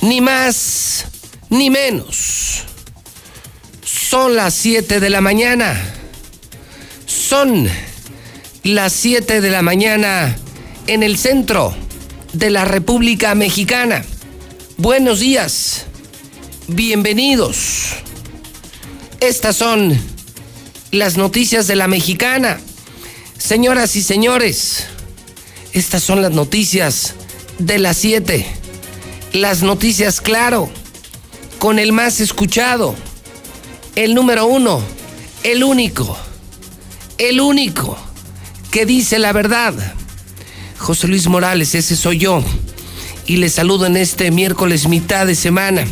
Ni más ni menos. Son las 7 de la mañana. Son las 7 de la mañana en el centro de la República Mexicana. Buenos días. Bienvenidos. Estas son las noticias de la mexicana. Señoras y señores, estas son las noticias de las 7. Las noticias, claro, con el más escuchado, el número uno, el único, el único que dice la verdad. José Luis Morales, ese soy yo. Y le saludo en este miércoles mitad de semana,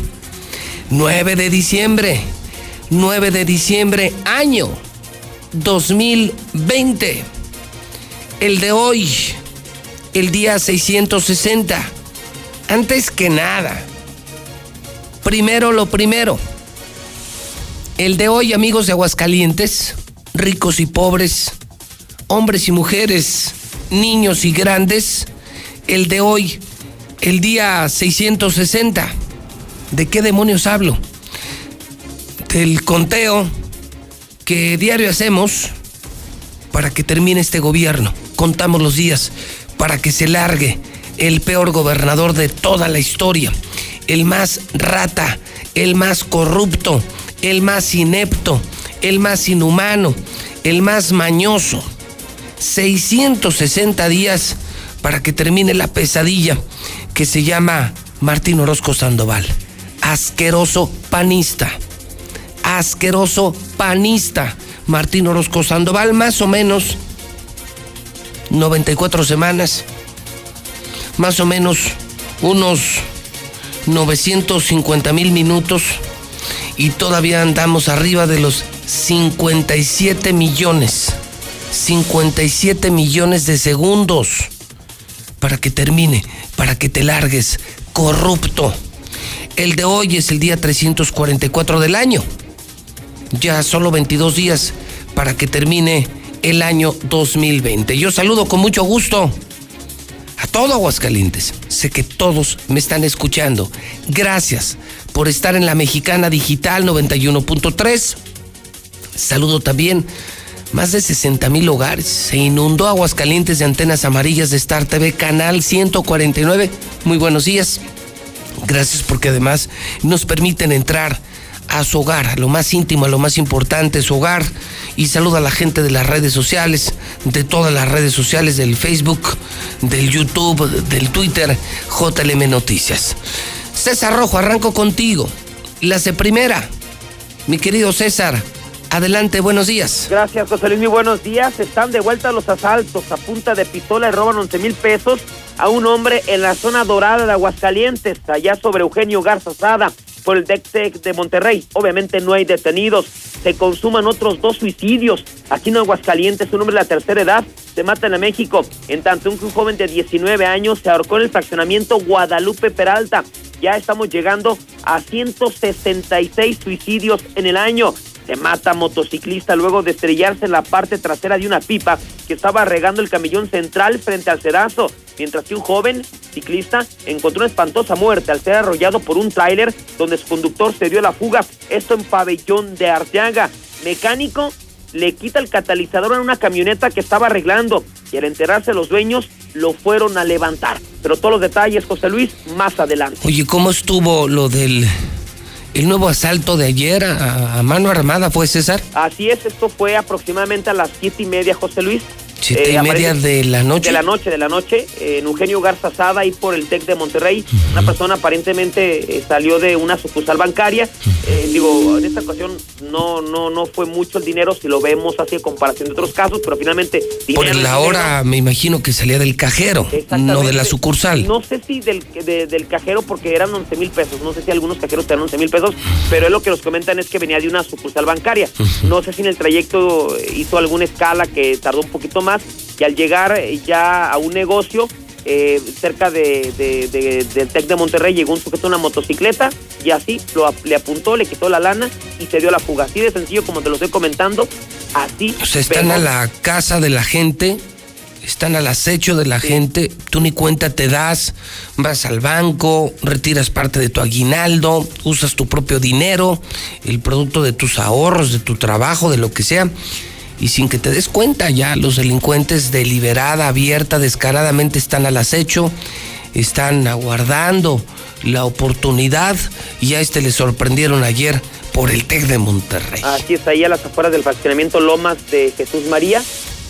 9 de diciembre, 9 de diciembre, año 2020. El de hoy, el día 660. Antes que nada, primero lo primero. El de hoy, amigos de Aguascalientes, ricos y pobres, hombres y mujeres, niños y grandes, el de hoy, el día 660. ¿De qué demonios hablo? Del conteo que diario hacemos para que termine este gobierno. Contamos los días para que se largue el peor gobernador de toda la historia, el más rata, el más corrupto, el más inepto, el más inhumano, el más mañoso. 660 días para que termine la pesadilla que se llama Martín Orozco Sandoval. Asqueroso panista. Asqueroso panista. Martín Orozco Sandoval, más o menos 94 semanas, más o menos unos 950 mil minutos y todavía andamos arriba de los 57 millones, 57 millones de segundos para que termine, para que te largues, corrupto. El de hoy es el día 344 del año. Ya solo 22 días para que termine el año 2020. Yo saludo con mucho gusto a todo Aguascalientes. Sé que todos me están escuchando. Gracias por estar en la Mexicana Digital 91.3. Saludo también más de 60 mil hogares. Se inundó Aguascalientes de antenas amarillas de Star TV, canal 149. Muy buenos días. Gracias porque además nos permiten entrar a su hogar, lo más íntimo, a lo más importante, su hogar. Y saluda a la gente de las redes sociales, de todas las redes sociales, del Facebook, del YouTube, del Twitter, JLM Noticias. César Rojo, arranco contigo. La C primera, mi querido César. Adelante, buenos días. Gracias, José Luis. Muy buenos días. Están de vuelta los asaltos. A punta de pistola y roban 11 mil pesos a un hombre en la zona dorada de Aguascalientes, allá sobre Eugenio Garza Sada por el DECTEC de Monterrey. Obviamente no hay detenidos. Se consuman otros dos suicidios. Aquí en Aguascalientes, un hombre de la tercera edad se mata en México. En tanto, un joven de 19 años se ahorcó en el fraccionamiento Guadalupe Peralta. Ya estamos llegando a 166 suicidios en el año. Se mata motociclista luego de estrellarse en la parte trasera de una pipa que estaba regando el camellón central frente al cedazo, mientras que un joven ciclista encontró una espantosa muerte al ser arrollado por un tráiler donde su conductor se dio la fuga. Esto en pabellón de Arteaga. Mecánico le quita el catalizador a una camioneta que estaba arreglando y al enterarse los dueños lo fueron a levantar. Pero todos los detalles, José Luis, más adelante. Oye, ¿cómo estuvo lo del el nuevo asalto de ayer a, mano armada, fue César? Así es, esto fue aproximadamente a las siete y media, José Luis. Siete y Eh, media de la noche. De la noche, de la noche, en Eugenio Garza Sada, ahí por el TEC de Monterrey. Una persona aparentemente eh, salió de una sucursal bancaria. Eh, digo, en esta ocasión no, no, no fue mucho el dinero si lo vemos así en comparación de otros casos, pero finalmente... Por dinero es la hora, me imagino que salía del cajero, no de la sucursal. No sé si del, de- del cajero porque eran 11 mil pesos. No sé si algunos cajeros te dan 11 mil pesos, pero es lo que nos comentan es que venía de una sucursal bancaria. No sé si en el trayecto hizo alguna escala que tardó un poquito más y al llegar eh, ya a un negocio eh, cerca de, de- de- del TEC de Monterrey llegó un sujeto a una motocicleta y así lo, le apuntó, le quitó la lana y se dio la fuga. Así de sencillo como te lo estoy comentando, así. O sea, están a la casa de la gente, están al acecho de la gente, tú ni cuenta te das, vas al banco, retiras parte de tu aguinaldo, usas tu propio dinero, el producto de tus ahorros, de tu trabajo, de lo que sea, y sin que te des cuenta ya los delincuentes deliberada, abierta, descaradamente están al acecho, están aguardando la oportunidad y a este le sorprendieron ayer por el TEC de Monterrey. Así está ahí a las afueras del fraccionamiento Lomas de Jesús María,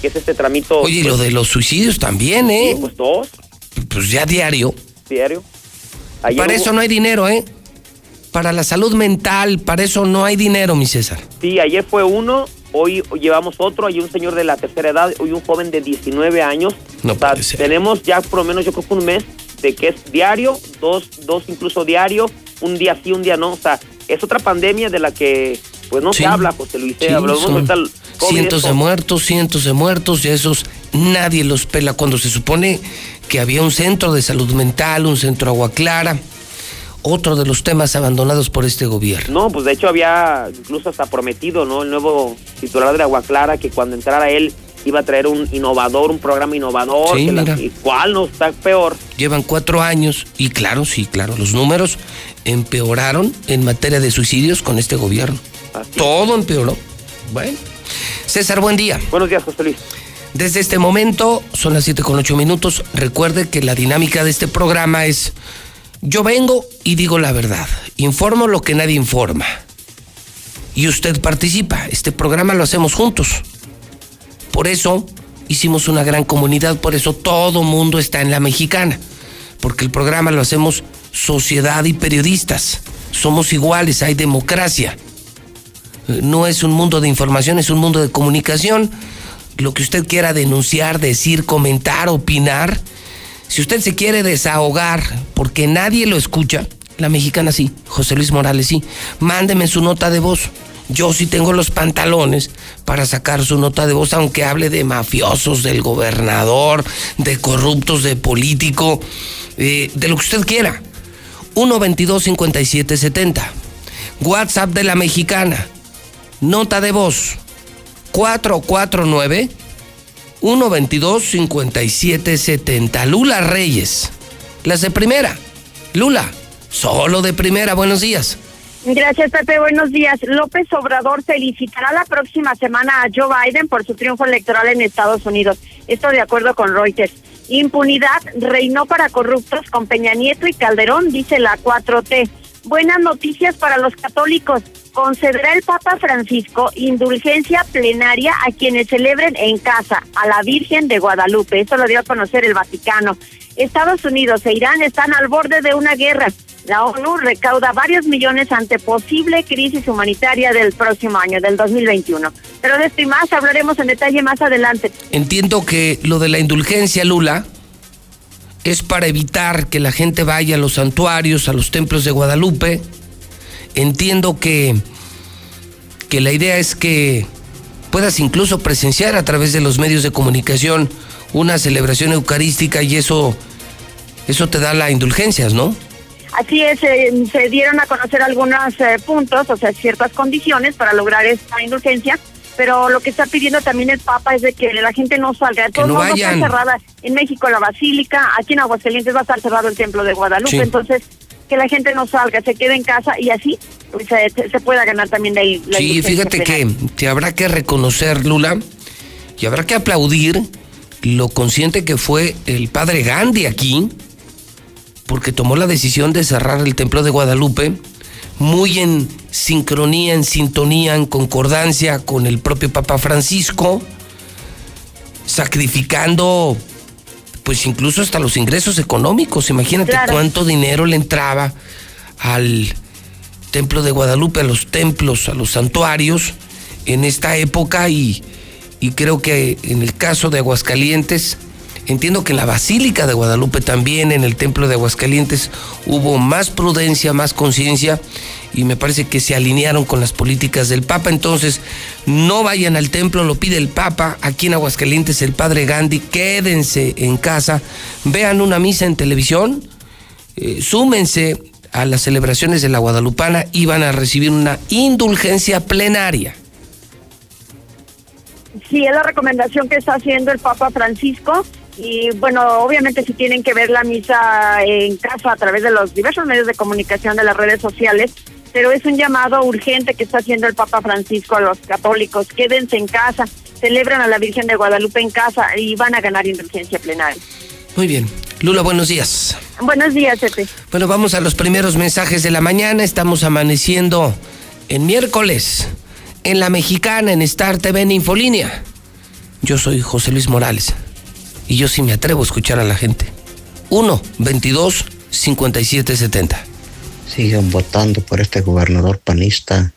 que es este tramito. Oye, y lo de los suicidios también, ¿eh? Sí, pues dos, Pues ya diario. diario. Ayer Para hubo- eso no hay dinero, ¿eh? Para la salud mental, para eso no hay dinero, mi César. Sí, ayer fue uno, hoy llevamos otro, hay un señor de la tercera edad, hoy un joven de 19 años. No O sea. Tenemos ya por lo menos yo creo que un mes de que es diario, dos, dos incluso diario, un día sí, un día no. O sea, es otra pandemia de la que pues no Sí. se habla, José Luis. Sí, eh, hablamos el COVID, cientos de muertos, cientos de muertos, y a esos nadie los pela cuando se supone que había un centro de salud mental, un centro agua clara, otro de los temas abandonados por este gobierno. No, pues de hecho había incluso hasta prometido, ¿no? El nuevo titular de Agua Clara que cuando entrara él iba a traer un innovador, un programa innovador. Sí, la-. ¿Y cuál no está peor? Llevan cuatro años y claro, sí, claro, los números empeoraron en materia de suicidios con este gobierno. Así. Todo empeoró. Bueno. César, buen día. Buenos días, José Luis. Desde este momento, son las 7 con 8 minutos. Recuerde que la dinámica de este programa es: yo vengo y digo la verdad. Informo lo que nadie informa. Y usted participa. Este programa lo hacemos juntos. Por eso hicimos una gran comunidad, por eso todo mundo está en la mexicana. Porque el programa lo hacemos sociedad y periodistas. Somos iguales, hay democracia. No es un mundo de información, es un mundo de comunicación. Lo que usted quiera denunciar, decir, comentar, opinar. Si usted se quiere desahogar porque nadie lo escucha, la mexicana sí, José Luis Morales sí, mándeme su nota de voz. Yo sí tengo los pantalones para sacar su nota de voz, aunque hable de mafiosos, del gobernador, de corruptos, de político, eh, de lo que usted quiera. 122-5770. WhatsApp de la mexicana. Nota de voz 449 122 5770. Lula Reyes. Las de primera. Lula, solo de primera. Buenos días. Gracias, Pepe. Buenos días. López Obrador felicitará la próxima semana a Joe Biden por su triunfo electoral en Estados Unidos. Esto de acuerdo con Reuters. Impunidad reinó para corruptos con Peña Nieto y Calderón, dice la 4T. Buenas noticias para los católicos. Concederá el Papa Francisco indulgencia plenaria a quienes celebren en casa a la Virgen de Guadalupe. Esto lo dio a conocer el Vaticano. Estados Unidos e Irán están al borde de una guerra. La ONU recauda varios millones ante posible crisis humanitaria del próximo año, del 2021. Pero de esto y más hablaremos en detalle más adelante. Entiendo que lo de la indulgencia, Lula, es para evitar que la gente vaya a los santuarios, a los templos de Guadalupe. Entiendo que, que la idea es que puedas incluso presenciar a través de los medios de comunicación una celebración eucarística y eso, eso te da la indulgencias, ¿no? Así es, eh, se dieron a conocer algunos eh, puntos, o sea, ciertas condiciones para lograr esta indulgencia, pero lo que está pidiendo también el Papa es de que la gente no salga. De todos no está cerrada en México la Basílica, aquí en Aguascalientes va a estar cerrado el Templo de Guadalupe, Sí. entonces que la gente no salga, se quede en casa y así pues, se, se pueda ganar también la, la Sí, fíjate que te habrá que reconocer, Lula, y habrá que aplaudir lo consciente que fue el padre Gandhi aquí, porque tomó la decisión de cerrar el templo de Guadalupe, muy en sincronía, en sintonía, en concordancia con el propio Papa Francisco. sacrificando pues incluso hasta los ingresos económicos. Imagínate cuánto dinero le entraba al templo de Guadalupe, a los templos, a los santuarios en esta época y, y creo que en el caso de Aguascalientes, entiendo que en la Basílica de Guadalupe también, en el templo de Aguascalientes, hubo más prudencia, más conciencia y me parece que se alinearon con las políticas del Papa. Entonces, no vayan al templo, lo pide el Papa. Aquí en Aguascalientes, el Padre Gandhi, quédense en casa, vean una misa en televisión, eh, súmense a las celebraciones de la Guadalupana y van a recibir una indulgencia plenaria. Sí, es la recomendación que está haciendo el Papa Francisco y bueno, obviamente si tienen que ver la misa en casa a través de los diversos medios de comunicación de las redes sociales, pero es un llamado urgente que está haciendo el Papa Francisco a los católicos. Quédense en casa, celebran a la Virgen de Guadalupe en casa y van a ganar indulgencia plenaria. Muy bien. Lula, buenos días. Buenos días, Pepe. Bueno, vamos a los primeros mensajes de la mañana. Estamos amaneciendo en miércoles en La Mexicana, en Star TV, en Infolínea. Yo soy José Luis Morales y yo sí me atrevo a escuchar a la gente. 1 22 57 70. Sigan votando por este gobernador panista.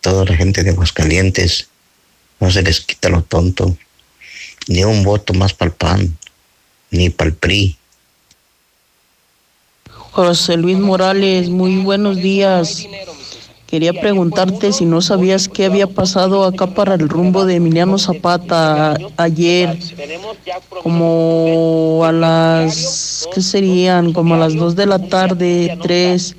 Toda la gente de Aguascalientes. No se les quita lo tonto. Ni un voto más para el PAN, ni para el PRI. José Luis Morales, muy buenos días. Quería preguntarte si no sabías qué había pasado acá para el rumbo de Emiliano Zapata ayer, como a las, ¿qué serían? Como a las 2 de la tarde, 3.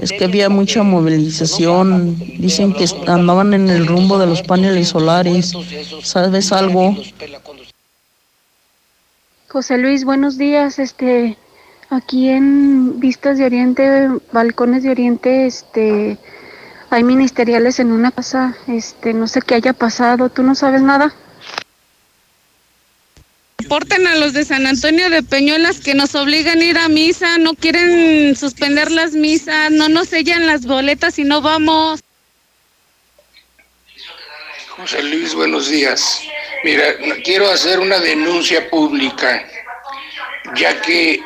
Es que había mucha movilización. Dicen que andaban en el rumbo de los paneles solares. ¿Sabes algo? José Luis, buenos días. Este, aquí en Vistas de Oriente, Balcones de Oriente, este hay ministeriales en una casa, este, no sé qué haya pasado, ¿tú no sabes nada? Reporten a los de San Antonio de Peñuelas que nos obligan a ir a misa, no quieren suspender las misas, no nos sellan las boletas y no vamos. José Luis, buenos días. Mira, quiero hacer una denuncia pública, ya que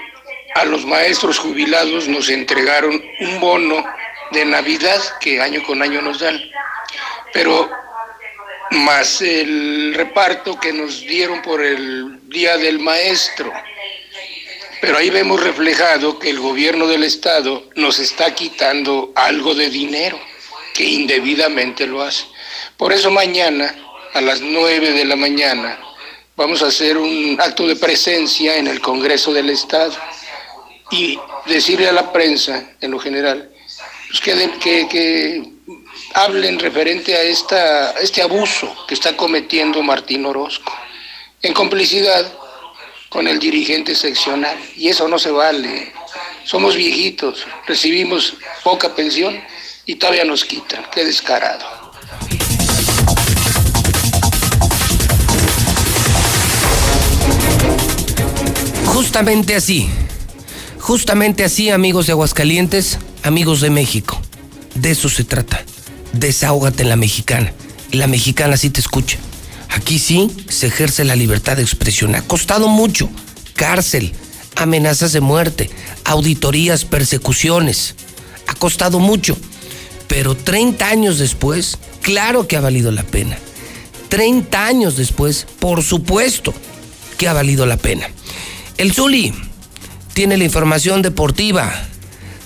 a los maestros jubilados nos entregaron un bono de Navidad que año con año nos dan. Pero más el reparto que nos dieron por el Día del Maestro. Pero ahí vemos reflejado que el gobierno del Estado nos está quitando algo de dinero, que indebidamente lo hace. Por eso mañana, a las 9 de la mañana, vamos a hacer un acto de presencia en el Congreso del Estado y decirle a la prensa, en lo general, pues que, que, hablen referente a esta, este abuso que está cometiendo Martín Orozco, en complicidad con el dirigente seccional. Y eso no se vale. Somos viejitos, recibimos poca pensión y todavía nos quitan. Qué descarado. Justamente así, justamente así, amigos de Aguascalientes, amigos de México, de eso se trata. Desahógate en la mexicana. La mexicana sí te escucha. Aquí sí se ejerce la libertad de expresión. Ha costado mucho. Cárcel, amenazas de muerte, auditorías, persecuciones. Ha costado mucho. Pero 30 años después, claro que ha valido la pena. 30 años después, por supuesto que ha valido la pena. El Zuli tiene la información deportiva.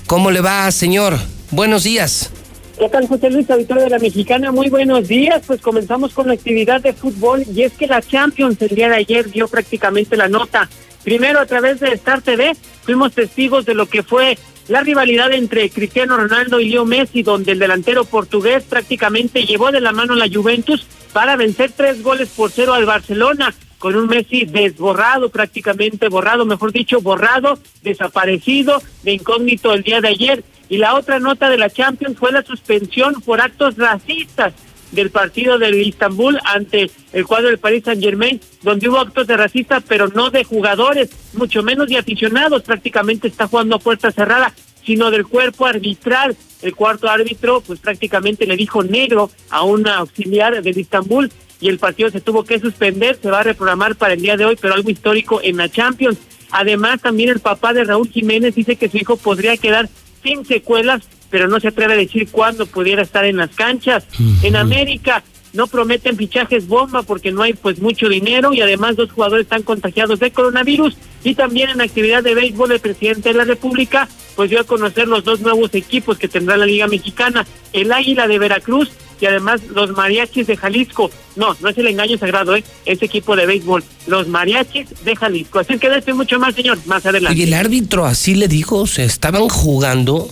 ¿Cómo le va, señor? Buenos días. ¿Qué tal, José Luis, auditorio de la Mexicana? Muy buenos días. Pues comenzamos con la actividad de fútbol y es que la Champions el día de ayer dio prácticamente la nota. Primero, a través de Star TV, fuimos testigos de lo que fue la rivalidad entre Cristiano Ronaldo y Leo Messi, donde el delantero portugués prácticamente llevó de la mano a la Juventus para vencer tres goles por cero al Barcelona con un Messi desborrado, prácticamente borrado, mejor dicho, borrado, desaparecido, de incógnito el día de ayer. Y la otra nota de la Champions fue la suspensión por actos racistas del partido del Istanbul ante el cuadro del Paris Saint Germain, donde hubo actos de racistas, pero no de jugadores, mucho menos de aficionados, prácticamente está jugando a puerta cerrada, sino del cuerpo arbitral. El cuarto árbitro, pues prácticamente le dijo negro a una auxiliar del Istanbul y el partido se tuvo que suspender, se va a reprogramar para el día de hoy, pero algo histórico en la Champions. Además, también el papá de Raúl Jiménez dice que su hijo podría quedar sin secuelas, pero no se atreve a decir cuándo pudiera estar en las canchas. En América no prometen fichajes bomba porque no hay pues mucho dinero y además dos jugadores están contagiados de coronavirus y también en actividad de béisbol el presidente de la República pues dio a conocer los dos nuevos equipos que tendrá la Liga Mexicana, el Águila de Veracruz y además los mariachis de Jalisco. No, no es el engaño sagrado, ¿eh? es equipo de béisbol, los mariachis de Jalisco. Así que después mucho más, señor, más adelante. Y el árbitro así le dijo, o sea, estaban jugando,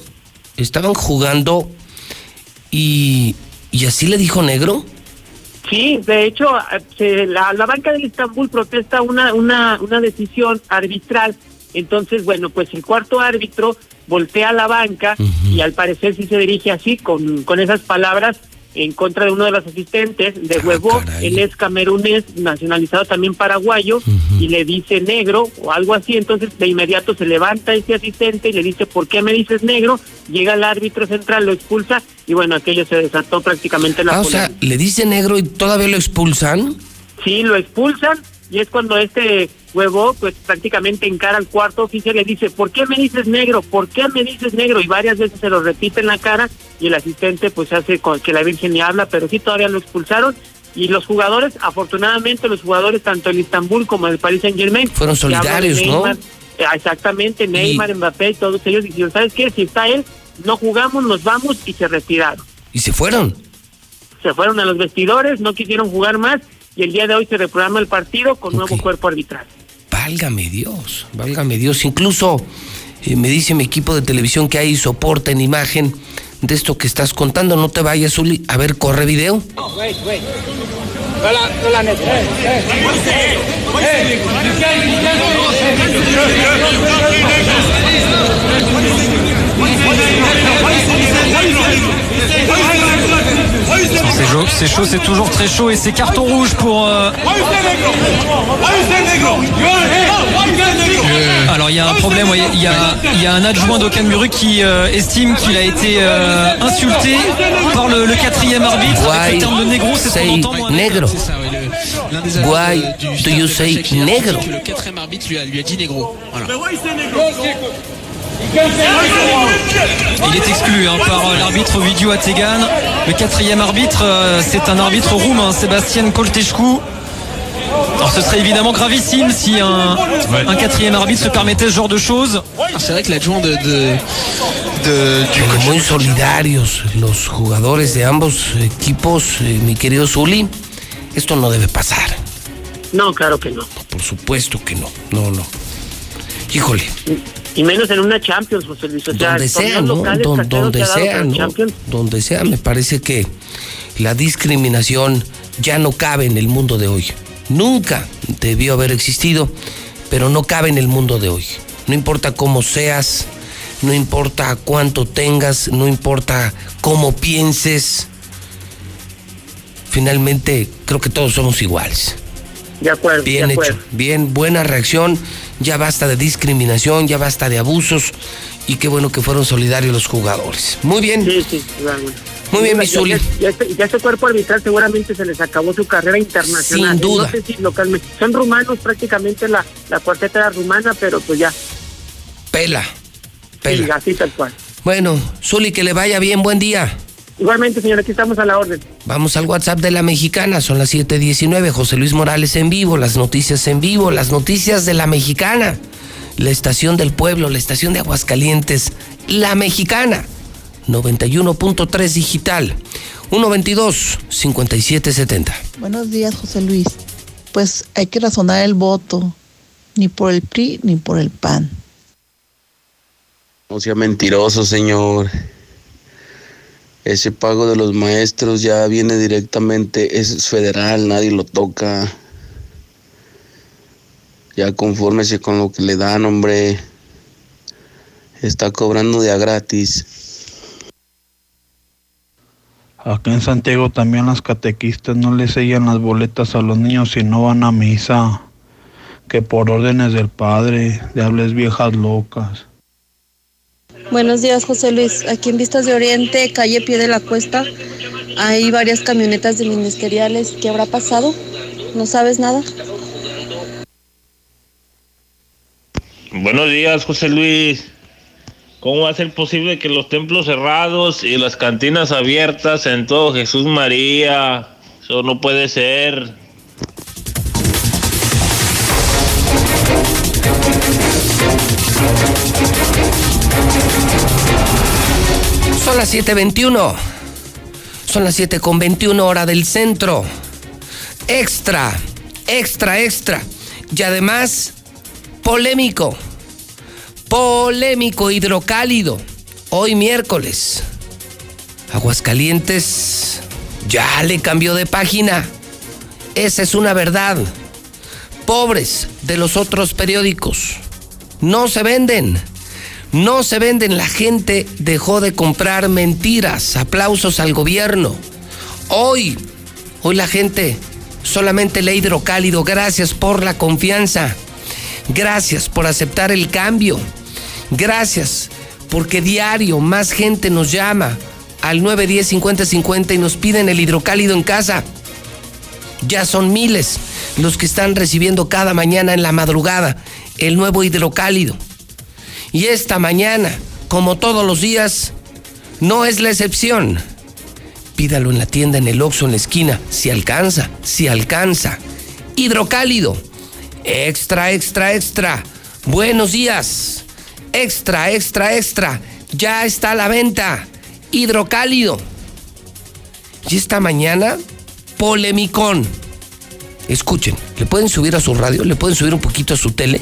estaban jugando y, y así le dijo negro. Sí, de hecho, se, la, la banca del Estambul protesta una, una, una decisión arbitral. Entonces, bueno, pues el cuarto árbitro voltea a la banca y al parecer sí se dirige así, con, con esas palabras, en contra de uno de los asistentes de Ah, Huevo, caray. él es camerunés, nacionalizado también paraguayo, y le dice negro o algo así, entonces de inmediato se levanta ese asistente y le dice, ¿por qué me dices negro? Llega el árbitro central, lo expulsa, y bueno, aquello se desató prácticamente la Ah, o sea, le dice negro y todavía lo expulsan. Sí, lo expulsan y es cuando este huevo pues prácticamente encara al cuarto oficial y le dice, ¿por qué me dices negro? ¿Por qué me dices negro? Y varias veces se lo repite en la cara y el asistente pues hace con que la Virgen ni habla, pero sí todavía lo expulsaron. Y los jugadores, afortunadamente los jugadores tanto el Istanbul como el Paris Saint Germain Fueron solidarios, ¿no? Exactamente, Neymar, Mbappé, todos ellos dijeron, ¿sabes qué? Si está él, no jugamos, nos vamos y se retiraron Y se fueron. se fueron a los vestidores, no quisieron jugar más y el día de hoy se reprograma el partido con nuevo cuerpo arbitral. Válgame Dios, válgame Dios. Incluso eh, me dice mi equipo de televisión que hay soporte en imagen de esto que estás contando. No te vayas, Uli. A ver, corre video. C'est chaud, c'est chaud, c'est toujours très chaud et c'est carton rouge pour. euh, Alors il y a un problème, ouais, il y a, il y a un adjoint d'Okanmuru qui euh, estime qu'il a été euh, insulté par le, le quatrième arbitre. Avec le terme de négro, c'est ce qu'on entend. moi. negro? Why do you say negro? Le quatrième arbitre lui a, lui a dit négro. Voilà. Il est exclu hein, par euh, l'arbitre Vidyu Ategan. Le quatrième arbitre, euh, c'est un arbitre roumain, Sébastien Kolteșcu. Alors ce serait évidemment gravissime si un, un quatrième arbitre se permettait ce genre de choses. Ah, C'est vrai que l'adjoint de, de, de- du Pero muy solidarios los jugadores de ambos equipos, eh, mi querido Zuli. Esto no debe pasar. No, claro que no. Por supuesto que no. No, no. Híjole. Y menos en una Champions, José Luis. O sea, donde sea, ¿no? locales, Don- caseros donde sea, ¿no? Champions. Donde sea, me parece que la discriminación ya no cabe en el mundo de hoy. Nunca debió haber existido, pero no cabe en el mundo de hoy. No importa cómo seas, no importa cuánto tengas, no importa cómo pienses. Finalmente, creo que todos somos iguales. De acuerdo, Bien de hecho, bien, buena reacción. Ya basta de discriminación, ya basta de abusos. Y qué bueno que fueron solidarios los jugadores. Muy bien. Sí, sí, igualmente. Muy bien, Ya- mi Zuli. Ya, ya este, ya este cuerpo arbitral seguramente se les acabó su carrera internacional. Sin duda. No sé si localmente. Son rumanos prácticamente, la, la cuarteta era rumana, pero pues ya. Pela. Sí, así tal cual. Bueno, Zuli, que le vaya bien, buen día. Igualmente, señor, aquí estamos a la orden. Vamos al WhatsApp de la mexicana, son las 7:19. José Luis Morales en vivo, las noticias en vivo, las noticias de la mexicana, la estación del pueblo, la estación de Aguascalientes, la mexicana, 91.3 digital, 122-5770. Buenos días, José Luis. Pues hay que razonar el voto, ni por el PRI ni por el PAN. No sea mentiroso, señor. Ese pago de los maestros ya viene directamente, es federal, nadie lo toca. Ya confórmese con lo que le dan, hombre. Está cobrando de a gratis. Acá en Santiago también las catequistas no le sellan las boletas a los niños si no van a misa. Que por órdenes del padre, de hables viejas locas. Buenos días, José Luis. Aquí en Vistas de Oriente, calle Pie de la Cuesta, hay varias camionetas de ministeriales. ¿Qué habrá pasado? ¿No sabes nada? Buenos días, José Luis. ¿Cómo va a ser posible que los templos cerrados y las cantinas abiertas en todo Jesús María? Eso no puede ser. Son las 7.21. Son las 7.21 hora del centro. Extra, extra, extra. Y además, polémico. Polémico hidrocálido. Hoy miércoles. Aguascalientes ya le cambió de página. Esa es una verdad. Pobres de los otros periódicos. No se venden. No se venden. La gente dejó de comprar mentiras. Aplausos al gobierno. Hoy, hoy la gente solamente lee hidrocálido. Gracias por la confianza. Gracias por aceptar el cambio. Gracias porque diario más gente nos llama al 910 50 50 y nos piden el hidrocálido en casa. Ya son miles los que están recibiendo cada mañana en la madrugada el nuevo hidrocálido. Y esta mañana, como todos los días, no es la excepción. Pídalo en la tienda, en el Oxxo, en la esquina, si alcanza, si alcanza. Hidrocálido. Extra, extra, extra. Buenos días. Extra, extra, extra. Ya está a la venta. Hidrocálido. Y esta mañana, polemicón. Escuchen, le pueden subir a su radio, le pueden subir un poquito a su tele,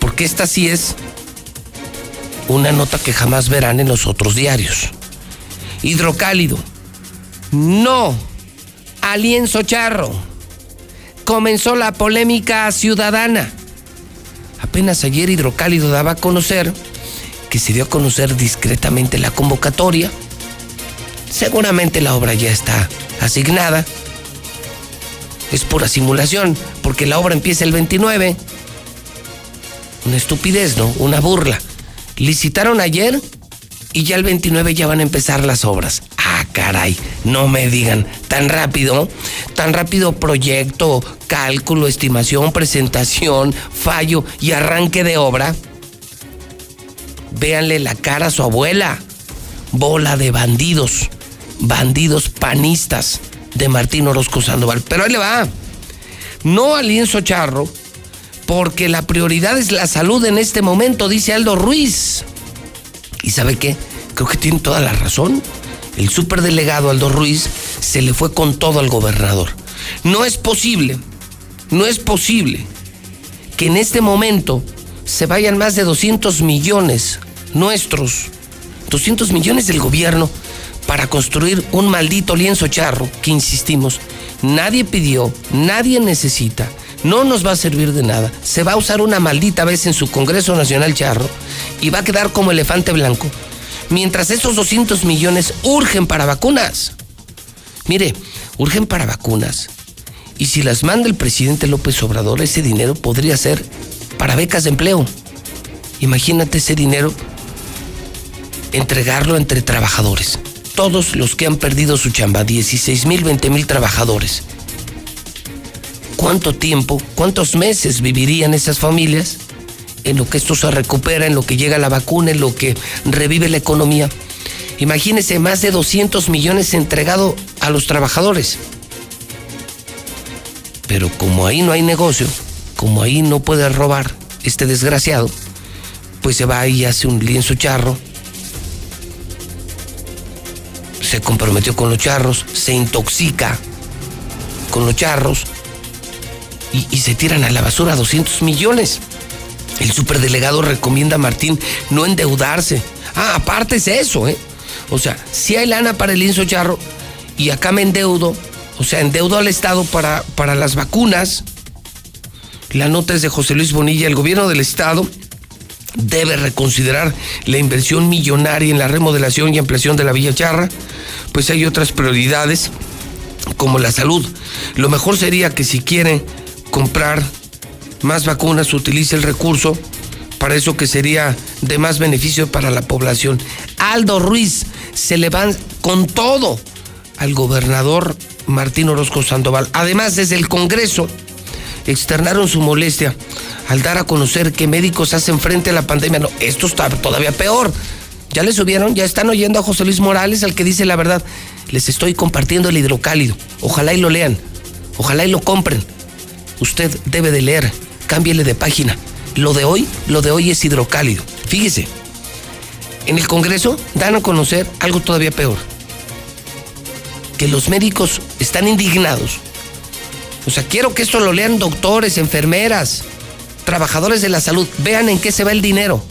porque esta sí es una nota que jamás verán en los otros diarios. Hidrocálido. No. Alienzo charro. Comenzó la polémica ciudadana. Apenas ayer Hidrocálido daba a conocer que se dio a conocer discretamente la convocatoria. Seguramente la obra ya está asignada. Es pura simulación, porque la obra empieza el 29. Una estupidez, ¿no? Una burla. Licitaron ayer y ya el 29 ya van a empezar las obras. Ah, caray, no me digan, tan rápido, tan rápido proyecto, cálculo, estimación, presentación, fallo y arranque de obra. Véanle la cara a su abuela, bola de bandidos, bandidos panistas de Martín Orozco Sandoval. Pero ahí le va, no al lienzo charro, porque la prioridad es la salud en este momento, dice Aldo Ruiz. ¿Y sabe qué? Creo que tiene toda la razón. El superdelegado Aldo Ruiz se le fue con todo al gobernador. No es posible, no es posible que en este momento se vayan más de 200 millones nuestros, 200 millones del gobierno para construir un maldito lienzo charro que, insistimos, nadie pidió, nadie necesita, no nos va a servir de nada. Se va a usar una maldita vez en su Congreso Nacional Charro y va a quedar como elefante blanco. Mientras esos 200 millones urgen para vacunas. Mire, urgen para vacunas. Y si las manda el presidente López Obrador, ese dinero podría ser para becas de empleo. Imagínate ese dinero entregarlo entre trabajadores. Todos los que han perdido su chamba, 16 mil, 20 mil trabajadores. ¿Cuánto tiempo, cuántos meses vivirían esas familias en lo que esto se recupera, en lo que llega la vacuna, en lo que revive la economía? Imagínense más de 200 millones entregado a los trabajadores. Pero como ahí no hay negocio, como ahí no puede robar este desgraciado, pues se va y hace un lienzo charro. Se comprometió con los charros, se intoxica con los charros y, se tiran a la basura 200 millones. El superdelegado recomienda a Martín no endeudarse. Ah, aparte es eso, ¿eh? O sea, si hay lana para el lienzo charro y acá me endeudo, o sea, endeudo al Estado para, para las vacunas. La nota es de José Luis Bonilla. El gobierno del Estado debe reconsiderar la inversión millonaria en la remodelación y ampliación de la Villa Charra, pues hay otras prioridades como la salud. Lo mejor sería que si quieren comprar más vacunas, utilice el recurso para eso que sería de más beneficio para la población. Aldo Ruiz se le van con todo al gobernador Martín Orozco Sandoval. Además, desde el Congreso externaron su molestia al dar a conocer que médicos hacen frente a la pandemia. No, esto está todavía peor. Ya le subieron, ya están oyendo a José Luis Morales, al que dice la verdad. Les estoy compartiendo el hidrocálido. Ojalá y lo lean. Ojalá y lo compren. Usted debe de leer. Cámbiele de página. Lo de hoy, lo de hoy es hidrocálido. Fíjese. En el Congreso dan a conocer algo todavía peor. Que los médicos están indignados. O sea, quiero que esto lo lean doctores, enfermeras, trabajadores de la salud. Vean en qué se va el dinero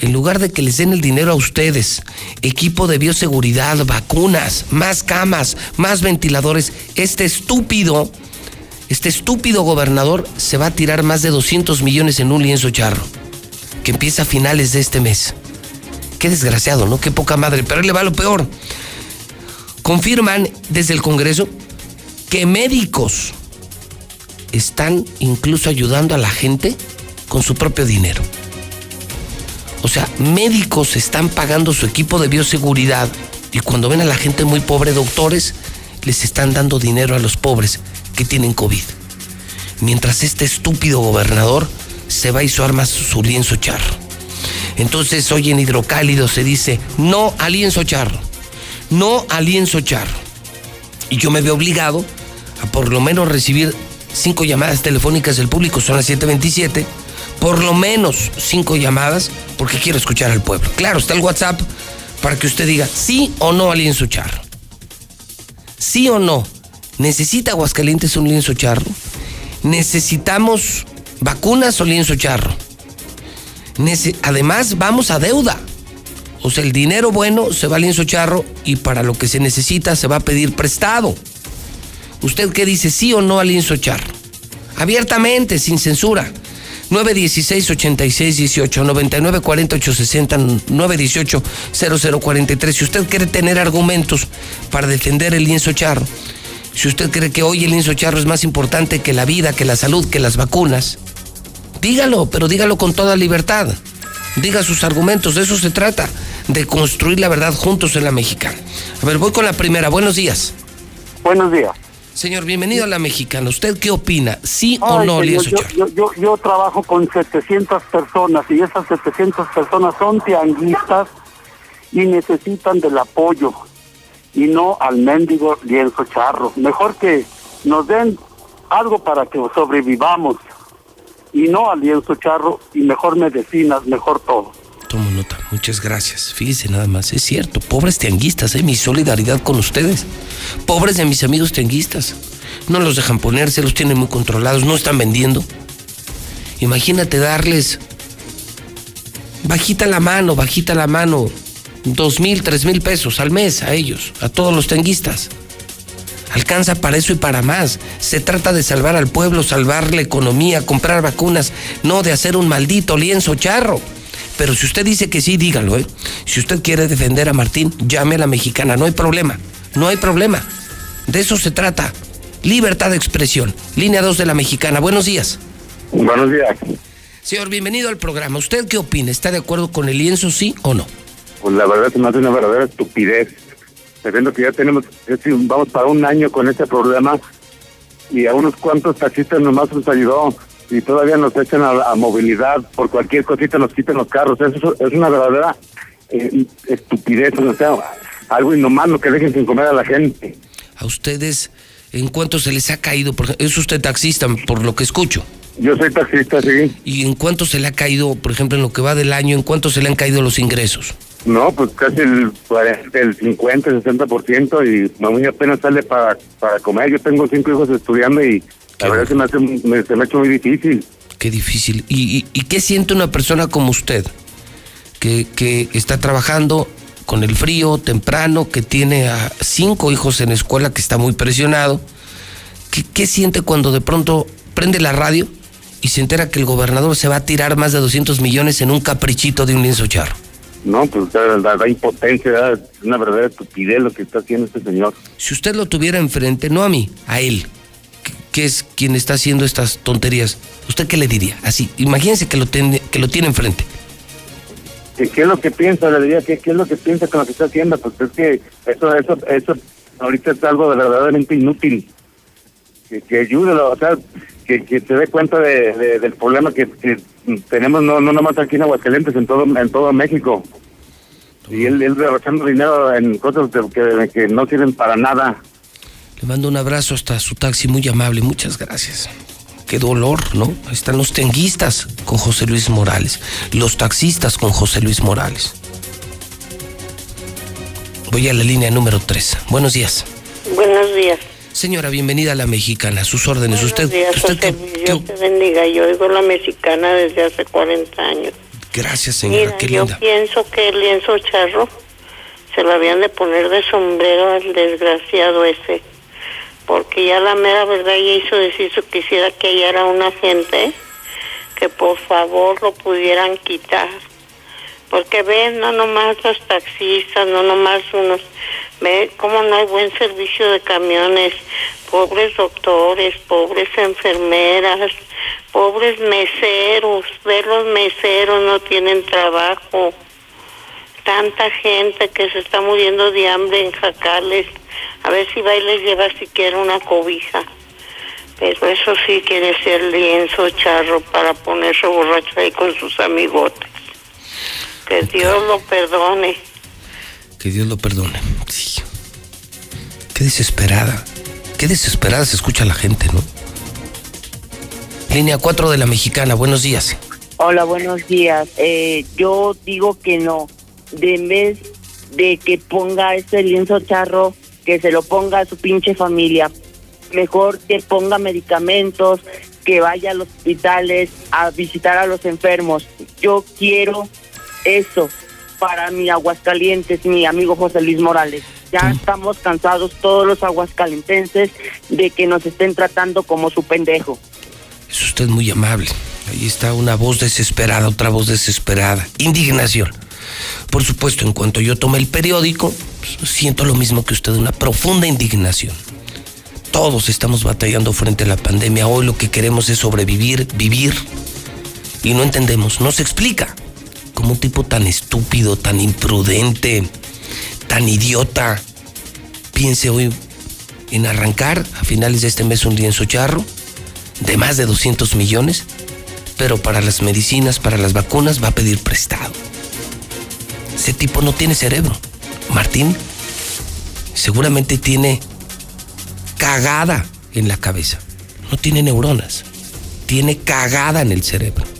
en lugar de que les den el dinero a ustedes, equipo de bioseguridad, vacunas, más camas, más ventiladores, este estúpido, este estúpido gobernador se va a tirar más de 200 millones en un lienzo charro, que empieza a finales de este mes. Qué desgraciado, ¿no? Qué poca madre, pero él le va lo peor. Confirman desde el Congreso que médicos están incluso ayudando a la gente con su propio dinero. O sea, médicos están pagando su equipo de bioseguridad y cuando ven a la gente muy pobre, doctores, les están dando dinero a los pobres tienen COVID. Mientras este estúpido gobernador se va y su arma su lienzo charro. Entonces hoy en Hidrocálido se dice no al lienzo charro, no al lienzo charro. Y yo me veo obligado a por lo menos recibir cinco llamadas telefónicas del público, son las 727 por lo menos cinco llamadas porque quiero escuchar al pueblo. Claro, está el WhatsApp para que usted diga sí o no al lienzo charro. Sí o no. ¿Necesita Aguascalientes un lienzo charro? ¿Necesitamos vacunas o lienzo charro? Además, vamos a deuda. O sea, el dinero bueno se va al lienzo charro y para lo que se necesita se va a pedir prestado. ¿Usted qué dice, sí o no al lienzo charro? Abiertamente, sin censura. 916 86 18 99 48 60 918 0043. Si usted quiere tener argumentos para defender el lienzo charro, si usted cree que hoy el lienzo charro es más importante que la vida, que la salud, que las vacunas, dígalo, pero dígalo con toda libertad. Diga sus argumentos, de eso se trata, de construir la verdad juntos en la mexicana. A ver, voy con la primera. Buenos días. Buenos días. Señor, bienvenido a la mexicana. ¿Usted qué opina? ¿Sí o no, señor, yo, yo, yo, trabajo con 700 personas y esas 700 personas son tianguistas y necesitan del apoyo y no al mendigo lienzo charro. Mejor que nos den algo para que sobrevivamos y no al lienzo charro y mejor medicinas, mejor todo. Tomo nota, muchas gracias. Fíjese nada más, es cierto, pobres tianguistas, ¿eh? mi solidaridad con ustedes. Pobres de mis amigos tianguistas. No los dejan ponerse, los tienen muy controlados, no están vendiendo. Imagínate darles bajita la mano, bajita la mano, dos mil, tres mil pesos al mes a ellos, a todos los tianguistas. Alcanza para eso y para más. Se trata de salvar al pueblo, salvar la economía, comprar vacunas, no de hacer un maldito lienzo charro. Pero si usted dice que sí, dígalo, ¿eh? Si usted quiere defender a Martín, llame a la mexicana, no hay problema, no hay problema. De eso se trata. Libertad de expresión. Línea 2 de la mexicana. Buenos días. Buenos días. Señor, bienvenido al programa. ¿Usted qué opina? ¿Está de acuerdo con el lienzo, sí o no? Pues la verdad es me hace una verdadera estupidez. Sabiendo que ya tenemos, vamos para un año con este problema y a unos cuantos taxistas nomás nos ayudó y todavía nos echan a, movilidad, por cualquier cosita nos quitan los carros. Eso es una verdadera eh, estupidez, o sea, algo inhumano que dejen sin comer a la gente. ¿A ustedes en cuánto se les ha caído? Por, ¿Es usted taxista, por lo que escucho? Yo soy taxista, sí. ¿Y en cuánto se le ha caído, por ejemplo, en lo que va del año, en cuánto se le han caído los ingresos? No, pues casi el, el 50, 60% y muy apenas sale para, para comer. Yo tengo cinco hijos estudiando y la verdad se me, hace, se me ha hecho muy difícil. Qué difícil. ¿Y, y, qué siente una persona como usted? Que, que está trabajando con el frío temprano, que tiene a cinco hijos en escuela, que está muy presionado. ¿Qué, ¿Qué, siente cuando de pronto prende la radio y se entera que el gobernador se va a tirar más de 200 millones en un caprichito de un lienzo charro? No, pues da, da impotencia, es una verdadera estupidez lo que está haciendo este señor. Si usted lo tuviera enfrente, no a mí, a él, que es quien está haciendo estas tonterías, ¿usted qué le diría? Así, imagínese que lo, tiene, que lo tiene enfrente. ¿Qué, es lo que piensa? Le diría, ¿qué, ¿qué es lo que piensa con lo que está haciendo? Pues es que eso, eso, eso ahorita es algo verdaderamente inútil. Que, que ayude, o sea, que, que se dé cuenta de, de- del problema que, que tenemos no no nomás aquí en Aguascalientes, en todo en todo México. Y él, él derrochando dinero en cosas de- que, que no sirven para nada. Le mando un abrazo hasta su taxi, muy amable, muchas gracias. Qué dolor, ¿no? Ahí Están los tenguistas con José Luis Morales, los taxistas con José Luis Morales. Voy a la línea número 3. Buenos días. Buenos días. Señora, bienvenida a la mexicana. Sus órdenes. Buenos usted, días, usted José Luis. Dios te bendiga. Yo oigo la mexicana desde hace 40 años. Gracias, señora. Mira, Qué yo linda. pienso que el lienzo charro se lo habían de poner de sombrero al desgraciado ese. Porque ya la mera verdad ya hizo decir que quisiera que hallara una gente que por favor lo pudieran quitar. Porque ven, no nomás los taxistas, no nomás unos, ve cómo no hay buen servicio de camiones, pobres doctores, pobres enfermeras, pobres meseros, ve los meseros no tienen trabajo, tanta gente que se está muriendo de hambre en jacales, a ver si va y les lleva siquiera una cobija. Pero eso sí quiere ser lienzo charro para ponerse borracho ahí con sus amigotes. Que Dios lo perdone. Que Dios lo perdone. Sí. Qué desesperada. Qué desesperada se escucha la gente, ¿no? Línea 4 de la mexicana. Buenos días. Hola, buenos días. Eh, yo digo que no. De vez de que ponga este lienzo charro, que se lo ponga a su pinche familia. Mejor que ponga medicamentos, que vaya a los hospitales a visitar a los enfermos. Yo quiero eso para mi Aguascalientes, mi amigo José Luis Morales. Ya estamos cansados todos los aguascalentenses de que nos estén tratando como su pendejo. Es usted muy amable. Ahí está una voz desesperada, otra voz desesperada. Indignación. Por supuesto, en cuanto yo tomé el periódico, pues, siento lo mismo que usted, una profunda indignación. Todos estamos batallando frente a la pandemia. Hoy lo que queremos es sobrevivir, vivir. Y no entendemos, no se explica. Como un tipo tan estúpido, tan imprudente, tan idiota, piense hoy en arrancar a finales de este mes un lienzo charro de más de 200 millones, pero para las medicinas, para las vacunas va a pedir prestado. Ese tipo no tiene cerebro. Martín seguramente tiene cagada en la cabeza. No tiene neuronas. Tiene cagada en el cerebro.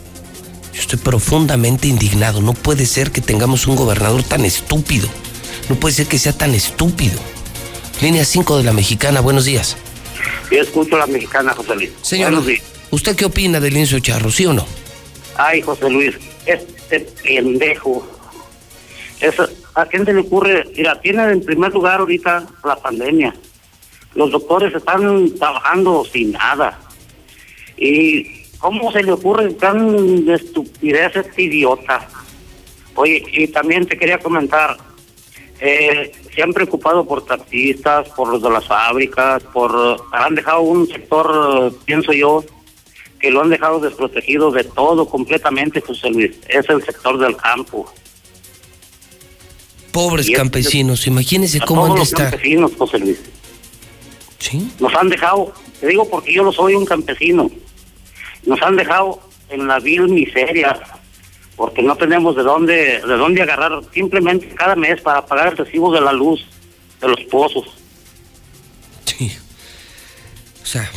Yo estoy profundamente indignado. No puede ser que tengamos un gobernador tan estúpido. No puede ser que sea tan estúpido. Línea 5 de la mexicana, buenos días. Yo escucho a la mexicana, José Luis. Señor, Buenos días. ¿usted qué opina del lienzo charro, sí o no? Ay, José Luis, este pendejo. Eso, ¿A quién se le ocurre? Mira, tiene en primer lugar ahorita la pandemia. Los doctores están trabajando sin nada. ¿Y cómo se le ocurre tan de estupidez este idiota? Oye, y también te quería comentar, eh, se han preocupado por taxistas, por los de las fábricas, por han dejado un sector, pienso yo, que lo han dejado desprotegido de todo completamente, José Luis. Es el sector del campo. Pobres campesinos, imagínense A cómo todos han de los estar. campesinos, José Luis. Sí. Nos han dejado, te digo porque yo no soy un campesino, nos han dejado en la vil miseria, porque no tenemos de dónde, de dónde agarrar simplemente cada mes para pagar el recibo de la luz de los pozos. O sea,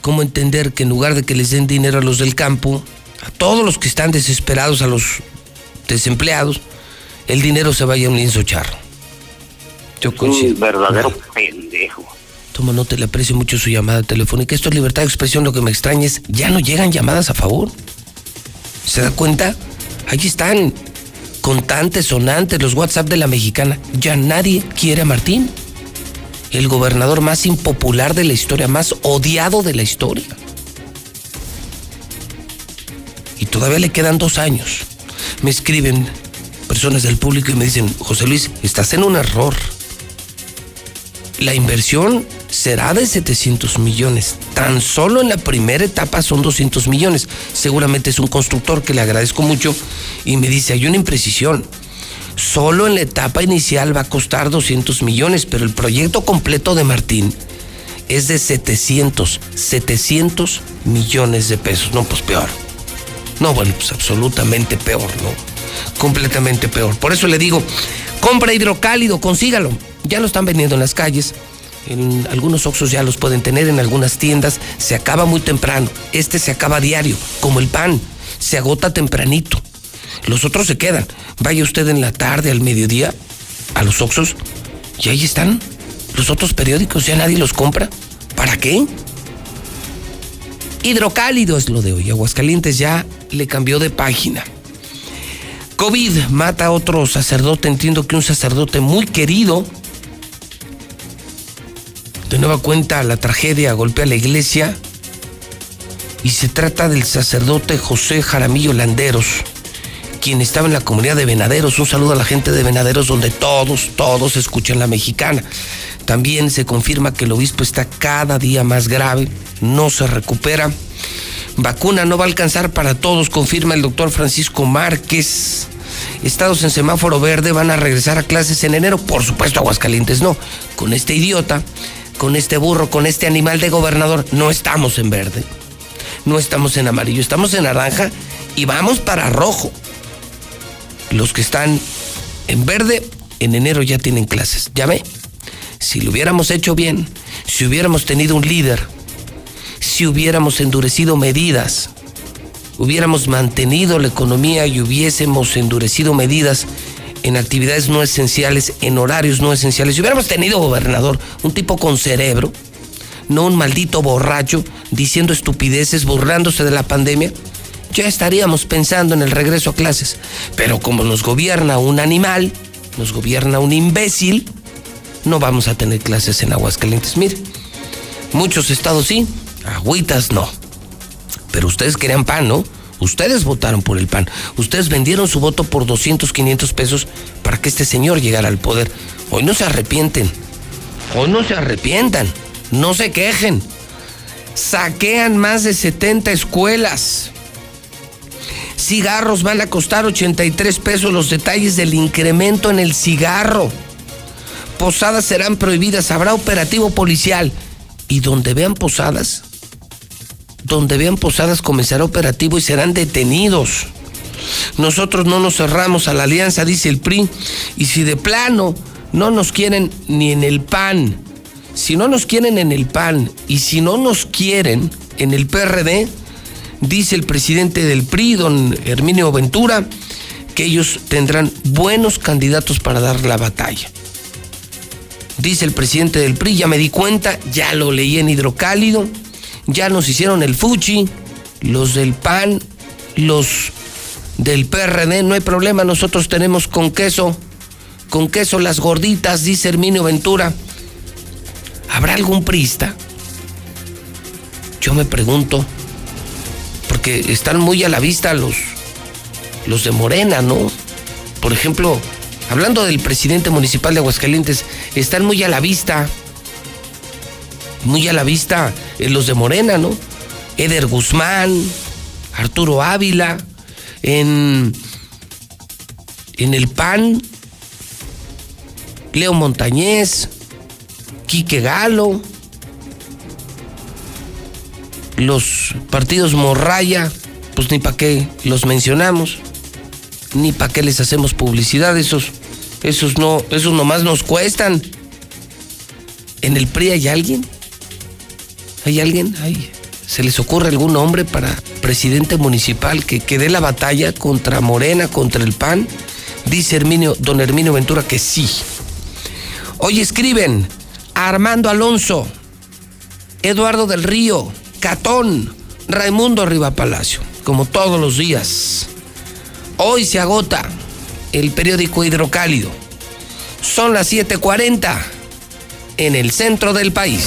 ¿cómo entender que en lugar de que les den dinero a los del campo, a todos los que están desesperados, a los desempleados, el dinero se vaya a un lienzo charro? Yo coincido. Un verdadero pendejo. Toma nota, le aprecio mucho su llamada telefónica. Esto es libertad de expresión. Lo que me extraña es, ya no llegan llamadas a favor. ¿Se da cuenta? Allí están, contantes, sonantes, los WhatsApp de la mexicana. Ya nadie quiere a Martín. El gobernador más impopular de la historia, más odiado de la historia. Y todavía le quedan dos años. Me escriben personas del público y me dicen, José Luis, estás en un error. La inversión será de 700 millones. Tan solo en la primera etapa son 200 millones. Seguramente es un constructor que le agradezco mucho y me dice, hay una imprecisión. Solo en la etapa inicial va a costar 200 millones, pero el proyecto completo de Martín es de 700, 700 millones de pesos. No, pues peor. No, bueno, pues absolutamente peor, ¿no? Completamente peor. Por eso le digo, compra hidrocálido, consígalo. Ya lo están vendiendo en las calles. En algunos Oxxos ya los pueden tener, en algunas tiendas. Se acaba muy temprano. Este se acaba diario, como el pan. Se agota tempranito. Los otros se quedan. Vaya usted en la tarde, al mediodía, a los Oxxos, y ahí están los otros periódicos. Ya nadie los compra. ¿Para qué? Hidrocálido es lo de hoy. Aguascalientes ya le cambió de página. COVID mata a otro sacerdote. Entiendo que un sacerdote muy querido. De nueva cuenta, la tragedia golpea la iglesia. Y se trata del sacerdote José Jaramillo Landeros, quien estaba en la comunidad de Venaderos. Un saludo a la gente de Venaderos, donde todos, todos escuchan la mexicana. También se confirma que el obispo está cada día más grave, no se recupera. Vacuna no va a alcanzar para todos, confirma el doctor Francisco Márquez. Estados en semáforo verde van a regresar a clases en enero. Por supuesto, Aguascalientes no. Con este idiota, con este burro, con este animal de gobernador, no estamos en verde. No estamos en amarillo, estamos en naranja y vamos para rojo. Los que están en verde, en enero ya tienen clases. ¿Ya ve? si lo hubiéramos hecho bien, si hubiéramos tenido un líder, si hubiéramos endurecido medidas, hubiéramos mantenido la economía y hubiésemos endurecido medidas en actividades no esenciales, en horarios no esenciales, si hubiéramos tenido gobernador, un tipo con cerebro, no un maldito borracho diciendo estupideces, burlándose de la pandemia, ya estaríamos pensando en el regreso a clases. Pero como nos gobierna un animal, nos gobierna un imbécil, no vamos a tener clases en Aguascalientes. Mire, muchos estados sí, agüitas no. Pero ustedes querían pan, ¿no? Ustedes votaron por el pan. Ustedes vendieron su voto por 200, 500 pesos para que este señor llegara al poder. Hoy no se arrepienten. Hoy no se arrepientan. No se quejen. Saquean más de 70 escuelas. Cigarros van a costar 83 pesos los detalles del incremento en el cigarro posadas serán prohibidas, habrá operativo policial. Y donde vean posadas, donde vean posadas comenzará operativo y serán detenidos. Nosotros no nos cerramos a la alianza, dice el PRI, y si de plano no nos quieren ni en el PAN, si no nos quieren en el PAN y si no nos quieren en el PRD, dice el presidente del PRI, don Herminio Ventura, que ellos tendrán buenos candidatos para dar la batalla dice el presidente del PRI, ya me di cuenta, ya lo leí en hidrocálido, ya nos hicieron el fuchi, los del PAN, los del PRD, no hay problema, nosotros tenemos con queso, con queso las gorditas, dice Herminio Ventura. ¿Habrá algún prista? Yo me pregunto, porque están muy a la vista los, los de Morena, ¿no? Por ejemplo, hablando del presidente municipal de Aguascalientes, están muy a la vista. Muy a la vista eh, los de Morena, ¿no? Eder Guzmán, Arturo Ávila, en, en el PAN, Leo Montañez, Quique Galo, los partidos Morraya, pues ni para qué los mencionamos, ni para qué les hacemos publicidad, esos esos no, esos nomás nos cuestan. ¿En el PRI hay alguien? ¿Hay alguien? ¿Se les ocurre algún hombre para presidente municipal que, que dé la batalla contra Morena, contra el PAN? Dice Herminio, don Herminio Ventura que sí. Hoy escriben Armando Alonso, Eduardo del Río, Catón, Raimundo Riva Palacio, como todos los días. Hoy se agota el periódico Hidrocálido. Son las 7:40 en el centro del país.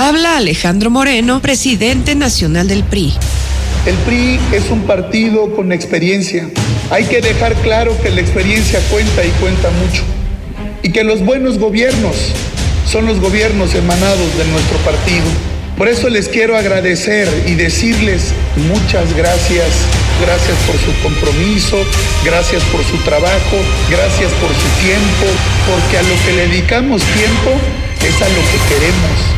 Habla Alejandro Moreno, presidente nacional del PRI. El PRI es un partido con experiencia. Hay que dejar claro que la experiencia cuenta y cuenta mucho. Y que los buenos gobiernos son los gobiernos emanados de nuestro partido. Por eso les quiero agradecer y decirles muchas gracias. Gracias por su compromiso, gracias por su trabajo, gracias por su tiempo, porque a lo que le dedicamos tiempo es a lo que queremos.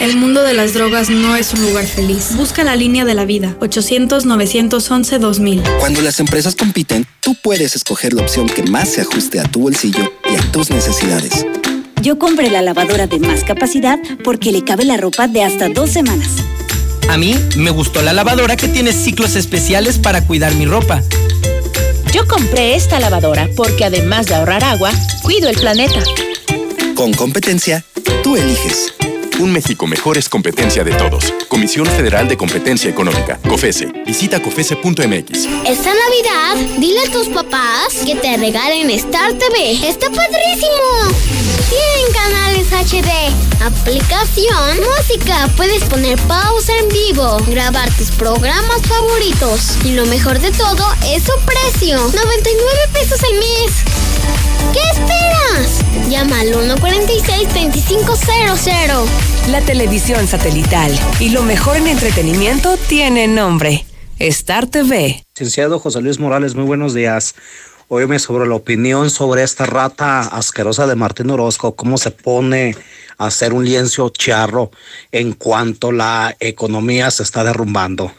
El mundo de las drogas no es un lugar feliz. Busca la línea de la vida. 800-911-2000. Cuando las empresas compiten, tú puedes escoger la opción que más se ajuste a tu bolsillo y a tus necesidades. Yo compré la lavadora de más capacidad porque le cabe la ropa de hasta dos semanas. A mí me gustó la lavadora que tiene ciclos especiales para cuidar mi ropa. Yo compré esta lavadora porque además de ahorrar agua, cuido el planeta. Con competencia, tú eliges. Un México mejor es competencia de todos. Comisión Federal de Competencia Económica. COFESE. Visita COFESE.mx. Esta Navidad, dile a tus papás que te regalen Star TV. ¡Está padrísimo! Tienen canales HD, aplicación, música. Puedes poner pausa en vivo, grabar tus programas favoritos. Y lo mejor de todo es su precio: 99 pesos al mes. ¿Qué esperas? Llama al 146-2500. La televisión satelital y lo mejor en entretenimiento tiene nombre. Star TV. Licenciado José Luis Morales, muy buenos días. Óyeme sobre la opinión sobre esta rata asquerosa de Martín Orozco, cómo se pone a hacer un lienzo charro en cuanto la economía se está derrumbando.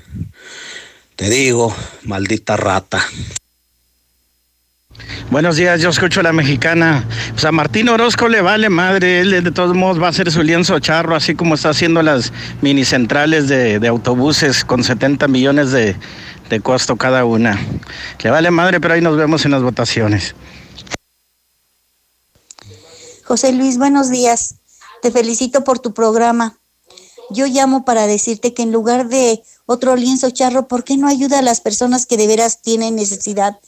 Te digo, maldita rata. Buenos días, yo escucho a la mexicana. Pues Martín Orozco le vale madre, él de todos modos va a hacer su lienzo charro, así como está haciendo las mini centrales de, de autobuses con 70 millones de, de costo cada una. Le vale madre, pero ahí nos vemos en las votaciones. José Luis, buenos días. Te felicito por tu programa. Yo llamo para decirte que en lugar de otro lienzo charro, ¿por qué no ayuda a las personas que de veras tienen necesidad?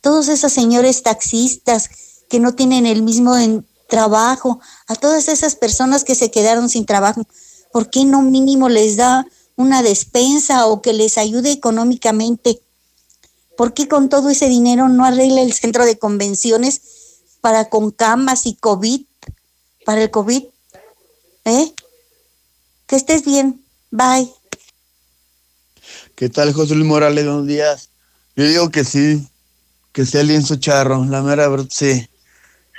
Todos esos señores taxistas que no tienen el mismo trabajo, a todas esas personas que se quedaron sin trabajo, ¿por qué no mínimo les da una despensa o que les ayude económicamente? ¿Por qué con todo ese dinero no arregla el centro de convenciones para con camas y COVID, para el COVID? ¿Eh? Que estés bien. Bye. ¿Qué tal, José Luis Morales? Buenos días. Yo digo que sí, que sea lienzo charro, la mera verdad sí.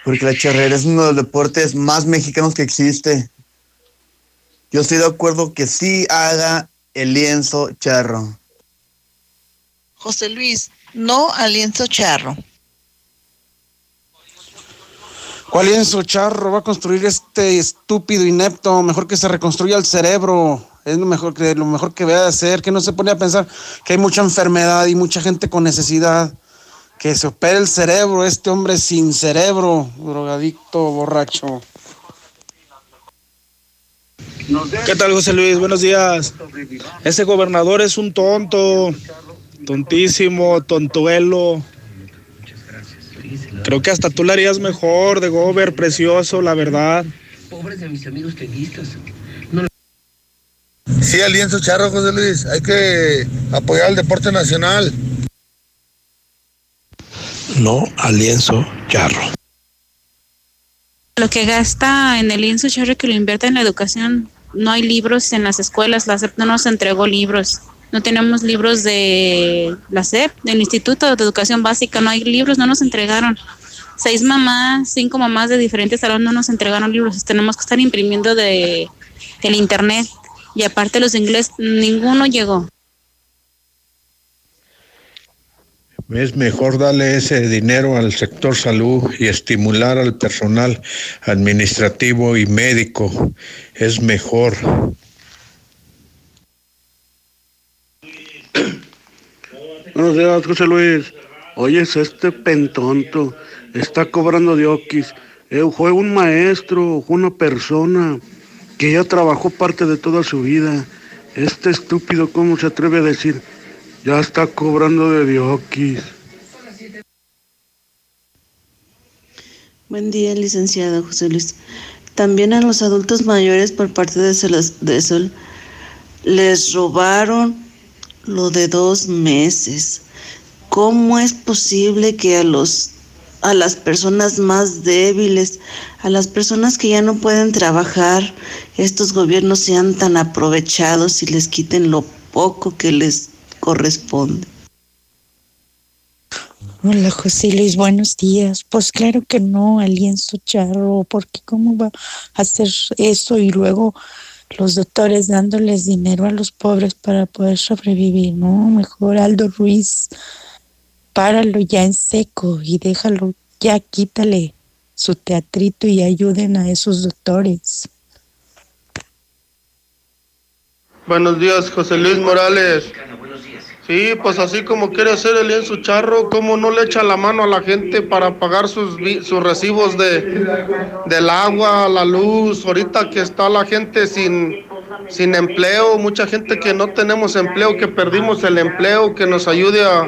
Porque la charrera es uno de los deportes más mexicanos que existe. Yo estoy de acuerdo que sí haga el lienzo charro. José Luis, no al lienzo charro. ¿Cuál lienzo charro va a construir este estúpido inepto? Mejor que se reconstruya el cerebro. Es lo mejor que lo mejor que vea de hacer, que no se pone a pensar que hay mucha enfermedad y mucha gente con necesidad. Que se opere el cerebro, este hombre sin cerebro, drogadicto, borracho. ¿Qué tal, José Luis? Buenos días. Ese gobernador es un tonto, tontísimo, tontuelo. Creo que hasta tú le harías mejor de gober, precioso, la verdad. Pobres de mis amigos tenistas. Sí, al lienzo charro, José Luis. Hay que apoyar al deporte nacional. No al lienzo charro. Lo que gasta en el lienzo charro que lo invierte en la educación, no hay libros en las escuelas, la SEP no nos entregó libros. No tenemos libros de la SEP, del Instituto de Educación Básica, no hay libros, no nos entregaron. Seis mamás, cinco mamás de diferentes salones no nos entregaron libros. Tenemos que estar imprimiendo de, del internet. Y aparte los inglés, ninguno llegó. Es mejor darle ese dinero al sector salud y estimular al personal administrativo y médico. Es mejor. Buenos días, José Luis. Oye, este pentonto está cobrando diokis. Eh, fue un maestro, fue una persona que ya trabajó parte de toda su vida. Este estúpido, ¿cómo se atreve a decir? Ya está cobrando de diokis. Buen día, licenciado José Luis. También a los adultos mayores por parte de Sol les robaron lo de dos meses. ¿Cómo es posible que a los a las personas más débiles, a las personas que ya no pueden trabajar, estos gobiernos sean tan aprovechados y les quiten lo poco que les corresponde. Hola José Luis, buenos días. Pues claro que no, al lienzo charro, porque cómo va a hacer eso y luego los doctores dándoles dinero a los pobres para poder sobrevivir, ¿no? Mejor Aldo Ruiz, páralo ya en seco y déjalo, ya quítale su teatrito y ayuden a esos doctores. Buenos días, José Luis Morales. Sí, pues así como quiere hacer el lienzo charro, ¿cómo no le echa la mano a la gente para pagar sus, sus recibos de, del agua, la luz? Ahorita que está la gente sin, sin empleo, mucha gente que no tenemos empleo, que perdimos el empleo, que nos ayude a,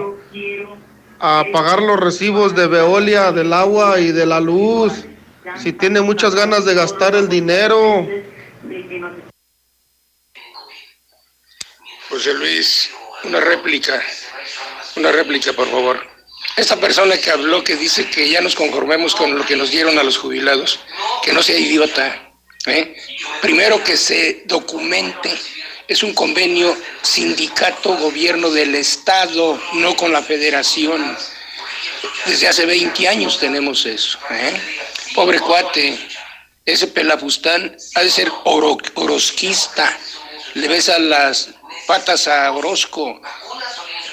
a pagar los recibos de Veolia, del agua y de la luz. Si tiene muchas ganas de gastar el dinero. José Luis, una réplica, una réplica, por favor. Esta persona que habló que dice que ya nos conformemos con lo que nos dieron a los jubilados, que no sea idiota. ¿eh? Primero que se documente, es un convenio sindicato-gobierno del Estado, no con la federación. Desde hace 20 años tenemos eso. ¿eh? Pobre cuate, ese pelafustán ha de ser orosquista. Le besa las patas a Orozco.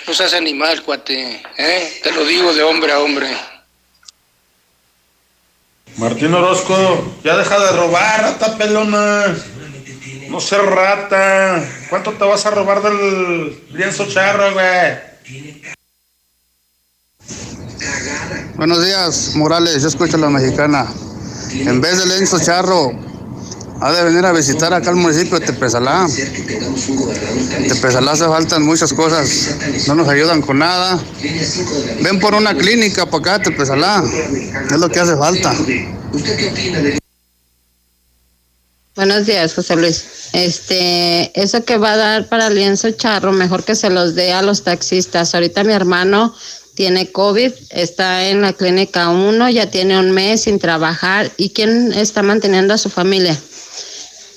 No seas animal, cuate. ¿eh? Te lo digo de hombre a hombre. Martín Orozco, ya deja de robar, rata pelona. No sé rata. ¿Cuánto te vas a robar del lienzo charro, güey? Buenos días, Morales. Yo escucho a la mexicana. En vez de lienzo charro, ha de venir a visitar acá al municipio de Tepesalá. Tepesalá hace faltan muchas cosas, no nos ayudan con nada. Ven por una clínica para acá, Tepesalá, es lo que hace falta. Buenos días, José Luis. Este, eso que va a dar para el lienzo charro, mejor que se los dé a los taxistas. Ahorita mi hermano tiene COVID, está en la clínica 1, ya tiene un mes sin trabajar. ¿Y quién está manteniendo a su familia?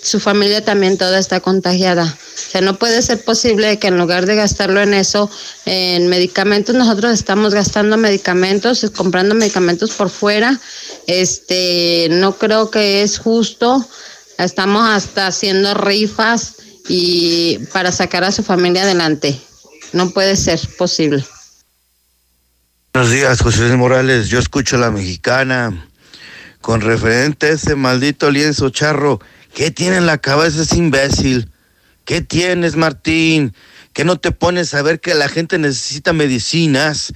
Su familia también toda está contagiada. O sea, no puede ser posible que en lugar de gastarlo en eso, en medicamentos, nosotros estamos gastando medicamentos, comprando medicamentos por fuera. Este, no creo que es justo. Estamos hasta haciendo rifas y para sacar a su familia adelante. No puede ser posible. Buenos días, José Luis Morales. Yo escucho la mexicana. Con referente a ese maldito lienzo charro, ¿Qué tiene en la cabeza ese imbécil? ¿Qué tienes, Martín? ¿Que no te pones a ver que la gente necesita medicinas?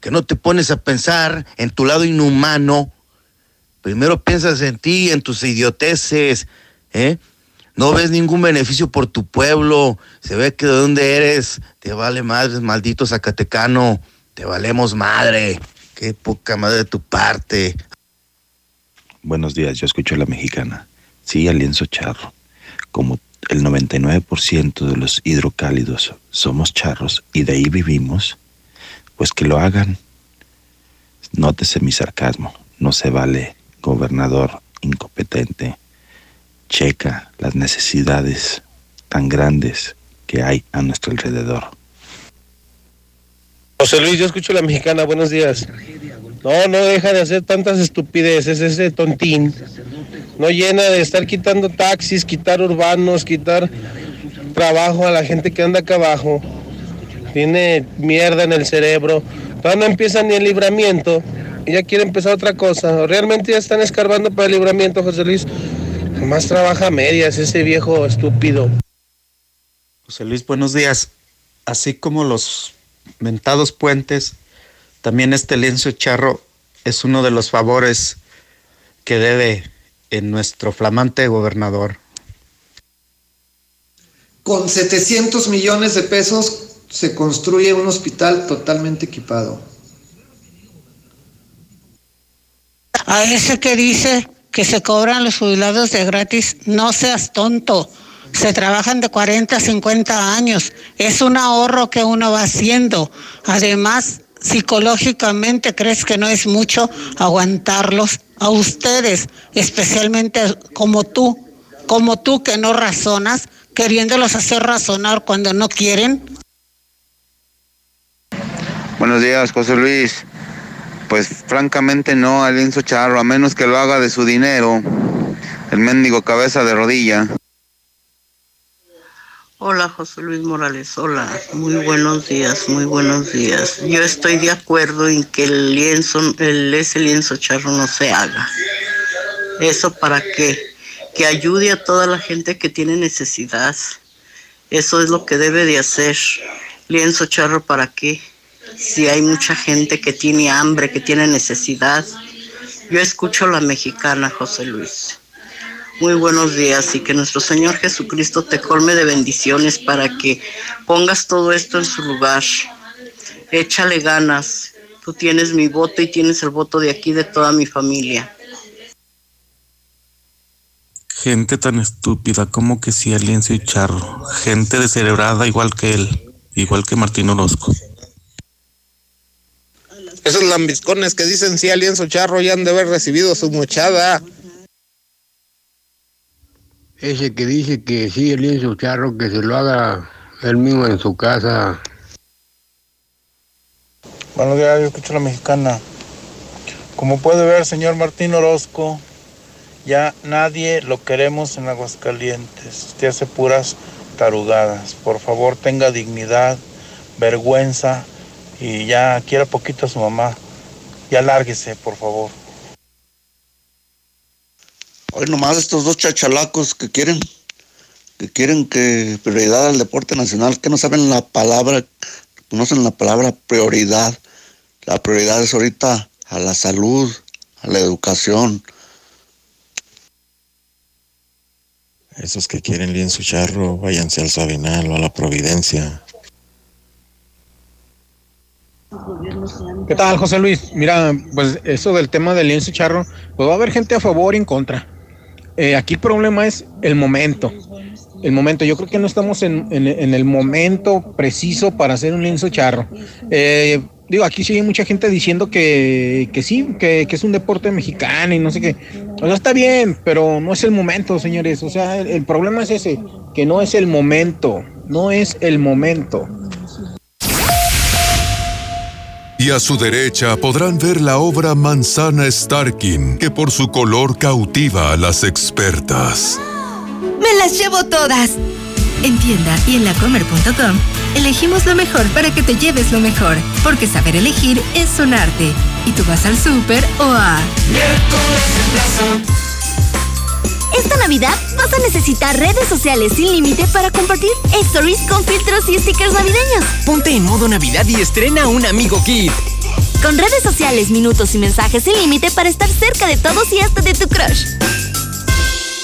¿Que no te pones a pensar en tu lado inhumano? Primero piensas en ti, en tus idioteces, ¿eh? No ves ningún beneficio por tu pueblo. Se ve que de dónde eres. Te vale madre, maldito Zacatecano. Te valemos madre. Qué poca madre de tu parte. Buenos días, yo escucho a la mexicana. Sí, al charro. Como el 99% de los hidrocálidos somos charros y de ahí vivimos, pues que lo hagan. Nótese mi sarcasmo. No se vale, gobernador incompetente, checa las necesidades tan grandes que hay a nuestro alrededor. José Luis, yo escucho la mexicana, buenos días. No, no deja de hacer tantas estupideces, ese tontín. No llena de estar quitando taxis, quitar urbanos, quitar trabajo a la gente que anda acá abajo. Tiene mierda en el cerebro. Todavía no empieza ni el libramiento ya quiere empezar otra cosa. Realmente ya están escarbando para el libramiento, José Luis. Más trabaja a medias ese viejo estúpido. José Luis, buenos días. Así como los mentados puentes, también este lienzo charro es uno de los favores que debe en nuestro flamante gobernador. Con 700 millones de pesos se construye un hospital totalmente equipado. A ese que dice que se cobran los jubilados de gratis, no seas tonto. Se trabajan de 40 a 50 años. Es un ahorro que uno va haciendo. Además, psicológicamente crees que no es mucho aguantarlos a ustedes, especialmente como tú, como tú que no razonas, queriéndolos hacer razonar cuando no quieren. Buenos días, José Luis. Pues francamente no al lienzo charro, a menos que lo haga de su dinero, el mendigo cabeza de rodilla. Hola José Luis Morales, hola, muy buenos días, muy buenos días. Yo estoy de acuerdo en que el lienzo, el, ese lienzo charro no se haga. ¿Eso para qué? Que ayude a toda la gente que tiene necesidad. Eso es lo que debe de hacer. Lienzo charro para qué? Si hay mucha gente que tiene hambre, que tiene necesidad. Yo escucho la mexicana, José Luis. Muy buenos días y que nuestro Señor Jesucristo te colme de bendiciones para que pongas todo esto en su lugar. Échale ganas. Tú tienes mi voto y tienes el voto de aquí de toda mi familia. Gente tan estúpida como que si Aliencio y Charro. Gente descerebrada igual que él, igual que Martín Orozco. Esos lambiscones que dicen sí Alienzo Charro ya han de haber recibido su mochada. Ese que dice que sí, el lienzo charro, que se lo haga él mismo en su casa. Buenos días, yo escucho la mexicana. Como puede ver, señor Martín Orozco, ya nadie lo queremos en Aguascalientes. Usted hace puras tarugadas. Por favor, tenga dignidad, vergüenza y ya quiera poquito a su mamá. Ya lárguese, por favor. Hoy nomás estos dos chachalacos que quieren, que quieren que prioridad al deporte nacional, que no saben la palabra, conocen la palabra prioridad. La prioridad es ahorita a la salud, a la educación. Esos que quieren lienzo charro, váyanse al Sabinal o a la Providencia. ¿Qué tal, José Luis? Mira, pues eso del tema del lienzo charro, pues va a haber gente a favor y en contra. Eh, aquí el problema es el momento. El momento, yo creo que no estamos en, en, el momento preciso para hacer un lienzo charro. Eh, digo, aquí sí hay mucha gente diciendo que, que sí, que, que, es un deporte mexicano y no sé qué. O sea, está bien, pero no es el momento, señores. O sea, el problema es ese, que no es el momento, no es el momento. Y a su derecha podrán ver la obra Manzana Starkin, que por su color cautiva a las expertas. ¡Me las llevo todas! En tienda y en lacomer.com elegimos lo mejor para que te lleves lo mejor, porque saber elegir es un arte. Y tú vas al súper o a... Esta Navidad vas a necesitar redes sociales sin límite para compartir stories con filtros y stickers navideños. Ponte en modo Navidad y estrena un amigo kit. Con redes sociales, minutos y mensajes sin límite para estar cerca de todos y hasta de tu crush.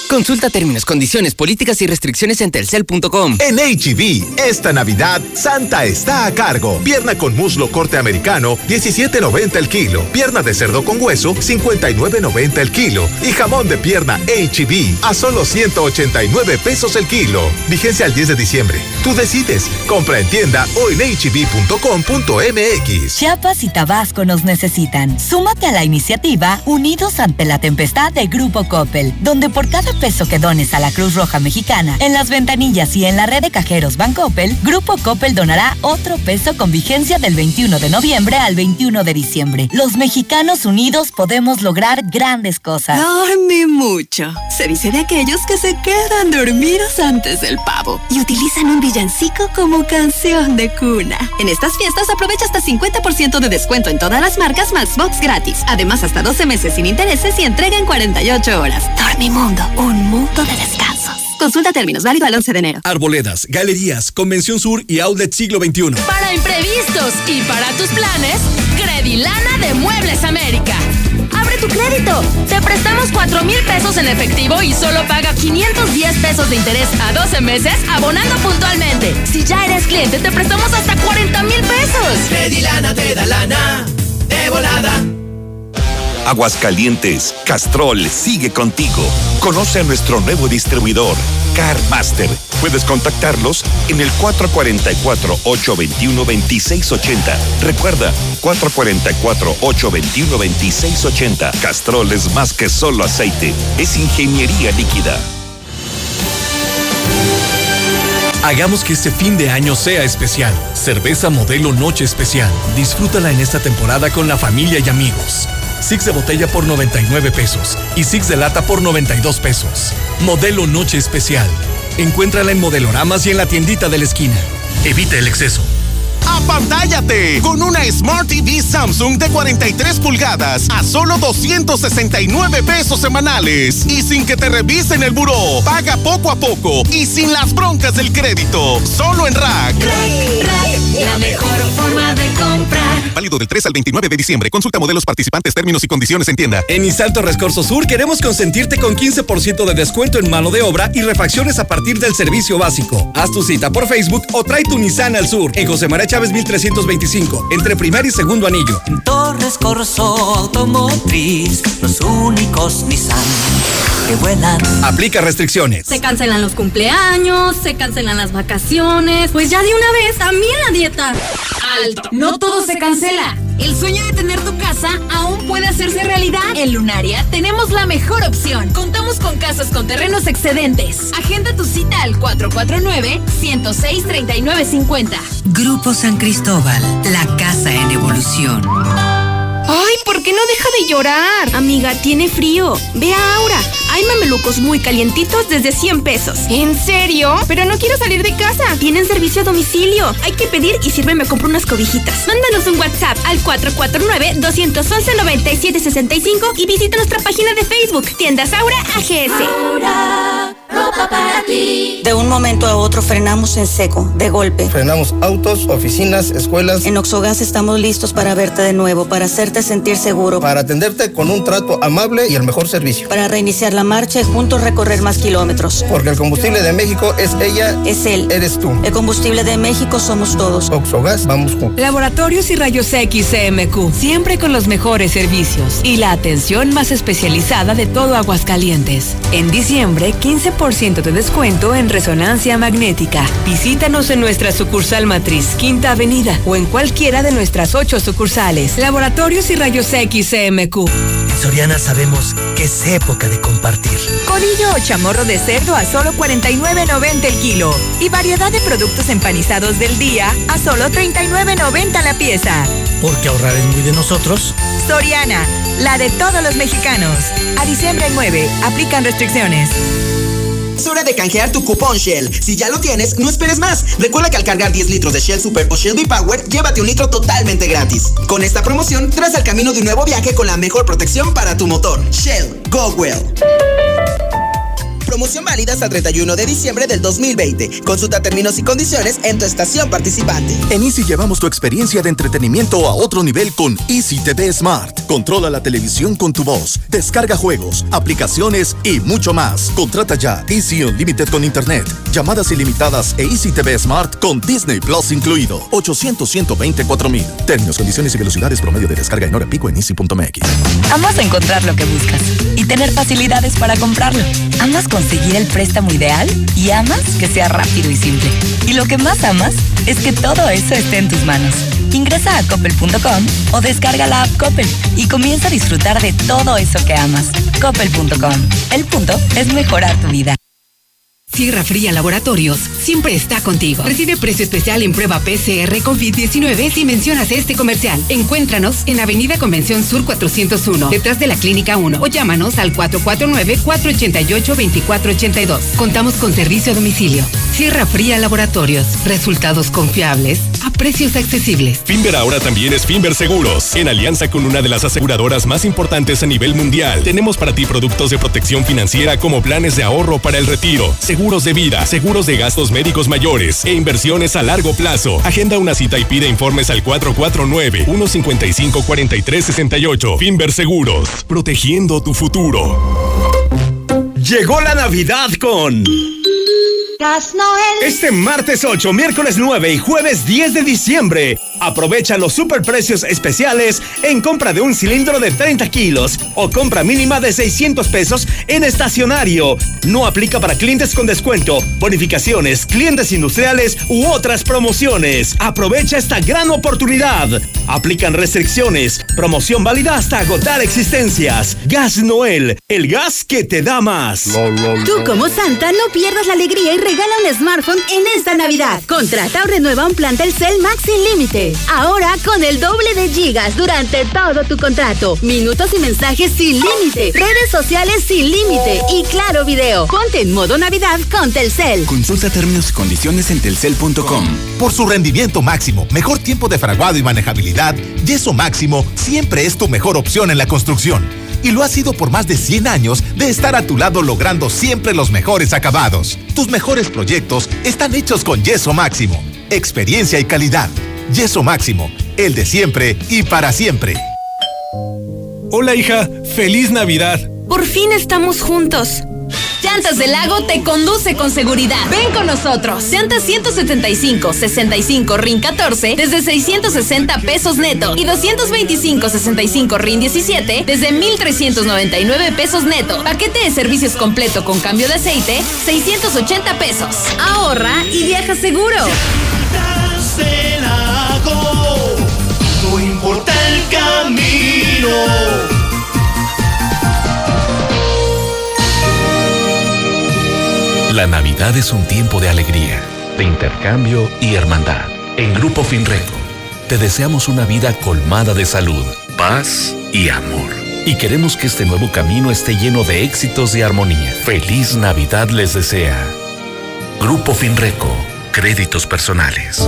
Consulta términos, condiciones, políticas y restricciones en telcel.com. En HB, e esta Navidad, Santa está a cargo. Pierna con muslo corte americano, 17.90 el kilo. Pierna de cerdo con hueso, 59.90 el kilo. Y jamón de pierna HB, e a solo 189 pesos el kilo. Vigencia al 10 de diciembre. Tú decides. Compra en tienda o en hb.com.mx. Chiapas y Tabasco nos necesitan. Súmate a la iniciativa Unidos ante la Tempestad de Grupo Coppel, donde por cada peso que dones a la Cruz Roja Mexicana en las ventanillas y en la red de cajeros Bancoppel, Grupo Coppel donará otro peso con vigencia del 21 de noviembre al 21 de diciembre. Los mexicanos unidos podemos lograr grandes cosas. Dormí mucho. Se dice de aquellos que se quedan dormidos antes del pavo y utilizan un villancico como canción de cuna. En estas fiestas aprovecha hasta 50% de descuento en todas las marcas Maxbox gratis. Además, hasta 12 meses sin intereses y entrega en 48 horas. Dormimundo, un mundo de descansos. Consulta términos, válido al 11 de enero. Arboledas, galerías, Convención Sur y Outlet Siglo XXI. Para imprevistos y para tus planes, Credilana de Muebles América. Abre tu crédito. Te prestamos 4 mil pesos en efectivo y solo paga 510 pesos de interés a 12 meses abonando puntualmente. Si ya eres cliente, te prestamos hasta 40 mil pesos. Credilana te da lana de volada. Aguascalientes, Castrol sigue contigo. Conoce a nuestro nuevo distribuidor, CarMaster. Puedes contactarlos en el 444-821-2680. Recuerda, 444-821-2680. Castrol es más que solo aceite, es ingeniería líquida. Hagamos que este fin de año sea especial. Cerveza modelo Noche Especial. Disfrútala en esta temporada con la familia y amigos. Six de botella por 99 pesos y Six de lata por 92 pesos. Modelo Noche Especial. Encuéntrala en modeloramas y en la tiendita de la esquina. Evita el exceso. Apantállate con una Smart TV Samsung de 43 pulgadas a solo 269 pesos semanales y sin que te revisen el buró. Paga poco a poco y sin las broncas del crédito. Solo en Rack. la mejor forma de comprar. Válido del 3 al 29 de diciembre. Consulta modelos participantes, términos y condiciones en tienda. En Insalto Rescorso Sur queremos consentirte con 15% de descuento en mano de obra y refacciones a partir del servicio básico. Haz tu cita por Facebook o trae tu Nissan al sur en José María Chávez 1325, entre primer y segundo anillo. En Torres Corso Automotriz, los únicos Nissan que vuelan. Aplica restricciones. Se cancelan los cumpleaños, se cancelan las vacaciones. Pues ya de una vez, también la dieta. Alto. No todo se cancela. El sueño de tener tu casa aún puede hacerse realidad. En Lunaria tenemos la mejor opción. Contamos con casas con terrenos excedentes. Agenda tu cita al 449-106-3950. Grupo San Cristóbal, la casa en evolución. Ay, ¿por qué no deja de llorar? Amiga, tiene frío. Ve a Aura. Hay mamelucos muy calientitos desde 100 pesos. ¿En serio? Pero no quiero salir de casa. Tienen servicio a domicilio. Hay que pedir y sirve me compro unas cobijitas. Mándanos un WhatsApp al 449-211-9765 y visita nuestra página de Facebook, Tiendas Aura AGS. Aura, ropa para ti. De un momento a otro frenamos en seco, de golpe. Frenamos autos, oficinas, escuelas. En Oxogas estamos listos para verte de nuevo, para hacerte sentir seguro. Para atenderte con un trato amable y el mejor servicio. Para reiniciar la marcha y juntos recorrer más kilómetros. Porque el combustible de México es ella. Es él. Eres tú. El combustible de México somos todos. Oxogas, vamos juntos. Laboratorios y Rayos X CMQ. Siempre con los mejores servicios y la atención más especializada de todo Aguascalientes. En diciembre, 15% de descuento en resonancia magnética. Visítanos en nuestra sucursal matriz, Quinta Avenida, o en cualquiera de nuestras ocho sucursales. Laboratorios y Rayos X CMQ. En Soriana sabemos que es época de compartir. Codillo o chamorro de cerdo a solo 49.90 el kilo. Y variedad de productos empanizados del día a solo 39.90 la pieza. Porque ahorrar es muy de nosotros. Soriana, la de todos los mexicanos. A diciembre 9, aplican restricciones. Es hora de canjear tu cupón Shell. Si ya lo tienes, no esperes más. Recuerda que al cargar 10 litros de Shell Super o Shell V-Power, llévate un litro totalmente gratis. Con esta promoción, tras al camino de un nuevo viaje con la mejor protección para tu motor. Shell, go well. Promoción válida hasta el 31 de diciembre del 2020. Consulta términos y condiciones en tu estación participante. En Easy llevamos tu experiencia de entretenimiento a otro nivel con Easy TV Smart. Controla la televisión con tu voz, descarga juegos, aplicaciones y mucho más. Contrata ya Easy Unlimited con Internet, llamadas ilimitadas e Easy TV Smart con Disney Plus incluido. 800 124 mil. Términos, condiciones y velocidades promedio de descarga en hora pico en easy.mx. Amas encontrar lo que buscas y tener facilidades para comprarlo. Amas conseguir el préstamo ideal y amas que sea rápido y simple. Y lo que más amas es que todo eso esté en tus manos. Ingresa a coppel.com o descarga la app Coppel y comienza a disfrutar de todo eso que amas. Coppel.com. El punto es mejorar tu vida. Sierra Fría Laboratorios siempre está contigo. Recibe precio especial en prueba PCR COVID-19 si mencionas este comercial. Encuéntranos en Avenida Convención Sur 401, detrás de la Clínica 1 o llámanos al 449-488-2482. Contamos con servicio a domicilio. Sierra Fría Laboratorios. Resultados confiables a precios accesibles. Finver ahora también es Finver Seguros. En alianza con una de las aseguradoras más importantes a nivel mundial, tenemos para ti productos de protección financiera como planes de ahorro para el retiro, seguros de vida, seguros de gastos médicos mayores e inversiones a largo plazo. Agenda una cita y pide informes al 449-155-4368. Finver Seguros, protegiendo tu futuro. Llegó la Navidad con... Gas Noel. Este martes 8, miércoles 9 y jueves 10 de diciembre, aprovecha los superprecios especiales en compra de un cilindro de 30 kilos o compra mínima de 600 pesos en estacionario. No aplica para clientes con descuento, bonificaciones, clientes industriales u otras promociones. Aprovecha esta gran oportunidad. Aplican restricciones. Promoción válida hasta agotar existencias. Gas Noel, el gas que te da más. Tú como Santa no pierdas la alegría y regala un smartphone en esta Navidad. Contrata o renueva un plan Telcel Max sin límite. Ahora con el doble de gigas durante todo tu contrato. Minutos y mensajes sin límite. Redes sociales sin límite. Y claro video. Ponte en modo Navidad con Telcel. Consulta términos y condiciones en telcel.com. Por su rendimiento máximo, mejor tiempo de fraguado y manejabilidad, Yeso Máximo siempre es tu mejor opción en la construcción. Y lo ha sido por más de 100 años de estar a tu lado logrando siempre los mejores acabados. Tus mejores proyectos están hechos con Yeso Máximo. Experiencia y calidad. Yeso Máximo, el de siempre y para siempre. Hola hija, feliz Navidad. Por fin estamos juntos. Llantas del Lago te conduce con seguridad. Ven con nosotros. Llantas 175, 65 RIN 14 desde 660 pesos neto y 225, 65 RIN 17 desde 1399 pesos neto. Paquete de servicios completo con cambio de aceite, 680 pesos. Ahorra y viaja seguro. del lago, no importa el camino. La Navidad es un tiempo de alegría, de intercambio y hermandad. En Grupo Finreco te deseamos una vida colmada de salud, paz y amor. Y queremos que este nuevo camino esté lleno de éxitos y armonía. Feliz Navidad les desea. Grupo Finreco, créditos personales.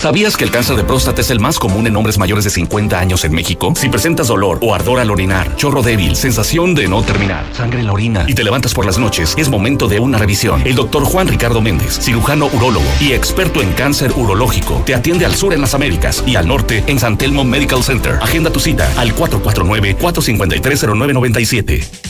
¿Sabías que el cáncer de próstata es el más común en hombres mayores de 50 años en México? Si presentas dolor o ardor al orinar, chorro débil, sensación de no terminar, sangre en la orina y te levantas por las noches, es momento de una revisión. El doctor Juan Ricardo Méndez, cirujano urólogo y experto en cáncer urológico, te atiende al sur en las Américas y al norte en San Telmo Medical Center. Agenda tu cita al 449-453-0997.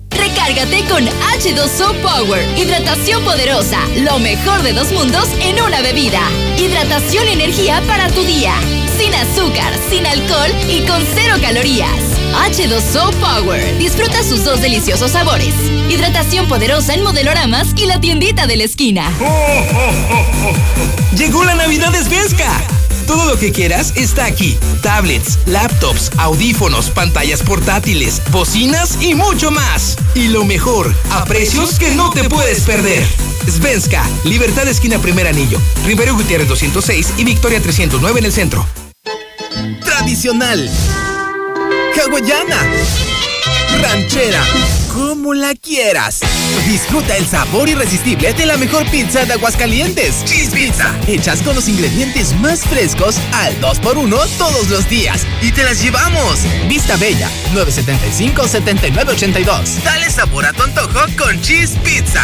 Recárgate con H2O Power. Hidratación poderosa. Lo mejor de dos mundos en una bebida. Hidratación y energía para tu día. Sin azúcar, sin alcohol y con cero calorías. H2O Power. Disfruta sus dos deliciosos sabores. Hidratación poderosa en modeloramas y la tiendita de la esquina. Llegó la Navidad de. Todo lo que quieras está aquí. Tablets, laptops, audífonos, pantallas portátiles, bocinas y mucho más. Y lo mejor, a precios que no te puedes perder. Svenska, Libertad Esquina Primer Anillo, Rivero Gutiérrez 206 y Victoria 309 en el centro. Tradicional. Hawaiana. Ranchera. Como la quieras. Disfruta el sabor irresistible de la mejor pizza de Aguascalientes. Cheese Pizza. Hechas con los ingredientes más frescos al 2x1 todos los días. Y te las llevamos. Vista Bella, 975-7982. Dale sabor a tu antojo con Cheese Pizza.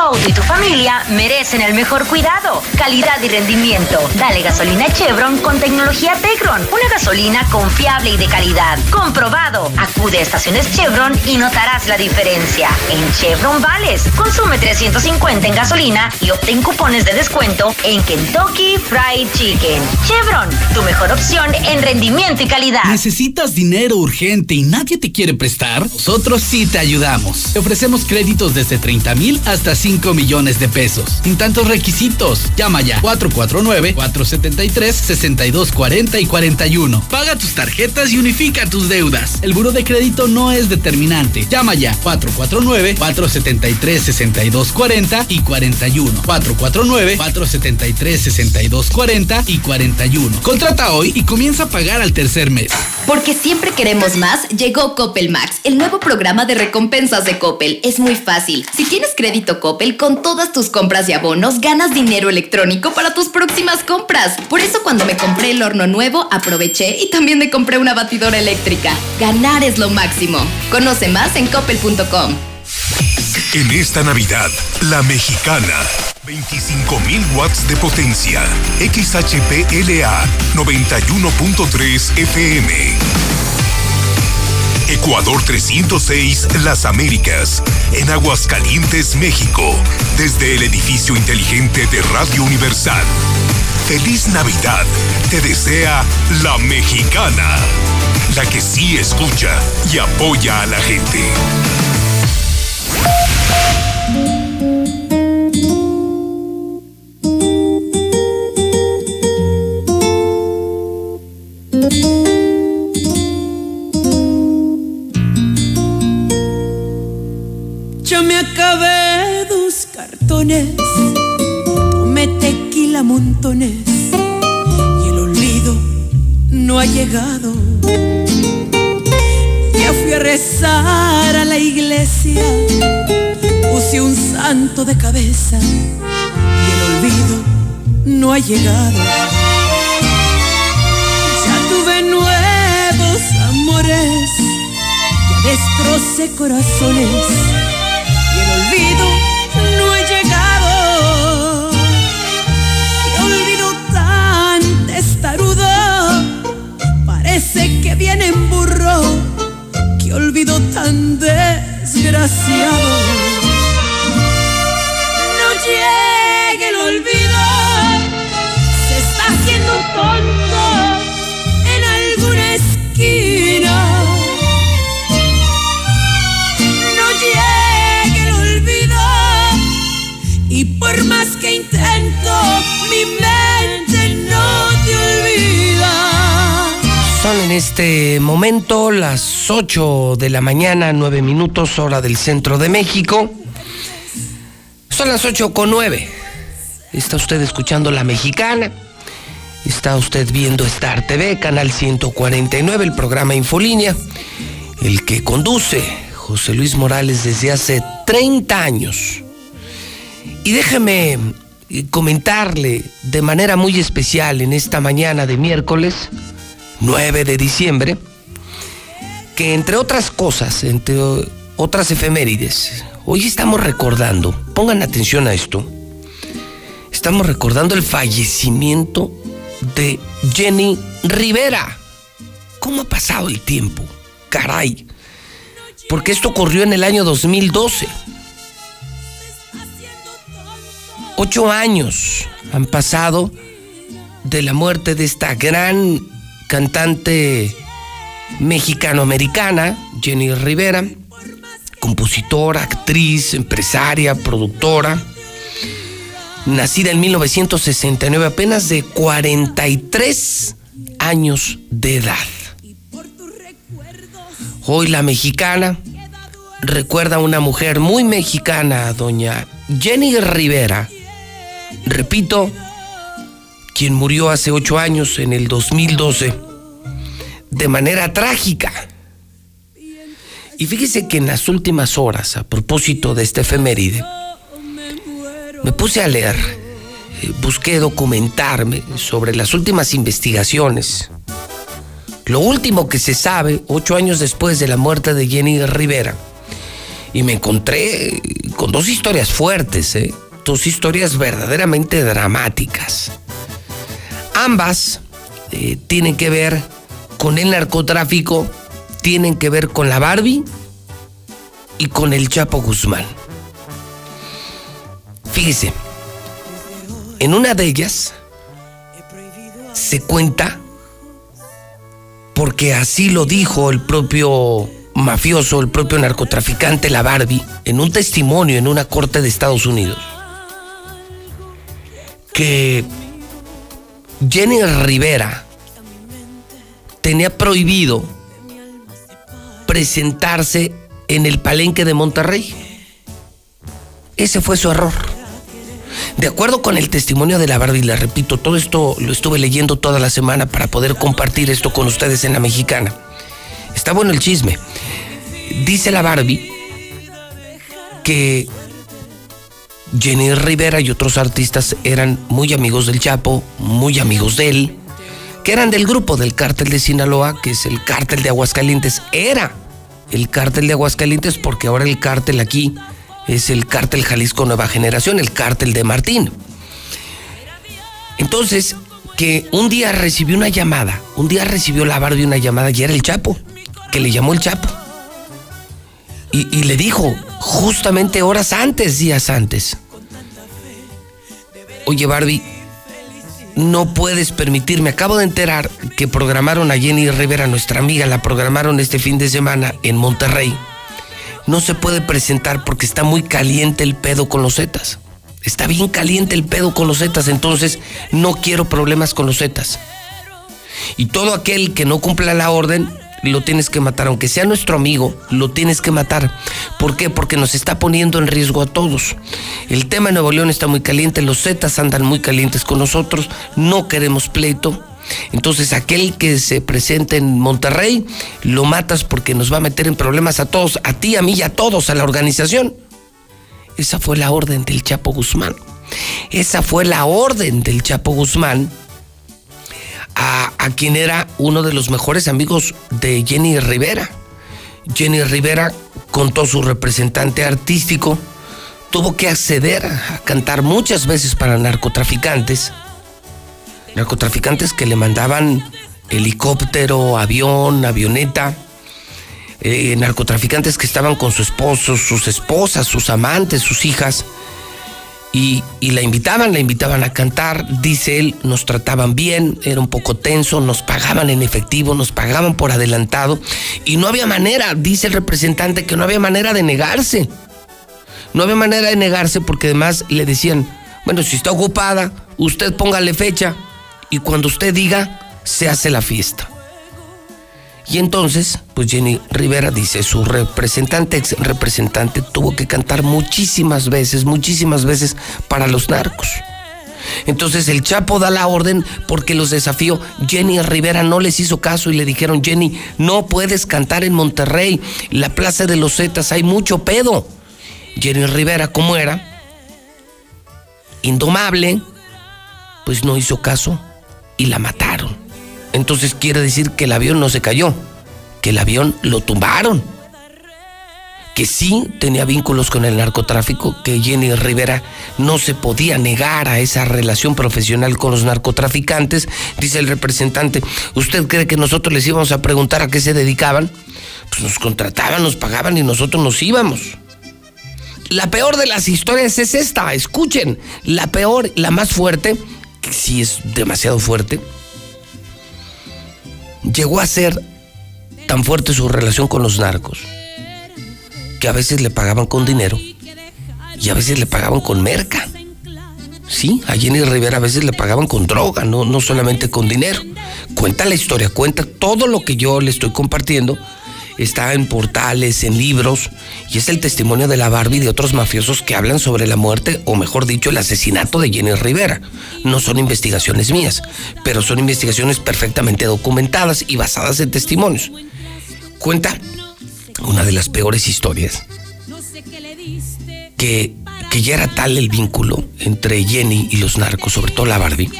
Auto y tu familia merecen el mejor cuidado, calidad y rendimiento. Dale gasolina Chevron con tecnología Tecron, una gasolina confiable y de calidad. Comprobado. Acude a estaciones Chevron y notarás la diferencia. En Chevron Vales, consume 350 en gasolina y obtén cupones de descuento en Kentucky Fried Chicken. Chevron, tu mejor opción en rendimiento y calidad. ¿Necesitas dinero urgente y nadie te quiere prestar? Nosotros sí te ayudamos. Te ofrecemos créditos desde 30 mil hasta 5 millones de pesos. Sin tantos requisitos. Llama ya 449-473-6240 y 41. Paga tus tarjetas y unifica tus deudas. El buro de crédito no es determinante. Llama ya 449-473-6240 y 41. 449-473-6240 y 41. Contrata hoy y comienza a pagar al tercer mes. Porque siempre queremos más, llegó Coppel Max, el nuevo programa de recompensas de Coppel. Es muy fácil. Si tienes crédito Coppel, con todas tus compras y abonos ganas dinero electrónico para tus próximas compras. Por eso cuando me compré el horno nuevo, aproveché y también me compré una batidora eléctrica. Ganar es lo máximo. Conoce más en coppel.com. En esta Navidad, la mexicana. 25.000 watts de potencia. XHPLA 91.3 FM. Ecuador 306 Las Américas, en Aguascalientes, México, desde el edificio inteligente de Radio Universal. Feliz Navidad, te desea la mexicana, la que sí escucha y apoya a la gente. Cartones, tomé tequila montones y el olvido no ha llegado. Ya fui a rezar a la iglesia, puse un santo de cabeza y el olvido no ha llegado. Ya tuve nuevos amores, ya destrocé corazones burro. Qué olvido tan desgraciado. En este momento las 8 de la mañana, 9 minutos, hora del centro de México. Son las 8 con 9. Está usted escuchando La Mexicana. Está usted viendo Star TV, canal 149, el programa Infolínea, el que conduce José Luis Morales desde hace 30 años. Y déjeme eh, comentarle de manera muy especial en esta mañana de miércoles 9 de diciembre que entre otras cosas, entre otras efemérides, hoy estamos recordando, pongan atención a esto, estamos recordando el fallecimiento de Jenny Rivera. ¿Cómo ha pasado el tiempo? caray. Porque esto ocurrió en el año 2012. Ocho años han pasado de la muerte de esta gran cantante mexicano-americana, Jenny Rivera, compositora, actriz, empresaria, productora, nacida en 1969, apenas de 43 años de edad. Hoy la mexicana recuerda a una mujer muy mexicana, doña Jenny Rivera. Repito, quien murió hace ocho años, en el 2012, de manera trágica. Y fíjese que en las últimas horas, a propósito de este efeméride, me puse a leer, eh, busqué documentarme sobre las últimas investigaciones. Lo último que se sabe, ocho años después de la muerte de Jenny Rivera, y me encontré con dos historias fuertes, ¿eh? dos historias verdaderamente dramáticas. Ambas eh, tienen que ver con el narcotráfico, tienen que ver con la Barbie y con el Chapo Guzmán. Fíjese, en una de ellas se cuenta, porque así lo dijo el propio mafioso, el propio narcotraficante, la Barbie, en un testimonio en una corte de Estados Unidos, que Jenny Rivera tenía prohibido presentarse en el palenque de Monterrey. Ese fue su error. De acuerdo con el testimonio de la Barbie, le repito, todo esto lo estuve leyendo toda la semana para poder compartir esto con ustedes en la mexicana. Está bueno el chisme. Dice la Barbie que Jenny Rivera y otros artistas eran muy amigos del Chapo, muy amigos de él, que eran del grupo del cártel de Sinaloa, que es el cártel de Aguascalientes. Era el cártel de Aguascalientes porque ahora el cártel aquí es el cártel Jalisco Nueva Generación, el cártel de Martín. Entonces, que un día recibió una llamada, un día recibió la Barbie una llamada y era el Chapo, que le llamó el Chapo. Y le dijo, justamente horas antes, días antes, oye Barbie, no puedes permitirme. Acabo de enterar que programaron a Jenny Rivera, nuestra amiga, la programaron este fin de semana en Monterrey. No se puede presentar porque está muy caliente el pedo con los Zetas. Está bien caliente el pedo con los Zetas, entonces no quiero problemas con los Zetas. Y todo aquel que no cumpla la orden, lo tienes que matar. Aunque sea nuestro amigo, lo tienes que matar. ¿Por qué? Porque nos está poniendo en riesgo a todos. El tema de Nuevo León está muy caliente, los Zetas andan muy calientes con nosotros, no queremos pleito. Entonces aquel que se presente en Monterrey, lo matas porque nos va a meter en problemas a todos, a ti, a mí y a todos, a la organización. Esa fue la orden del Chapo Guzmán. Esa fue la orden del Chapo Guzmán a, quien era uno de los mejores amigos de Jenny Rivera. Jenny Rivera, contó su representante artístico, tuvo que acceder a cantar muchas veces para narcotraficantes. Narcotraficantes que le mandaban helicóptero, avión, avioneta. Eh, narcotraficantes que estaban con su esposo, sus esposas, sus amantes, sus hijas y, la invitaban, la invitaban a cantar, dice él, nos trataban bien, era un poco tenso, nos pagaban en efectivo, nos pagaban por adelantado y no había manera, dice el representante, que no había manera de negarse. No había manera de negarse porque además le decían, bueno, si está ocupada, usted póngale fecha y cuando usted diga, se hace la fiesta. Y entonces, pues Jenny Rivera dice, su representante, ex representante, tuvo que cantar muchísimas veces, muchísimas veces para los narcos. Entonces el Chapo da la orden porque los desafió. Jenny Rivera no les hizo caso y le dijeron, Jenny, no puedes cantar en Monterrey, la Plaza de los Zetas, hay mucho pedo. Jenny Rivera, ¿cómo era? Indomable, pues no hizo caso y la mataron. Entonces quiere decir que el avión no se cayó, que el avión lo tumbaron. Que sí tenía vínculos con el narcotráfico, que Jenny Rivera no se podía negar a esa relación profesional con los narcotraficantes, dice el representante. ¿Usted cree que nosotros les íbamos a preguntar a qué se dedicaban? pues nos contrataban, nos pagaban y nosotros nos íbamos. La peor de las historias es esta, escuchen, la peor, la más fuerte, que sí es demasiado fuerte, llegó a ser tan fuerte su relación con los narcos que a veces le pagaban con dinero y a veces le pagaban con merca. Sí, a Jenny Rivera a veces le pagaban con droga, no, no solamente con dinero. Cuenta la historia, cuenta todo lo que yo le estoy compartiendo. Está en portales, en libros, y es el testimonio de la Barbie y de otros mafiosos que hablan sobre la muerte, o mejor dicho, el asesinato de Jenny Rivera. No son investigaciones mías, pero son investigaciones perfectamente documentadas y basadas en testimonios. Cuenta una de las peores historias que, que ya era tal el vínculo entre Jenny y los narcos, sobre todo la Barbie,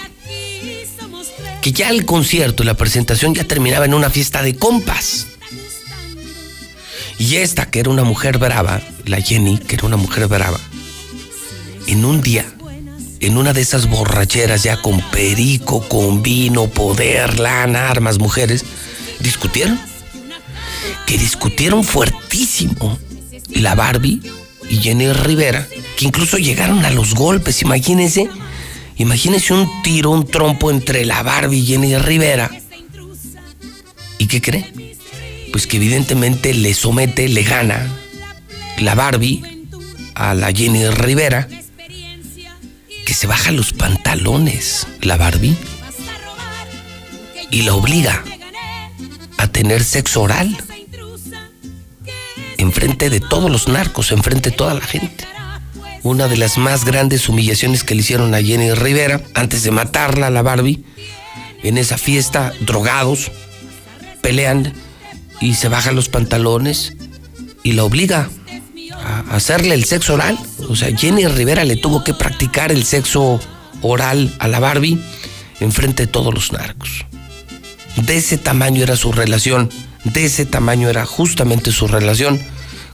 que ya el concierto y la presentación ya terminaba en una fiesta de compas. Y esta, que era una mujer brava, la Jenny, que era una mujer brava, en un día, en una de esas borracheras ya con perico, con vino, poder, lana, armas, mujeres, discutieron. Que discutieron fuertísimo la Barbie y Jenny Rivera, que incluso llegaron a los golpes, imagínense, imagínense un tiro, un trompo entre la Barbie y Jenny Rivera. ¿Y qué cree? Pues que evidentemente le somete, le gana la Barbie a la Jenny Rivera, que se baja los pantalones, la Barbie, y la obliga a tener sexo oral enfrente de todos los narcos, enfrente de toda la gente. Una de las más grandes humillaciones que le hicieron a Jenny Rivera antes de matarla la Barbie. En esa fiesta, drogados, pelean y se bajan los pantalones y la obliga a hacerle el sexo oral. O sea, Jenny Rivera le tuvo que practicar el sexo oral a la Barbie enfrente de todos los narcos. De ese tamaño era su relación de ese tamaño era justamente su relación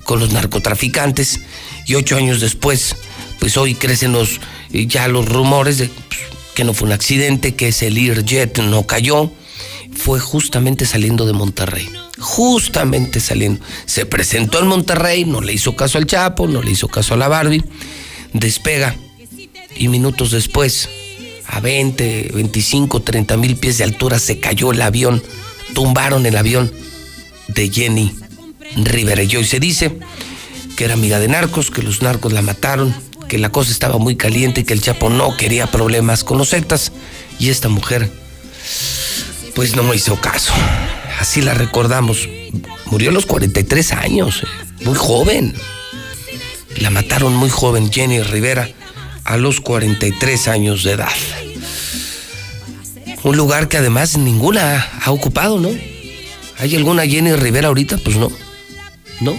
con los narcotraficantes y ocho años después, pues hoy crecen los, eh, ya los rumores de pues, que no fue un accidente, que ese Learjet no cayó, fue justamente saliendo de Monterrey. Justamente saliendo. Se presentó en Monterrey, no le hizo caso al Chapo, no le hizo caso a la Barbie, despega y minutos después, a 20, 25, 30 mil pies de altura, se cayó el avión, tumbaron el avión de Jenny Rivera. Y se dice que era amiga de narcos, que los narcos la mataron, que la cosa estaba muy caliente y que el Chapo no quería problemas con los sectas. Y esta mujer, pues no me hizo caso. Así la recordamos. Murió a los 43 años, eh, muy joven. La mataron muy joven Jenny Rivera a los 43 años de edad. Un lugar que además ninguna ha ocupado, ¿no? ¿Hay alguna Jenny Rivera ahorita? Pues no. ¿No?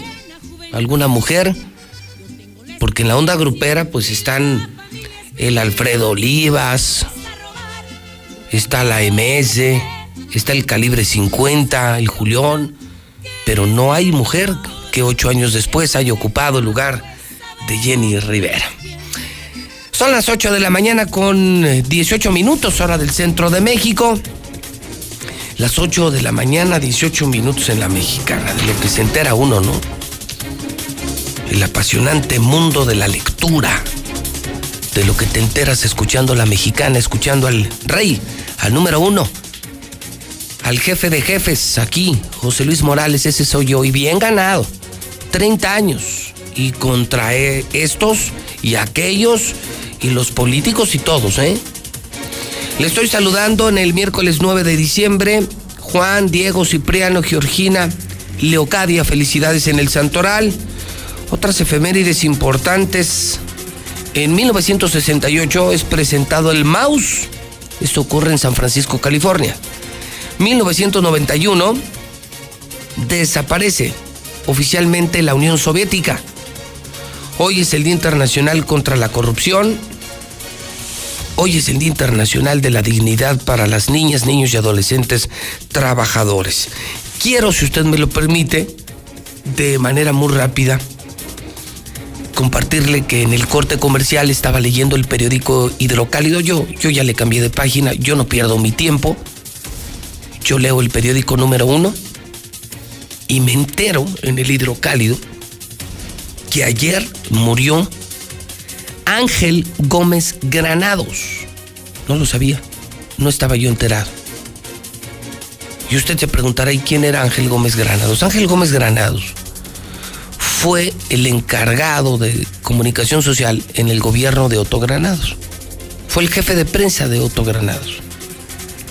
¿Alguna mujer? Porque en la onda grupera pues están el Alfredo Olivas, está la MS, está el Calibre 50, el Julión, pero no hay mujer que ocho años después haya ocupado el lugar de Jenny Rivera. Son las 8 de la mañana con 18 minutos, hora del centro de México. Las 8 de la mañana, 18 minutos en la mexicana, de lo que se entera uno, ¿no? El apasionante mundo de la lectura, de lo que te enteras escuchando la mexicana, escuchando al rey, al número uno, al jefe de jefes aquí, José Luis Morales, ese soy yo, y bien ganado, 30 años, y contra estos y aquellos y los políticos y todos, ¿eh? Le estoy saludando en el miércoles 9 de diciembre. Juan, Diego, Cipriano, Georgina, Leocadia, felicidades en el Santoral. Otras efemérides importantes. En 1968 es presentado el Mouse. Esto ocurre en San Francisco, California. 1991 desaparece oficialmente la Unión Soviética. Hoy es el Día Internacional contra la Corrupción Hoy es el Día Internacional de la Dignidad para las niñas, niños y adolescentes trabajadores. Quiero, si usted me lo permite, de manera muy rápida, compartirle que en el corte comercial estaba leyendo el periódico Hidrocálido. Yo, yo ya le cambié de página, yo no pierdo mi tiempo. Yo leo el periódico número uno y me entero en el hidrocálido que ayer murió Ángel Gómez Granados. No lo sabía, no estaba yo enterado. Y usted se preguntará, ¿y quién era Ángel Gómez Granados? Ángel Gómez Granados fue el encargado de comunicación social en el gobierno de Otto Granados. Fue el jefe de prensa de Otto Granados.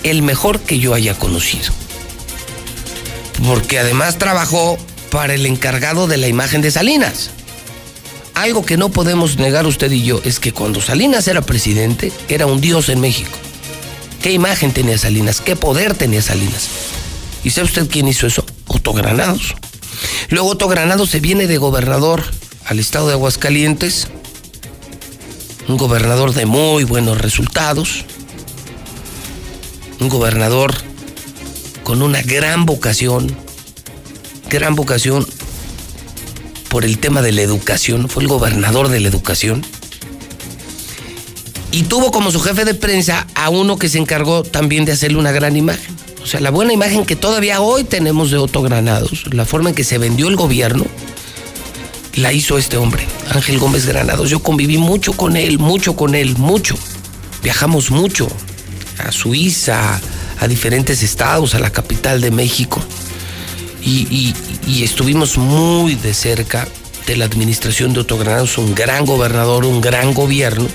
El mejor que yo haya conocido. Porque además trabajó para el encargado de la imagen de Salinas. Algo que no podemos negar usted y yo es que cuando Salinas era presidente, era un dios en México. ¿Qué imagen tenía Salinas? ¿Qué poder tenía Salinas? ¿Y sabe usted quién hizo eso? Otto Granados. Luego Otto Granados se viene de gobernador al estado de Aguascalientes. Un gobernador de muy buenos resultados. Un gobernador con una gran vocación. Gran vocación por el tema de la educación. Fue el gobernador de la educación. Y tuvo como su jefe de prensa a uno que se encargó también de hacerle una gran imagen. O sea, la buena imagen que todavía hoy tenemos de Otto Granados, la forma en que se vendió el gobierno, la hizo este hombre, Ángel Gómez Granados. Yo conviví mucho con él, mucho con él, mucho. Viajamos mucho a Suiza, a diferentes estados, a la capital de México. Y, estuvimos muy de cerca de la administración de Otto Granados, un gran gobernador, un gran gobierno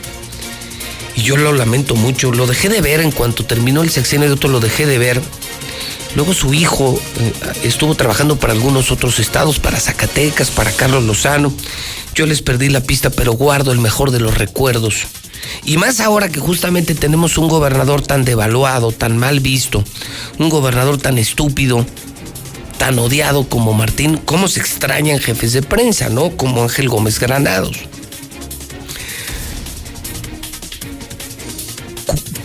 y yo lo lamento mucho. Lo dejé de ver en cuanto terminó el sexenio de otro, lo dejé de ver. Luego su hijo eh, estuvo trabajando para algunos otros estados, para Zacatecas, para Carlos Lozano. Yo les perdí la pista, pero guardo el mejor de los recuerdos. Y más ahora que justamente tenemos un gobernador tan devaluado, tan mal visto, un gobernador tan estúpido, tan odiado como Martín, ¿cómo se extrañan jefes de prensa, no? Como Ángel Gómez Granados.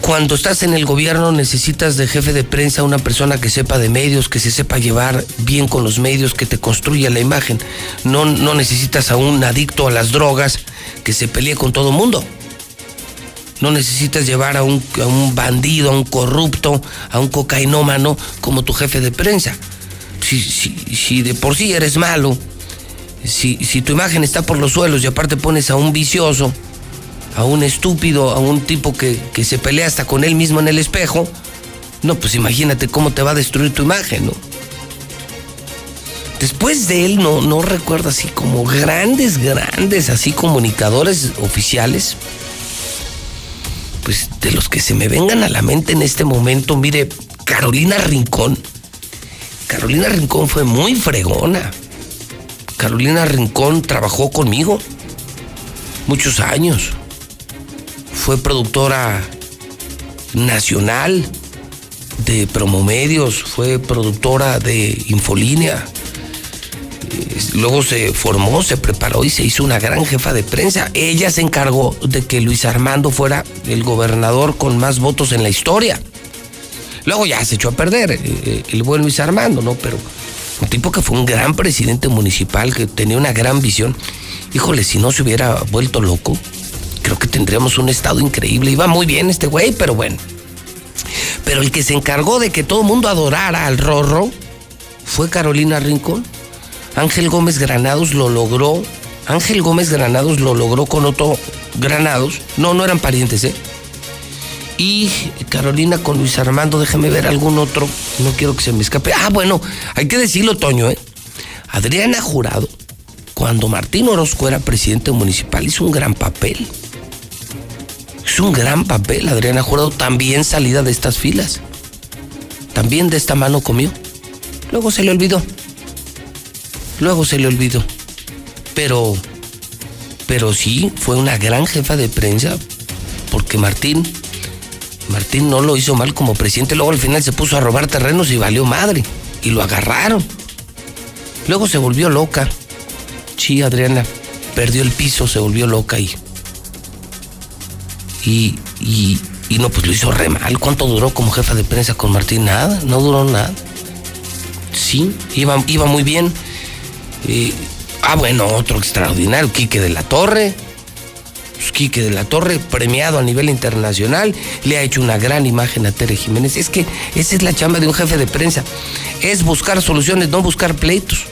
cuando estás en el gobierno necesitas de jefe de prensa una persona que sepa de medios, que se sepa llevar bien con los medios, que te construya la imagen. No, no necesitas a un adicto a las drogas que se pelee con todo mundo. No necesitas llevar a un, a un, bandido, a un corrupto, a un cocainómano como tu jefe de prensa. Si, si, si de por sí eres malo, si, si tu imagen está por los suelos y aparte pones a un vicioso, a un estúpido, a un tipo que, se pelea hasta con él mismo en el espejo, no, pues imagínate cómo te va a destruir tu imagen, ¿no? Después de él no, no recuerdo así como grandes, grandes, así comunicadores oficiales. Pues de los que se me vengan a la mente en este momento, mire, Carolina Rincón. Carolina Rincón fue muy fregona. Carolina Rincón trabajó conmigo muchos años fue productora nacional de Promomedios, fue productora de Infolínea. Luego se formó, se preparó y se hizo una gran jefa de prensa. Ella se encargó de que Luis Armando fuera el gobernador con más votos en la historia. Luego ya se echó a perder eh, eh, el buen Luis Armando, ¿no? Pero un tipo que fue un gran presidente municipal, que tenía una gran visión. Híjole, si no se hubiera vuelto loco, creo que tendríamos un estado increíble. Iba muy bien este güey, pero bueno. Pero el que se encargó de que todo el mundo adorara al Rorro fue Carolina Rincón. Ángel Gómez Granados lo logró. Ángel Gómez Granados lo logró con Otto Granados. No, no eran parientes, ¿eh? Y Carolina con Luis Armando, déjame ver algún otro. No quiero que se me escape. Ah, bueno, hay que decirlo, Toño, ¿eh? Adriana Jurado, cuando Martín Orozco era presidente municipal, hizo un gran papel. Es un gran papel, Adriana Jurado, también salida de estas filas. También de esta mano comió. Luego se le olvidó. Luego se le olvidó. Pero, pero sí, fue una gran jefa de prensa, porque Martín, Martín no lo hizo mal como presidente. Luego al final se puso a robar terrenos y valió madre. Y lo agarraron. Luego se volvió loca. Sí, Adriana, perdió el piso, se volvió loca y y, y, no, pues lo hizo re mal. ¿Cuánto duró como jefa de prensa con Martín? Nada, no duró nada. Sí, iba, iba muy bien. Ah, bueno, otro extraordinario, Quique de la Torre. pues, Quique de la Torre, premiado a nivel internacional, le ha hecho una gran imagen a Tere Jiménez. Es que esa es la chamba de un jefe de prensa, es buscar soluciones, no buscar pleitos.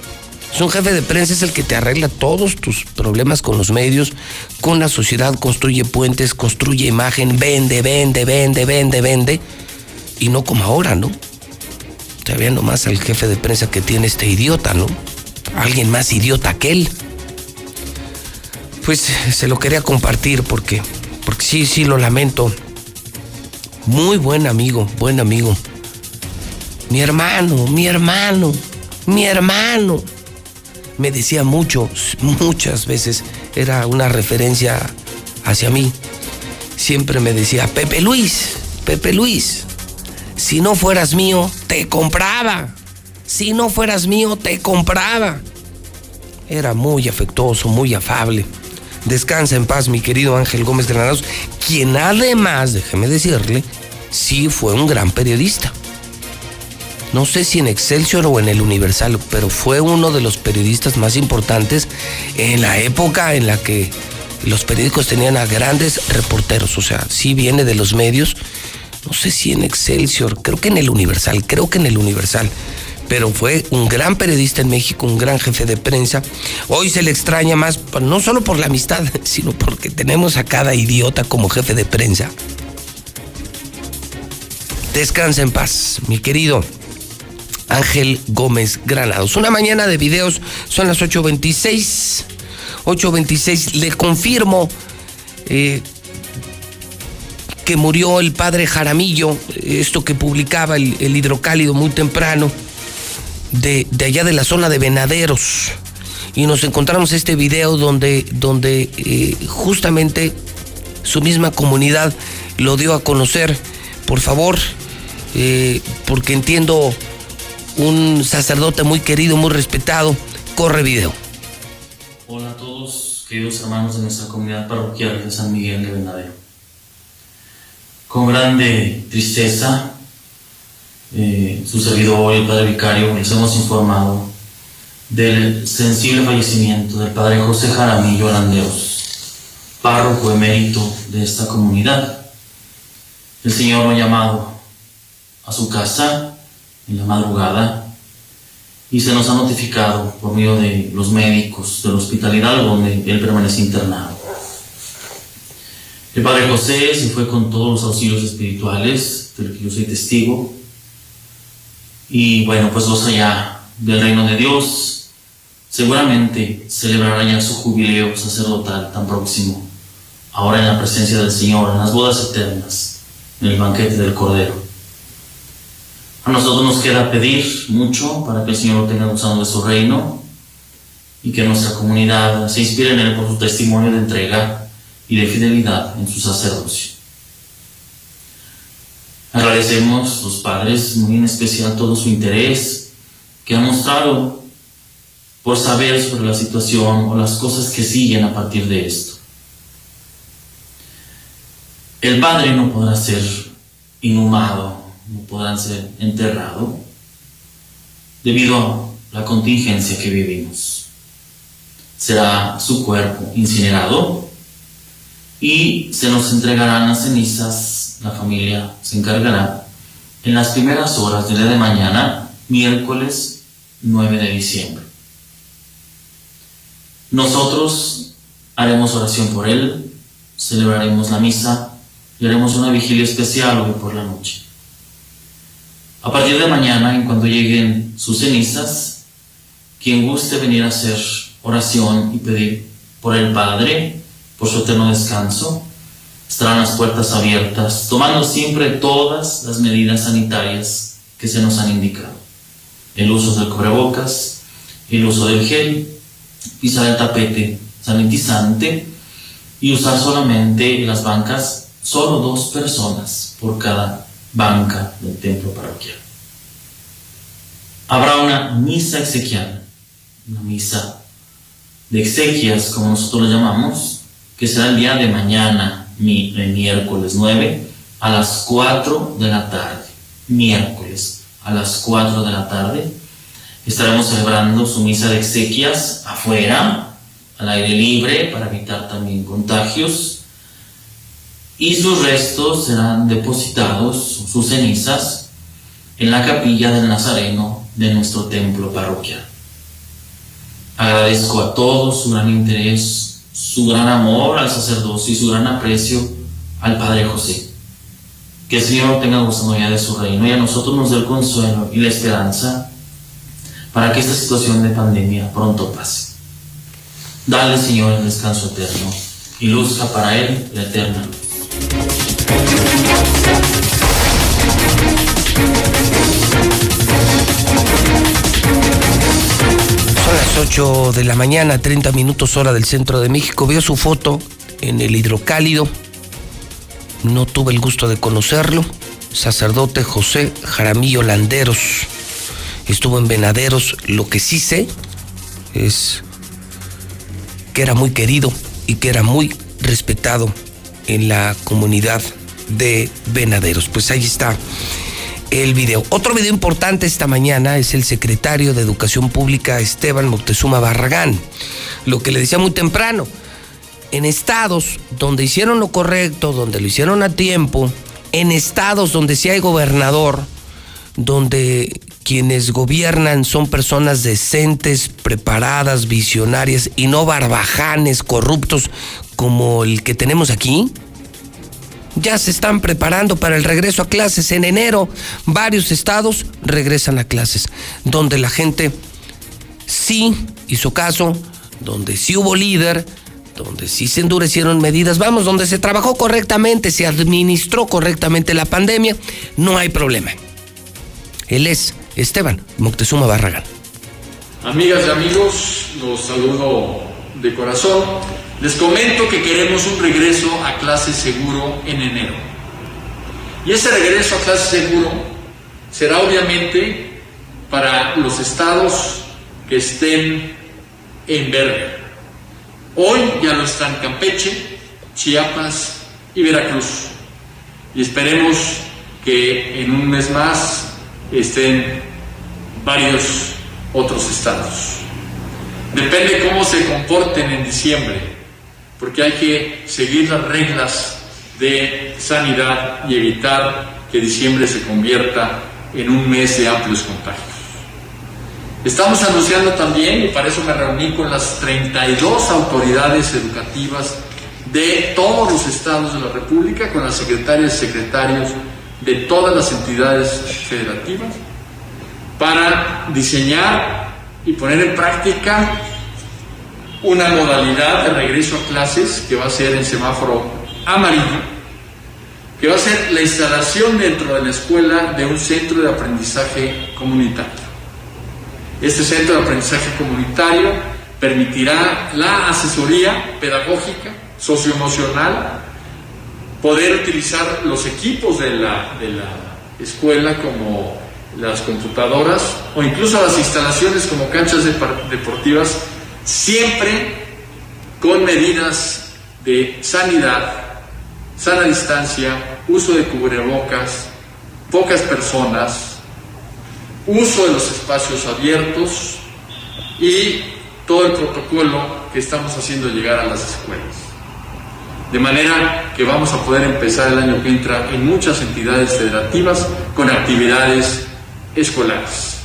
Es un jefe de prensa, es el que te arregla todos tus problemas con los medios, con la sociedad, construye puentes, construye imagen, vende, vende, vende, vende, vende. Y no como ahora, ¿no? Te vean nomás al jefe de prensa que tiene este idiota, ¿no? Alguien más idiota que él. Pues se lo quería compartir porque, porque sí, sí, lo lamento. Muy buen amigo, buen amigo. Mi hermano, mi hermano, mi hermano. Me decía mucho, muchas veces, era una referencia hacia mí. Siempre me decía, Pepe Luis, Pepe Luis, si no fueras mío, te compraba. Si no fueras mío, te compraba. Era muy afectuoso, muy afable. Descansa en paz, mi querido Ángel Gómez Granados, quien además, déjeme decirle, sí fue un gran periodista. No sé si en Excelsior o en el Universal, pero fue uno de los periodistas más importantes en la época en la que los periódicos tenían a grandes reporteros. O sea, sí viene de los medios. No sé si en Excelsior, creo que en el Universal, creo que en el Universal pero fue un gran periodista en México, un gran jefe de prensa. Hoy se le extraña más, no solo por la amistad, sino porque tenemos a cada idiota como jefe de prensa. Descansa en paz, mi querido Ángel Gómez Granados. Una mañana de videos, son las 8.26. 8.26, le confirmo eh, que murió el padre Jaramillo, esto que publicaba el, el hidrocálido muy temprano de, allá de la zona de Venaderos y nos encontramos este video donde, donde eh, justamente su misma comunidad lo dio a conocer. Por favor, eh, porque entiendo un sacerdote muy querido, muy respetado, corre video. Hola a todos, queridos hermanos de nuestra comunidad parroquial de San Miguel de Venadero. Con grande tristeza eh, su servidor, el padre vicario, les hemos informado del sensible fallecimiento del padre José Jaramillo Arandeos, párroco emérito de esta comunidad. El Señor lo ha llamado a su casa en la madrugada y se nos ha notificado por medio de los médicos del hospital Hidalgo donde él permanece internado. El Padre José se fue con todos los auxilios espirituales, del que yo soy testigo, y bueno, pues los allá del reino de Dios seguramente celebrarán ya su jubileo sacerdotal tan próximo, ahora en la presencia del Señor, en las bodas eternas, en el banquete del Cordero. A nosotros nos queda pedir mucho para que el Señor tenga gozando de su reino y que nuestra comunidad se inspire en Él por su testimonio de entrega y de fidelidad en su sacerdocio. Agradecemos los padres, muy en especial todo su interés que han mostrado por saber sobre la situación o las cosas que siguen a partir de esto. El padre no podrá ser inhumado, no podrá ser enterrado debido a la contingencia que vivimos. Será su cuerpo incinerado y se nos entregarán las cenizas la familia se encargará en las primeras horas del día de mañana, miércoles 9 de diciembre. Nosotros haremos oración por él, celebraremos la misa y haremos una vigilia especial hoy por la noche. A partir de mañana, en cuanto lleguen sus cenizas, quien guste venir a hacer oración y pedir por el Padre, por su eterno descanso, estarán las puertas abiertas, tomando siempre todas las medidas sanitarias que se nos han indicado. El uso del cubrebocas, el uso del gel, pisar el tapete sanitizante y usar solamente en las bancas solo dos personas por cada banca del templo parroquial. Habrá una misa exequial, una misa de exequias, como nosotros la llamamos, que será el día de mañana, miércoles 9 a las 4 de la tarde. Miércoles a las 4 de la tarde estaremos celebrando su misa de exequias afuera, al aire libre, para evitar también contagios. y sus restos serán depositados, sus cenizas, en la capilla del Nazareno de nuestro templo parroquial. Agradezco a todos su gran interés, su gran amor al sacerdocio y su gran aprecio al Padre José. Que el Señor tenga gozado ya de su reino y a nosotros nos dé el consuelo y la esperanza para que esta situación de pandemia pronto pase. Dale, Señor, el descanso eterno y luzca para Él la eterna. Las 8 de la mañana, 30 minutos hora del centro de México. Veo su foto en el hidrocálido. No tuve el gusto de conocerlo. Sacerdote José Jaramillo Landeros. Estuvo en Venaderos. Lo que sí sé es que era muy querido y que era muy respetado en la comunidad de Venaderos. Pues ahí está el video. Otro video importante esta mañana es el secretario de Educación Pública Esteban Moctezuma Barragán. Lo que le decía muy temprano, en estados donde hicieron lo correcto, donde lo hicieron a tiempo, en estados donde sí hay gobernador, donde quienes gobiernan son personas decentes, preparadas, visionarias y no barbajanes, corruptos como el que tenemos aquí, ya se están preparando para el regreso a clases. En enero, varios estados regresan a clases, donde la gente sí hizo caso, donde sí hubo líder, donde sí se endurecieron medidas, vamos, donde se trabajó correctamente, se administró correctamente la pandemia, no hay problema. Él es Esteban Moctezuma Barragán. Amigas y amigos, los saludo de corazón. Les comento que queremos un regreso a clase seguro en enero. Y ese regreso a clase seguro será obviamente para los estados que estén en verde. Hoy ya lo están Campeche, Chiapas y Veracruz. Y esperemos que en un mes más estén varios otros estados. Depende cómo se comporten en diciembre, porque hay que seguir las reglas de sanidad y evitar que diciembre se convierta en un mes de amplios contagios. Estamos anunciando también, y para eso me reuní con las 32 autoridades educativas de todos los estados de la República, con las secretarias y secretarios de todas las entidades federativas, para diseñar y poner en práctica una modalidad de regreso a clases que va a ser en semáforo amarillo, que va a ser la instalación dentro de la escuela de un centro de aprendizaje comunitario. Este centro de aprendizaje comunitario permitirá la asesoría pedagógica, socioemocional, poder utilizar los equipos de la, de la escuela como las computadoras o incluso las instalaciones como canchas deportivas, siempre con medidas de sanidad, sana distancia, uso de cubrebocas, pocas personas, uso de los espacios abiertos y todo el protocolo que estamos haciendo llegar a las escuelas. De manera que vamos a poder empezar el año que entra en muchas entidades federativas con actividades escolares.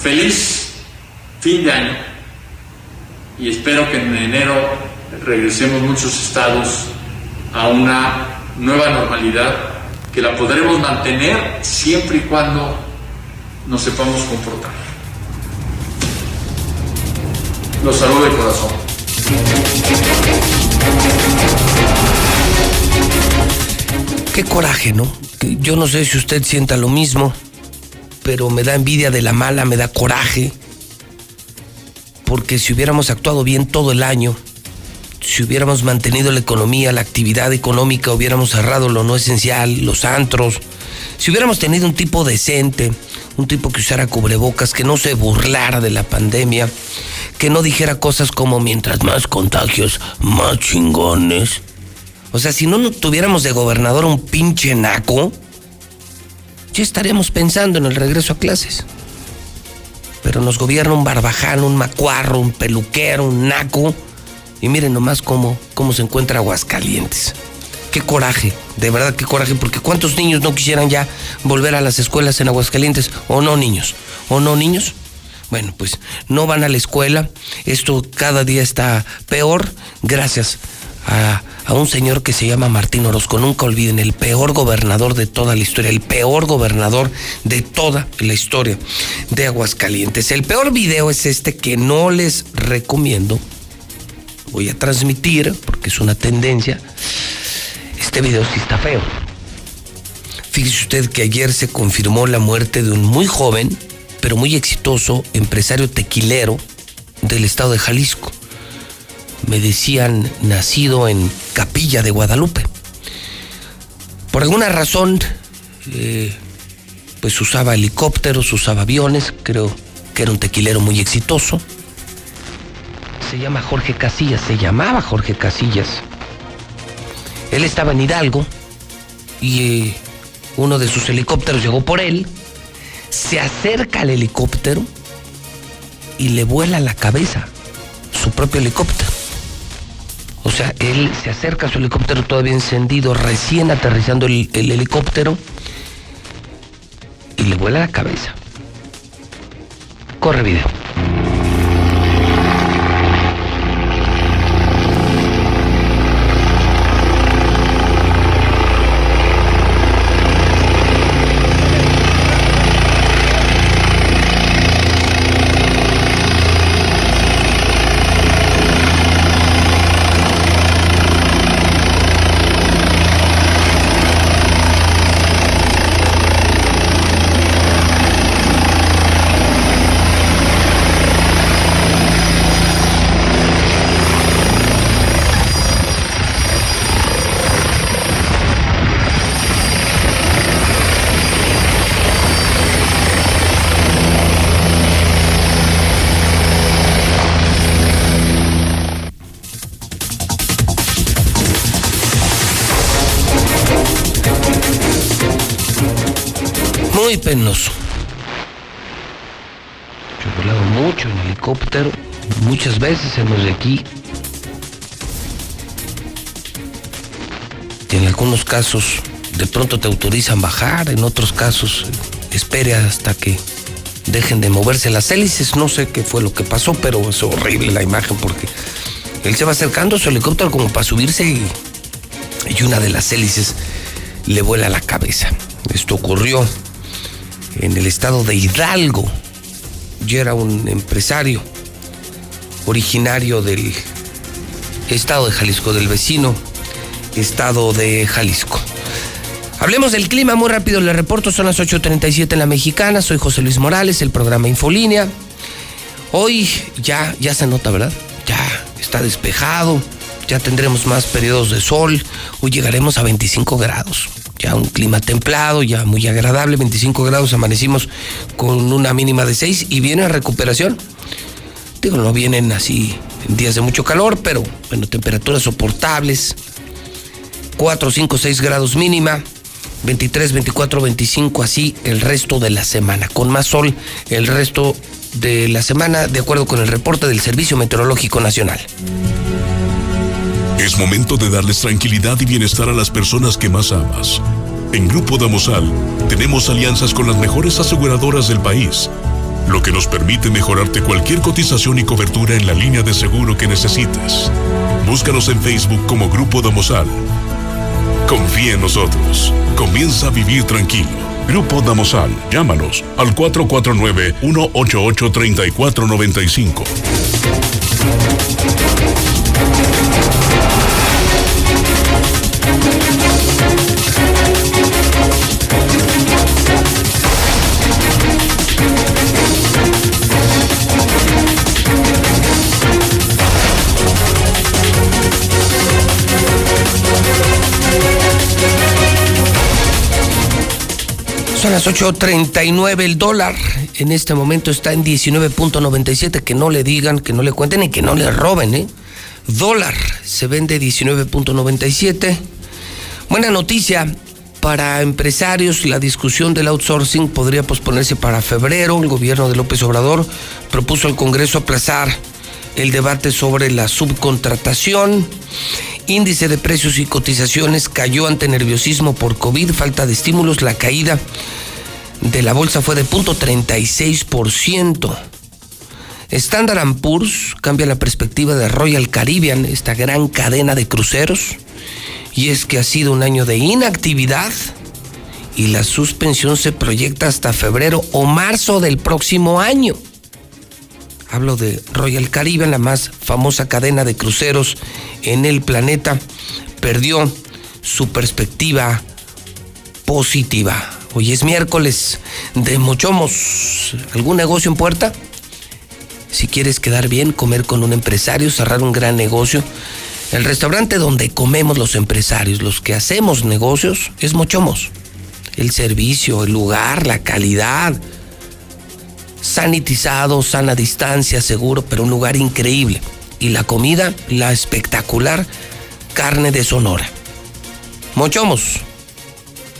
Feliz fin de año y espero que en enero regresemos muchos estados a una nueva normalidad que la podremos mantener siempre y cuando nos sepamos comportar. Los saludo de corazón. Qué coraje, ¿no? Yo no sé si usted sienta lo mismo, pero me da envidia de la mala, me da coraje, porque si hubiéramos actuado bien todo el año, si hubiéramos mantenido la economía, la actividad económica, hubiéramos cerrado lo no esencial, los antros, si hubiéramos tenido un tipo decente, un tipo que usara cubrebocas, que no se burlara de la pandemia, que no dijera cosas como mientras más contagios, más chingones. O sea, si no tuviéramos de gobernador un pinche naco, ya estaríamos pensando en el regreso a clases. Pero nos gobierna un barbaján, un macuarro, un peluquero, un naco. Y miren nomás cómo, cómo se encuentra Aguascalientes. qué coraje, de verdad qué coraje, porque cuántos niños no quisieran ya volver a las escuelas en Aguascalientes, o no niños, o no niños. Bueno, pues no van a la escuela, esto cada día está peor, gracias a, un señor que se llama Martín Orozco. Nunca olviden, el peor gobernador de toda la historia, el peor gobernador de toda la historia de Aguascalientes. El peor video es este que no les recomiendo. Voy a transmitir, porque es una tendencia. Este video sí está feo. Fíjese usted que ayer se confirmó la muerte de un muy joven, pero muy exitoso empresario tequilero del estado de Jalisco me decían nacido en Capilla de Guadalupe. Por alguna razón, eh, pues usaba helicópteros, usaba aviones, creo que era un tequilero muy exitoso. Se llama Jorge Casillas, se llamaba Jorge Casillas. Él estaba en Hidalgo y eh, uno de sus helicópteros llegó por él, se acerca al helicóptero y le vuela la cabeza su propio helicóptero. Sea, él se acerca a su helicóptero todavía encendido, recién aterrizando el, el helicóptero y le vuela la cabeza. Corre video. De aquí. En algunos casos de pronto te autorizan bajar, en otros casos espere hasta que dejen de moverse las hélices. No sé qué fue lo que pasó, pero es horrible la imagen porque él se va acercando su helicóptero como para subirse y, y una de las hélices le vuela la cabeza. Esto ocurrió en el estado de Hidalgo. Yo era un empresario originario del estado de Jalisco, del vecino estado de Jalisco. Hablemos del clima muy rápido, le reporto, son las 8.37 en la mexicana, soy José Luis Morales, el programa Infolínea. Hoy ya, ya se nota, ¿verdad? Ya está despejado, ya tendremos más periodos de sol, hoy llegaremos a 25 grados ya un clima templado, ya muy agradable, 25 grados, amanecimos con una mínima de 6 y viene a recuperación. Digo, no vienen así días de mucho calor, pero bueno, temperaturas soportables, 4, 5, 6 grados mínima, 23, 24, 25, así el resto de la semana, con más sol el resto de la semana, de acuerdo con el reporte del Servicio Meteorológico Nacional. Es momento de darles tranquilidad y bienestar a las personas que más amas. En Grupo Damosal tenemos alianzas con las mejores aseguradoras del país, lo que nos permite mejorarte cualquier cotización y cobertura en la línea de seguro que necesites. Búscanos en Facebook como Grupo Damosal. Confía en nosotros. Comienza a vivir tranquilo. Grupo Damosal. Llámanos al 449-188-3495. Son las 8.39 el dólar. En este momento está en 19.97. Que no le digan, que no le cuenten y que no le roben, ¿eh? Dólar se vende 19.97. Buena noticia para empresarios. La discusión del outsourcing podría posponerse para febrero. El gobierno de López Obrador propuso al Congreso aplazar el debate sobre la subcontratación Índice de precios y cotizaciones cayó ante nerviosismo por COVID, falta de estímulos. La caída de la bolsa fue de 0.36%. Standard Poor's cambia la perspectiva de Royal Caribbean, esta gran cadena de cruceros, y es que ha sido un año de inactividad y la suspensión se proyecta hasta febrero o marzo del próximo año. Hablo de Royal Caribbean, la más famosa cadena de cruceros en el planeta, perdió su perspectiva positiva. Hoy es miércoles de Mochomos. ¿Algún negocio en puerta? Si quieres quedar bien, comer con un empresario, cerrar un gran negocio. El restaurante donde comemos los empresarios, los que hacemos negocios, es Mochomos. El servicio, el lugar, la calidad. Sanitizado, sana distancia, seguro, pero un lugar increíble. Y la comida, la espectacular carne de Sonora. Mochomos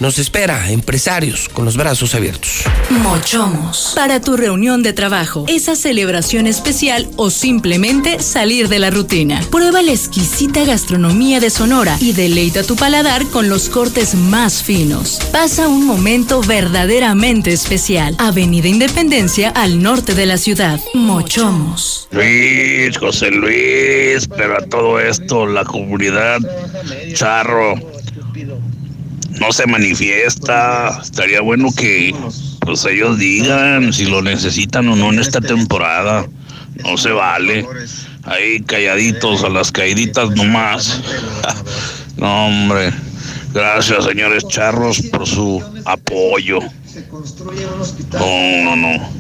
nos espera, empresarios, con los brazos abiertos. Mochomos. Para tu reunión de trabajo, esa celebración especial o simplemente salir de la rutina. Prueba la exquisita gastronomía de Sonora y deleita tu paladar con los cortes más finos. Pasa un momento verdaderamente especial. Avenida Independencia al norte de la ciudad. Mochomos. Luis, José Luis, pero a todo esto, la comunidad charro no se manifiesta. Estaría bueno que pues ellos digan si lo necesitan o no en esta temporada. No se vale. Ahí calladitos a las caíditas nomás. no, hombre. Gracias, señores charros, por su apoyo. No, no, no.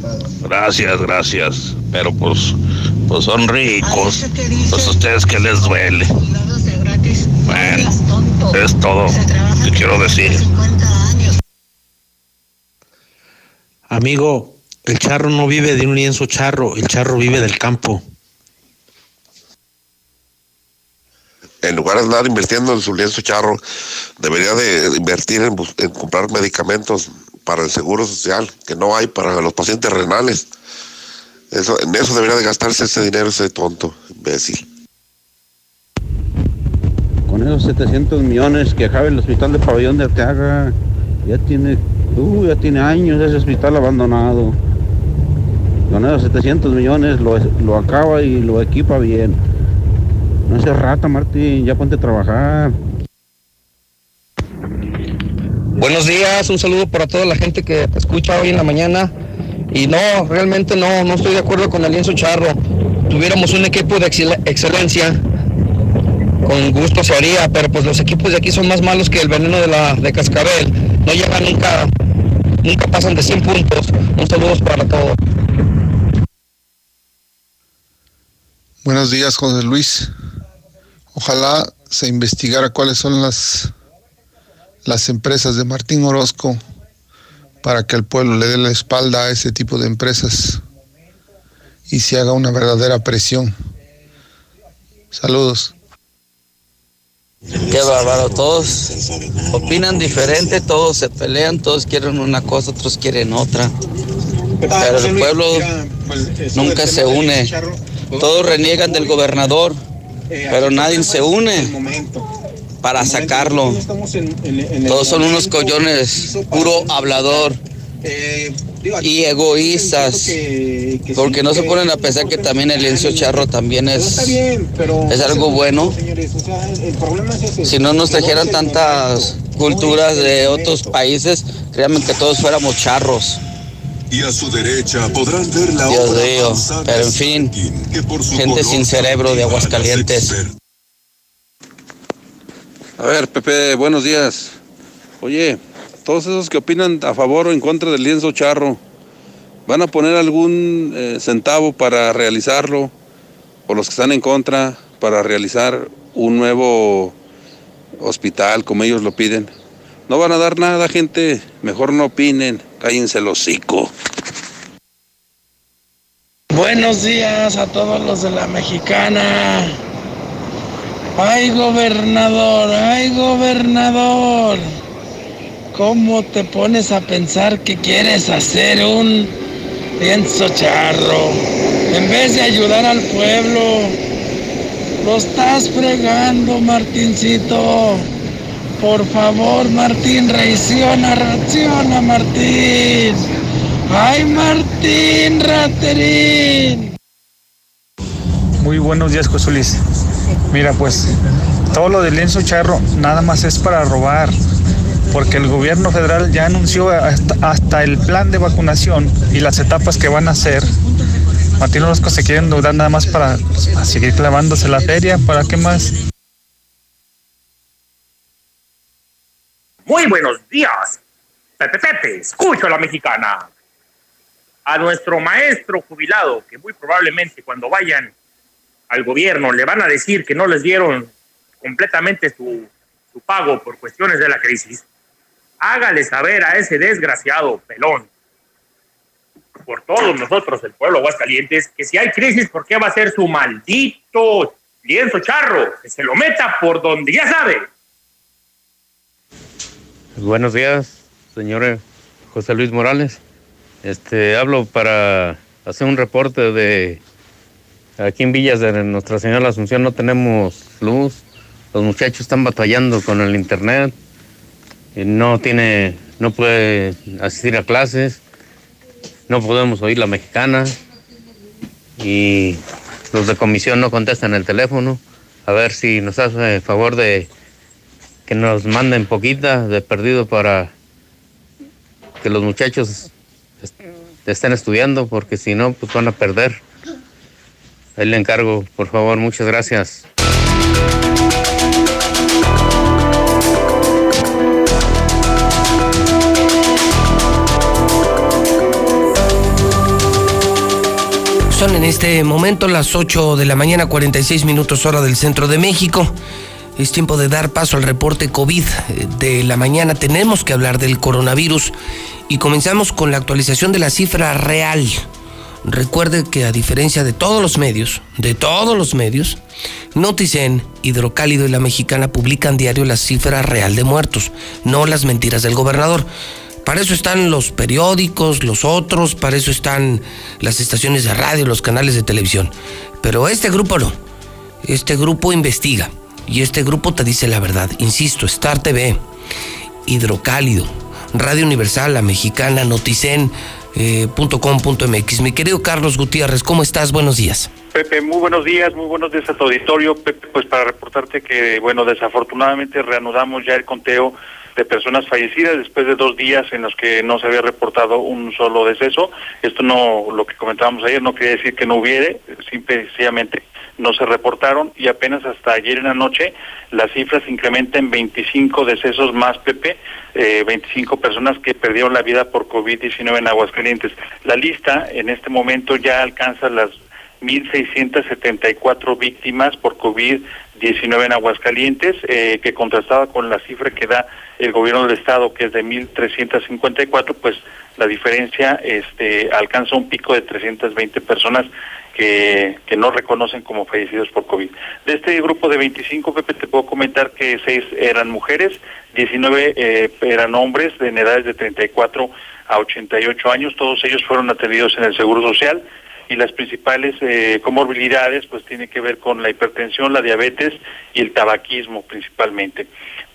Gracias, gracias. Pero pues, pues son ricos. Pues a ustedes que les duele. Bueno, es todo que quiero decir. Amigo, el charro no vive de un lienzo charro, el charro vive del campo. En lugar de andar invirtiendo en su lienzo charro, debería de invertir en, en comprar medicamentos para el seguro social que no hay para los pacientes renales. Eso, en eso debería de gastarse ese dinero ese tonto, imbécil. Con esos 700 millones que acaba el hospital de Pabellón de Arteaga, ya tiene, uh, ya tiene años ese hospital abandonado. Con esos 700 millones lo, lo acaba y lo equipa bien. No seas rata, Martín, ya ponte a trabajar. Buenos días, un saludo para toda la gente que te escucha hoy en la mañana. Y no, realmente no, no estoy de acuerdo con el lienzo charro. Tuviéramos un equipo de excel- excelencia, con gusto se haría, pero pues los equipos de aquí son más malos que el veneno de la de cascabel. No llegan nunca, nunca pasan de 100 puntos. Un saludo para todos. Buenos días, José Luis. Ojalá se investigara cuáles son las, las empresas de Martín Orozco para que el pueblo le dé la espalda a ese tipo de empresas y se haga una verdadera presión. Saludos. Qué bárbaro, todos opinan diferente, todos se pelean, todos quieren una cosa, otros quieren otra. Pero el pueblo nunca se une. Todos reniegan del gobernador, pero nadie se une para sacarlo. Todos son unos collones, puro hablador y egoístas, porque no se ponen a pensar que también el lienzo charro también es, es algo bueno. Si no nos trajeran tantas culturas de otros países, créanme que todos fuéramos charros. Y a su derecha podrán ver la Dios obra mío, pero en fin, gente sin cerebro de Aguascalientes. A ver, Pepe, buenos días. Oye, todos esos que opinan a favor o en contra del lienzo charro, ¿van a poner algún eh, centavo para realizarlo? O los que están en contra, para realizar un nuevo hospital como ellos lo piden. No van a dar nada, gente. Mejor no opinen. Cállense el hocico. Buenos días a todos los de la mexicana. Ay, gobernador, ay, gobernador. ¿Cómo te pones a pensar que quieres hacer un lienzo charro? En vez de ayudar al pueblo, Lo estás fregando, Martincito. Por favor, Martín, reacciona, reacciona, Martín. ¡Ay, Martín, raterín! Muy buenos días, José Luis. Mira, pues todo lo del lienzo charro nada más es para robar, porque el gobierno federal ya anunció hasta, el plan de vacunación y las etapas que van a hacer. Martín Orozco se quieren dudar nada más para, para seguir clavándose la feria, ¿para qué más? Muy buenos días. Pepe Pepe, escucho a la mexicana. A nuestro maestro jubilado, que muy probablemente cuando vayan al gobierno le van a decir que no les dieron completamente su, su pago por cuestiones de la crisis, hágale saber a ese desgraciado pelón, por todos nosotros, el pueblo Aguascalientes, que si hay crisis, ¿por qué va a ser su maldito lienzo charro? Que se lo meta por donde ya sabe. Buenos días, señor José Luis Morales. Este, hablo para hacer un reporte de aquí en Villas de Nuestra Señora Asunción no tenemos luz. Los muchachos están batallando con el internet. No tiene, no puede asistir a clases. No podemos oír la mexicana. Y los de comisión no contestan el teléfono. A ver si nos hace favor de que nos manden poquita de perdido para que los muchachos estén estudiando, porque si no, pues van a perder. Ahí le encargo, por favor, muchas gracias. Son en este momento las 8 de la mañana, 46 minutos hora del centro de México. Es tiempo de dar paso al reporte COVID de la mañana. Tenemos que hablar del coronavirus y comenzamos con la actualización de la cifra real. Recuerde que a diferencia de todos los medios, de todos los medios, Noticen, Hidrocálido y La Mexicana publican diario la cifra real de muertos, no las mentiras del gobernador. Para eso están los periódicos, los otros, para eso están las estaciones de radio, los canales de televisión. Pero este grupo no. Este grupo investiga y este grupo te dice la verdad. Insisto, Star TV, Hidrocálido, Radio Universal, La Mexicana, Noticen. Eh, .com.mx. Mi querido Carlos Gutiérrez, ¿cómo estás? Buenos días. Pepe, muy buenos días, muy buenos días a tu auditorio. Pepe, pues para reportarte que, bueno, desafortunadamente reanudamos ya el conteo de personas fallecidas después de dos días en los que no se había reportado un solo deceso. Esto no, lo que comentábamos ayer, no quiere decir que no hubiere, simplemente no se reportaron y apenas hasta ayer en la noche las cifras incrementan en 25 decesos más, Pepe, eh, 25 personas que perdieron la vida por COVID-19 en Aguascalientes. La lista en este momento ya alcanza las 1.674 víctimas por COVID-19 en Aguascalientes, eh, que contrastaba con la cifra que da el gobierno del estado, que es de 1.354, pues la diferencia este, alcanza un pico de 320 personas que, que no reconocen como fallecidos por COVID. De este grupo de 25, Pepe, te puedo comentar que 6 eran mujeres, 19 eh, eran hombres en edades de 34 a 88 años, todos ellos fueron atendidos en el Seguro Social y las principales eh, comorbilidades pues tienen que ver con la hipertensión, la diabetes y el tabaquismo principalmente.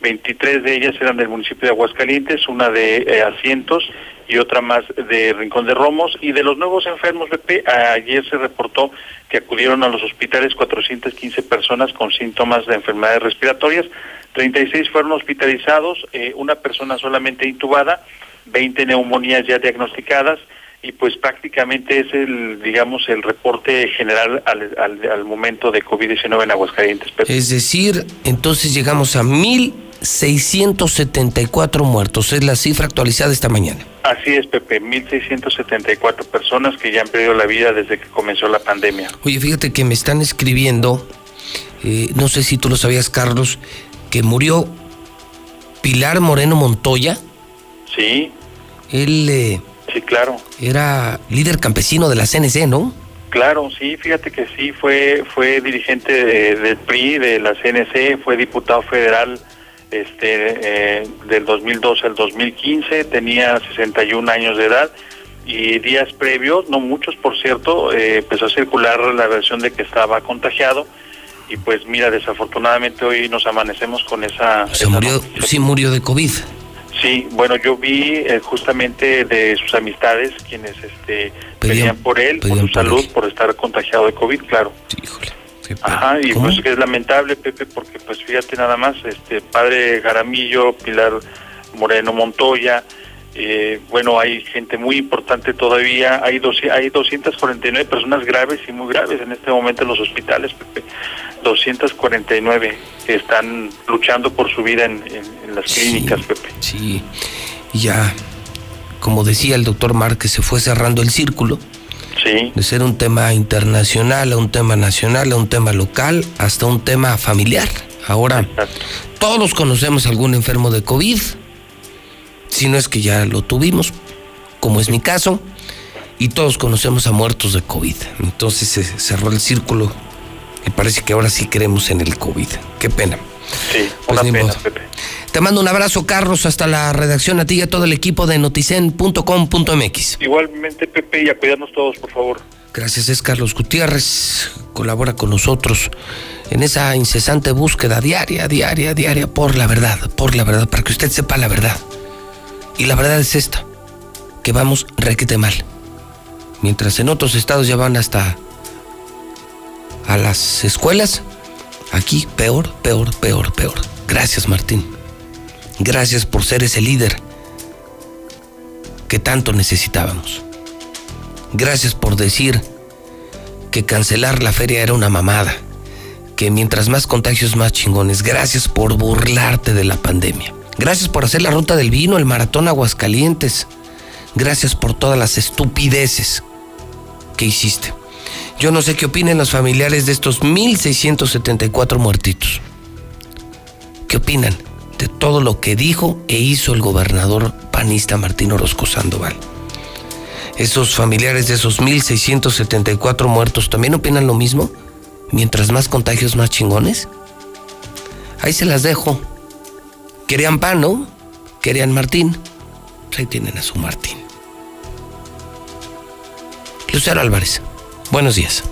23 de ellas eran del municipio de Aguascalientes, una de eh, Asientos y otra más de Rincón de Romos. Y de los nuevos enfermos, BP, ayer se reportó que acudieron a los hospitales 415 personas con síntomas de enfermedades respiratorias, 36 fueron hospitalizados, eh, una persona solamente intubada, 20 neumonías ya diagnosticadas, y pues prácticamente es el, digamos, el reporte general al, al, momento de COVID-19 en Aguascalientes. Es decir, entonces llegamos a 1.674 muertos, es la cifra actualizada esta mañana. Así es, Pepe, 1.674 personas que ya han perdido la vida desde que comenzó la pandemia. Oye, fíjate que me están escribiendo, eh, no sé si tú lo sabías, Carlos, que murió Pilar Moreno Montoya. Sí. Él... Eh, Sí, claro. Era líder campesino de la CNC, ¿no? Claro, sí, fíjate que sí, fue fue dirigente del PRI, de la CNC, fue diputado federal este eh, del 2012 al 2015, tenía 61 años de edad y días previos, no muchos por cierto, eh, empezó a circular la versión de que estaba contagiado y pues mira, desafortunadamente hoy nos amanecemos con esa... Se murió, sí murió de COVID. Sí, bueno, yo vi eh, justamente de sus amistades quienes este, pedían, por él, por su salud, por estar contagiado de COVID, claro. Ajá, y pues que es lamentable, Pepe, porque pues fíjate nada más, este padre Garamillo, Pilar Moreno Montoya, eh, bueno, hay gente muy importante todavía, hay, dos, hay 249 personas graves y muy graves en este momento en los hospitales, Pepe. 249 que están luchando por su vida en, las clínicas, Pepe. Sí, ya, como decía el doctor Márquez, se fue cerrando el círculo. Sí. De ser un tema internacional a un tema nacional, a un tema local, hasta un tema familiar. Ahora, todos conocemos algún enfermo de COVID, si no es que ya lo tuvimos, como es mi caso, y todos conocemos a muertos de COVID. Entonces se cerró el círculo y parece que ahora sí creemos en el COVID. Qué pena. Sí, pues una pena, Pepe. Te mando un abrazo, Carlos, hasta la redacción, a ti y a todo el equipo de noticen.com.mx. Igualmente, Pepe, y a cuidarnos todos, por favor. Gracias, es Carlos Gutiérrez. Colabora con nosotros en esa incesante búsqueda diaria, diaria, diaria por la verdad, por la verdad, para que usted sepa la verdad. Y la verdad es esta, que vamos requete mal. Mientras en otros estados ya van hasta a las escuelas, aquí peor, peor, peor, peor. Gracias Martín. Gracias por ser ese líder que tanto necesitábamos. Gracias por decir que cancelar la feria era una mamada. Que mientras más contagios, más chingones. Gracias por burlarte de la pandemia. Gracias por hacer la ruta del vino, el maratón Aguascalientes. Gracias por todas las estupideces que hiciste. Yo no sé qué opinen los familiares de estos 1.674 muertitos. ¿Qué opinan de todo lo que dijo e hizo el gobernador panista Martín Orozco Sandoval? Esos familiares de esos 1.674 muertos también opinan lo mismo. Mientras más contagios, más chingones. Ahí se las dejo. Querían pan, ¿no? Querían Martín. Pues ahí tienen a su Martín. Lucero Álvarez, buenos días.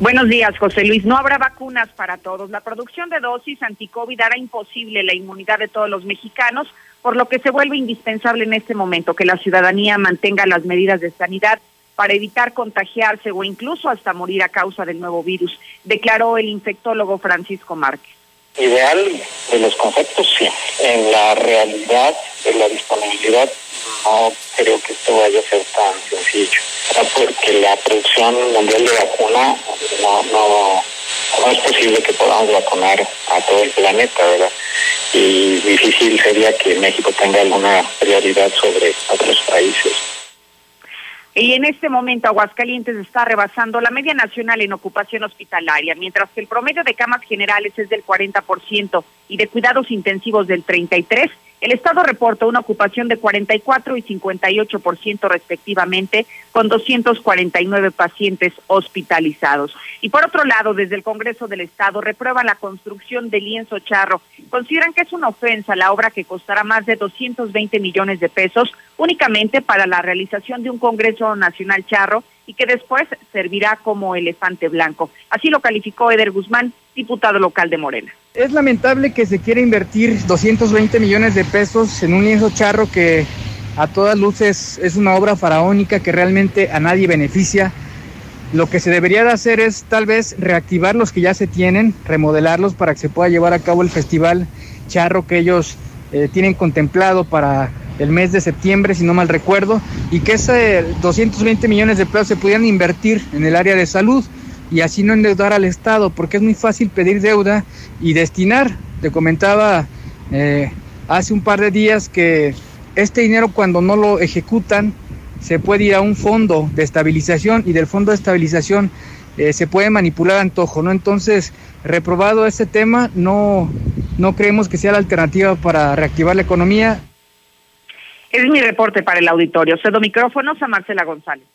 Buenos días, José Luis. No habrá vacunas para todos. La producción de dosis anticovid hará imposible la inmunidad de todos los mexicanos, por lo que se vuelve indispensable en este momento que la ciudadanía mantenga las medidas de sanidad para evitar contagiarse o incluso hasta morir a causa del nuevo virus, declaró el infectólogo Francisco Márquez. Ideal de los conceptos, sí. En la realidad de la disponibilidad, no creo que esto vaya a ser tan sencillo. Porque la producción mundial de vacuna no, no, no es posible que podamos vacunar a todo el planeta, ¿verdad? Y difícil sería que México tenga alguna prioridad sobre otros países. Y en este momento Aguascalientes está rebasando la media nacional en ocupación hospitalaria, mientras que el promedio de camas generales es del 40% y de cuidados intensivos del 33%. El Estado reporta una ocupación de 44 y 58% respectivamente, con 249 pacientes hospitalizados. Y por otro lado, desde el Congreso del Estado reprueban la construcción del lienzo charro. Consideran que es una ofensa la obra que costará más de 220 millones de pesos únicamente para la realización de un Congreso Nacional charro y que después servirá como elefante blanco. Así lo calificó Eder Guzmán, diputado local de Morena. Es lamentable que se quiera invertir 220 millones de pesos en un lienzo charro que a todas luces es una obra faraónica que realmente a nadie beneficia. Lo que se debería de hacer es tal vez reactivar los que ya se tienen, remodelarlos para que se pueda llevar a cabo el festival charro que ellos eh, tienen contemplado para el mes de septiembre, si no mal recuerdo, y que ese 220 millones de pesos se pudieran invertir en el área de salud y así no endeudar al Estado, porque es muy fácil pedir deuda y destinar. Te comentaba eh, hace un par de días que este dinero cuando no lo ejecutan se puede ir a un fondo de estabilización y del fondo de estabilización eh, se puede manipular antojo, ¿no? Entonces, reprobado ese tema, no, no creemos que sea la alternativa para reactivar la economía. Es mi reporte para el auditorio. Cedo micrófonos a Marcela González.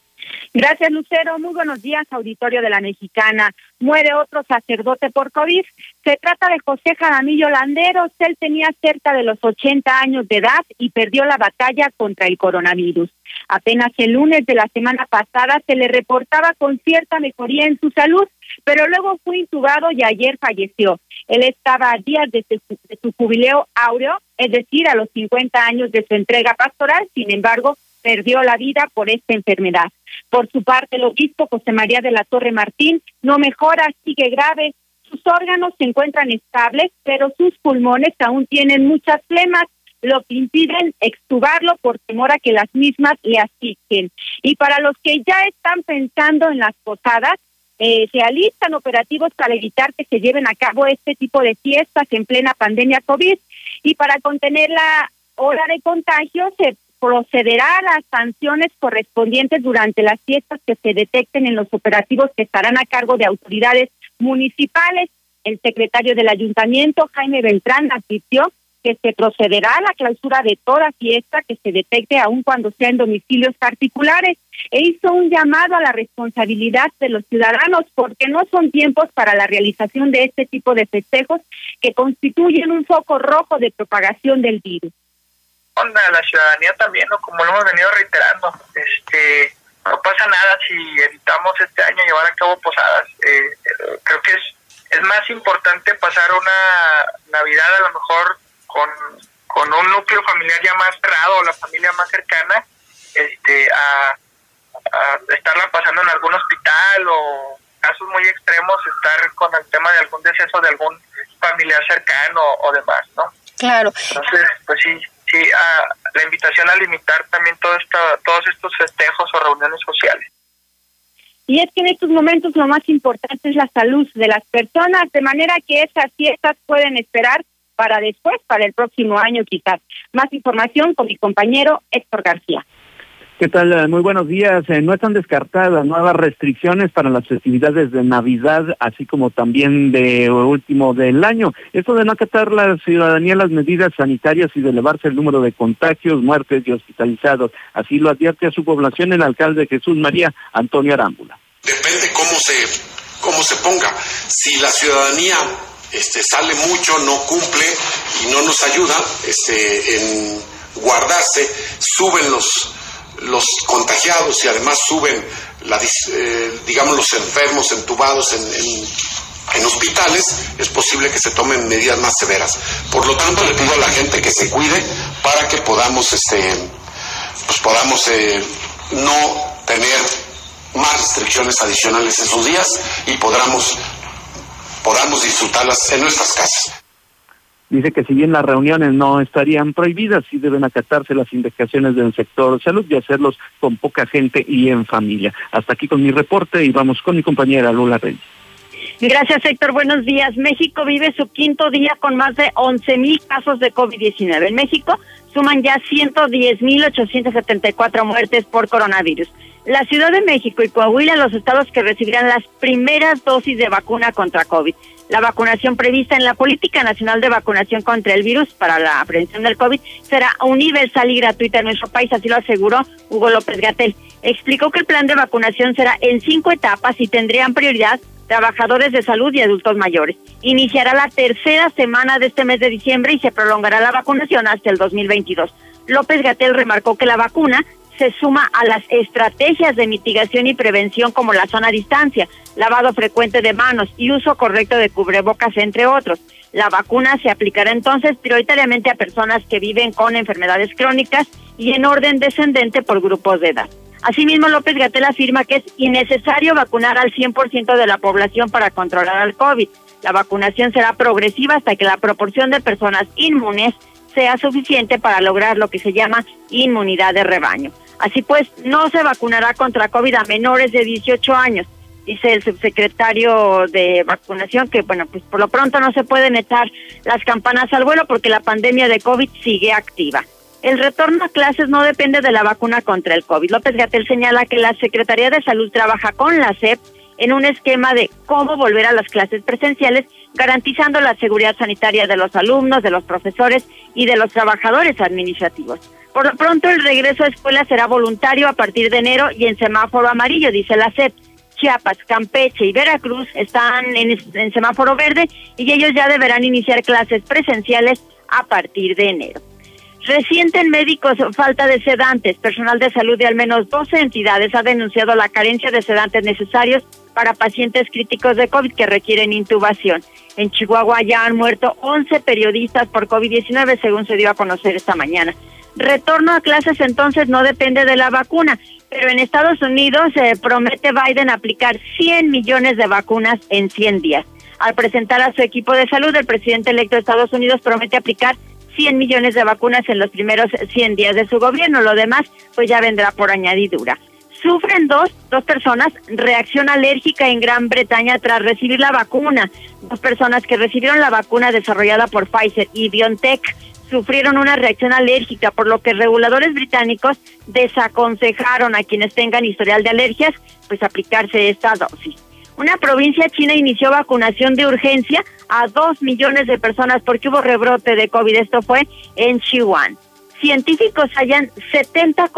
Gracias, Lucero. Muy buenos días, auditorio de la Mexicana. Muere otro sacerdote por COVID. Se trata de José Jaramillo Landeros. Él tenía cerca de los 80 años de edad y perdió la batalla contra el coronavirus. Apenas el lunes de la semana pasada se le reportaba con cierta mejoría en su salud, pero luego fue intubado y ayer falleció. Él estaba a días de su, de su jubileo áureo, es decir, a los 50 años de su entrega pastoral, sin embargo, perdió la vida por esta enfermedad. Por su parte, el obispo José María de la Torre Martín no mejora, sigue grave. Sus órganos se encuentran estables, pero sus pulmones aún tienen muchas flemas, lo que impiden extubarlo por temor a que las mismas le asisten. Y para los que ya están pensando en las posadas, eh, se alistan operativos para evitar que se lleven a cabo este tipo de fiestas en plena pandemia COVID. Y para contener la hora de contagio, se procederá a las sanciones correspondientes durante las fiestas que se detecten en los operativos que estarán a cargo de autoridades municipales. El secretario del ayuntamiento, Jaime Beltrán, advirtió que se procederá a la clausura de toda fiesta que se detecte aun cuando sea en domicilios particulares e hizo un llamado a la responsabilidad de los ciudadanos porque no son tiempos para la realización de este tipo de festejos que constituyen un foco rojo de propagación del virus a la ciudadanía también, ¿no? como lo hemos venido reiterando, este no pasa nada si evitamos este año llevar a cabo posadas. Eh, creo que es, es más importante pasar una Navidad a lo mejor con, con un núcleo familiar ya más cerrado o la familia más cercana este a, a estarla pasando en algún hospital o casos muy extremos estar con el tema de algún deceso de algún familiar cercano o demás, ¿no? Claro. Entonces, pues sí, sí, a la invitación a limitar también todo esto, todos estos festejos o reuniones sociales. Y es que en estos momentos lo más importante es la salud de las personas, de manera que esas fiestas pueden esperar para después, para el próximo año quizás. Más información con mi compañero Héctor García. ¿Qué tal? Eh, muy buenos días. Eh, no están descartadas nuevas restricciones para las festividades de Navidad, así como también de último del año. Esto de no acatar la ciudadanía las medidas sanitarias y de elevarse el número de contagios, muertes y hospitalizados. Así lo advierte a su población el alcalde Jesús María Antonio Arámbula. Depende cómo se, cómo se ponga. Si la ciudadanía este, sale mucho, no cumple y no nos ayuda este, en guardarse, suben los los contagiados y además suben, la, eh, digamos, los enfermos entubados en, en, hospitales, es posible que se tomen medidas más severas. Por lo tanto, le pido a la gente que se cuide para que podamos, este, pues podamos eh, no tener más restricciones adicionales esos días y podamos, podamos disfrutarlas en nuestras casas. Dice que si bien las reuniones no estarían prohibidas, sí deben acatarse las indicaciones del sector salud y hacerlos con poca gente y en familia. Hasta aquí con mi reporte y vamos con mi compañera Lula Reyes. Gracias, Héctor. Buenos días. México vive su quinto día con más de 11 mil casos de COVID-19. En México suman ya 110 mil 874 muertes por coronavirus. La Ciudad de México y Coahuila, los estados que recibirán las primeras dosis de vacuna contra COVID. La vacunación prevista en la Política Nacional de Vacunación contra el Virus para la prevención del COVID será universal y gratuita en nuestro país, así lo aseguró Hugo López Gatel. Explicó que el plan de vacunación será en cinco etapas y tendrían prioridad trabajadores de salud y adultos mayores. Iniciará la tercera semana de este mes de diciembre y se prolongará la vacunación hasta el 2022. López Gatel remarcó que la vacuna se suma a las estrategias de mitigación y prevención como la zona distancia, lavado frecuente de manos y uso correcto de cubrebocas, entre otros. La vacuna se aplicará entonces prioritariamente a personas que viven con enfermedades crónicas y en orden descendente por grupos de edad. Asimismo, López Gatel afirma que es innecesario vacunar al 100% de la población para controlar al COVID. La vacunación será progresiva hasta que la proporción de personas inmunes sea suficiente para lograr lo que se llama inmunidad de rebaño. Así pues, no se vacunará contra COVID a menores de 18 años, dice el subsecretario de vacunación, que bueno, pues por lo pronto no se pueden echar las campanas al vuelo porque la pandemia de COVID sigue activa. El retorno a clases no depende de la vacuna contra el COVID. López Gatel señala que la Secretaría de Salud trabaja con la SEP en un esquema de cómo volver a las clases presenciales, garantizando la seguridad sanitaria de los alumnos, de los profesores y de los trabajadores administrativos. Por lo pronto, el regreso a escuela será voluntario a partir de enero y en semáforo amarillo, dice la SEP. Chiapas, Campeche y Veracruz están en, semáforo verde y ellos ya deberán iniciar clases presenciales a partir de enero. Recienten médicos falta de sedantes. Personal de salud de al menos 12 entidades ha denunciado la carencia de sedantes necesarios para pacientes críticos de COVID que requieren intubación. En Chihuahua ya han muerto 11 periodistas por COVID-19, según se dio a conocer esta mañana. Retorno a clases entonces no depende de la vacuna, pero en Estados Unidos se promete Biden aplicar 100 millones de vacunas en 100 días. Al presentar a su equipo de salud, el presidente electo de Estados Unidos promete aplicar 100 millones de vacunas en los primeros 100 días de su gobierno. Lo demás, pues ya vendrá por añadidura. Sufren dos, dos personas reacción alérgica en Gran Bretaña tras recibir la vacuna. Dos personas que recibieron la vacuna desarrollada por Pfizer y BioNTech sufrieron una reacción alérgica, por lo que reguladores británicos desaconsejaron a quienes tengan historial de alergias, pues aplicarse esta dosis. Una provincia china inició vacunación de urgencia a dos millones de personas porque hubo rebrote de COVID. Esto fue en Xi'an. Científicos hallan 70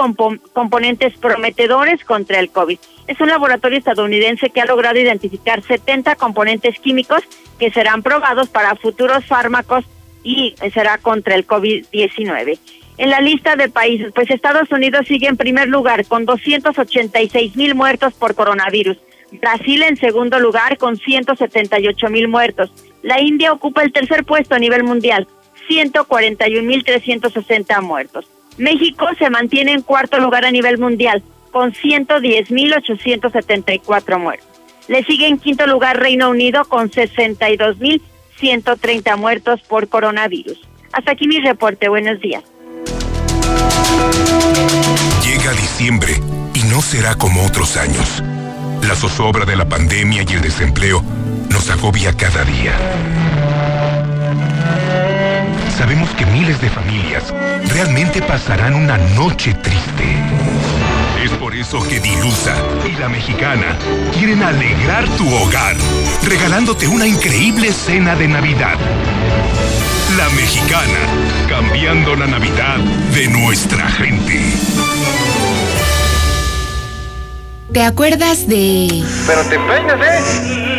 componentes prometedores contra el COVID. Es un laboratorio estadounidense que ha logrado identificar 70 componentes químicos que serán probados para futuros fármacos y será contra el COVID-19. En la lista de países, pues Estados Unidos sigue en primer lugar con 286 mil muertos por coronavirus. Brasil en segundo lugar con 178 mil muertos. La India ocupa el tercer puesto a nivel mundial, 141 mil 360 muertos. México se mantiene en cuarto lugar a nivel mundial, con 110 mil 874 muertos. Le sigue en quinto lugar Reino Unido con 62 mil 130 muertos por coronavirus. Hasta aquí mi reporte. Buenos días. Llega diciembre y no será como otros años. La zozobra de la pandemia y el desempleo nos agobia cada día. Sabemos que miles de familias realmente pasarán una noche triste. Es por eso que Dilusa y la mexicana quieren alegrar tu hogar, regalándote una increíble cena de Navidad. La mexicana, cambiando la Navidad de nuestra gente. ¿Te acuerdas de...? Pero te empeñas, ¿eh?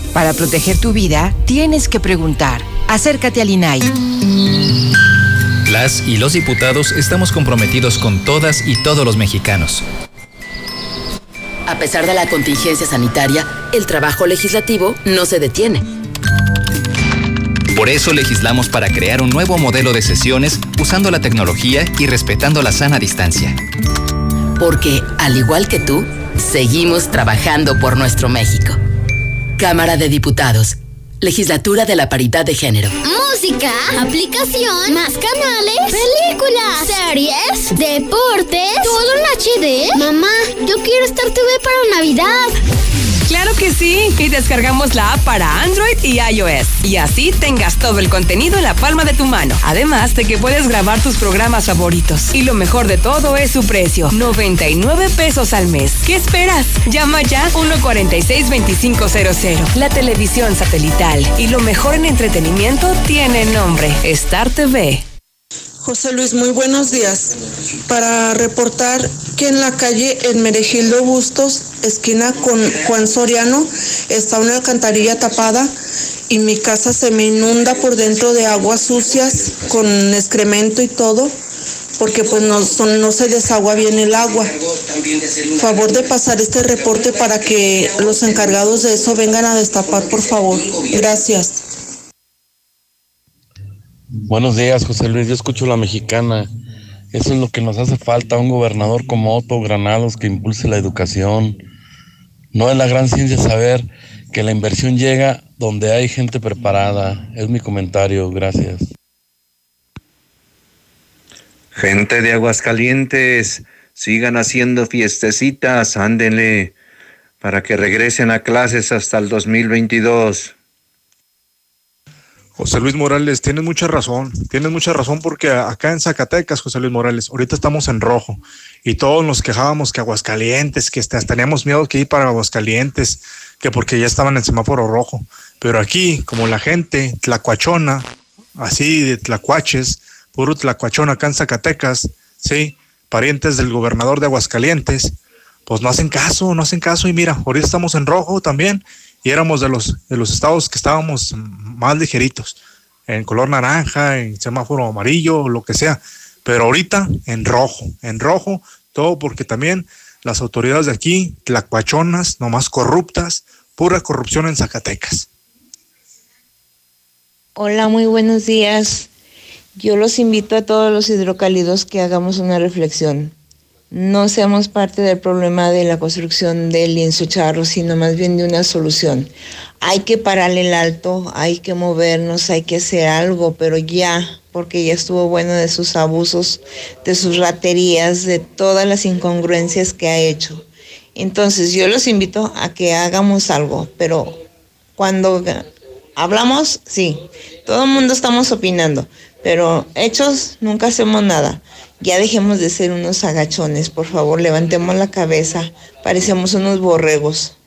Para proteger tu vida, tienes que preguntar. Acércate al INAI. Las y los diputados estamos comprometidos con todas y todos los mexicanos. A pesar de la contingencia sanitaria, el trabajo legislativo no se detiene. Por eso legislamos para crear un nuevo modelo de sesiones usando la tecnología y respetando la sana distancia. Porque, al igual que tú, seguimos trabajando por nuestro México. Cámara de Diputados. Legislatura de la Paridad de Género. Música, aplicación, más canales, películas, series, deportes, todo en HD. Mamá, yo quiero estar TV para Navidad. Claro que sí. Y descargamos la app para Android y iOS. Y así tengas todo el contenido en la palma de tu mano. Además de que puedes grabar tus programas favoritos. Y lo mejor de todo es su precio. 99 pesos al mes. ¿Qué esperas? Llama ya 146-2500. La televisión satelital. Y lo mejor en entretenimiento tiene nombre. Star TV. José Luis, muy buenos días. Para reportar que en la calle en Merejildo Bustos, esquina con Juan Soriano, está una alcantarilla tapada y mi casa se me inunda por dentro de aguas sucias con excremento y todo porque pues no, no se desagua bien el agua. Favor de pasar este reporte para que los encargados de eso vengan a destapar, por favor. Gracias. Buenos días, José Luis. Yo escucho la mexicana. Eso es lo que nos hace falta, un gobernador como Otto Granados que impulse la educación. No es la gran ciencia saber que la inversión llega donde hay gente preparada. Es mi comentario. Gracias. Gente de Aguascalientes, sigan haciendo fiestecitas, ándenle, para que regresen a clases hasta el 2022. José Luis Morales, tienes mucha razón, tienes mucha razón porque acá en Zacatecas, José Luis Morales, ahorita estamos en rojo y todos nos quejábamos que Aguascalientes, que teníamos miedo que ir para Aguascalientes, que porque ya estaban en semáforo rojo. Pero aquí, como la gente tlacuachona, así de tlacuaches, puro tlacuachón acá en Zacatecas, sí, parientes del gobernador de Aguascalientes, pues no hacen caso, no hacen caso y mira, ahorita estamos en rojo también y éramos de los, de los estados que estábamos más ligeritos, en color naranja, en semáforo amarillo, lo que sea, pero ahorita en rojo, en rojo, todo porque también las autoridades de aquí, tlacuachonas, nomás corruptas, pura corrupción en Zacatecas. Hola, muy buenos días. Yo los invito a todos los hidrocálidos que hagamos una reflexión no seamos parte del problema de la construcción del lienzo charro, sino más bien de una solución. Hay que pararle el alto, hay que movernos, hay que hacer algo, pero ya, porque ya estuvo bueno de sus abusos, de sus raterías, de todas las incongruencias que ha hecho. Entonces yo los invito a que hagamos algo, pero cuando hablamos, sí, todo el mundo estamos opinando, pero hechos nunca hacemos nada. Ya dejemos de ser unos agachones, por favor, levantemos la cabeza, parecemos unos borregos.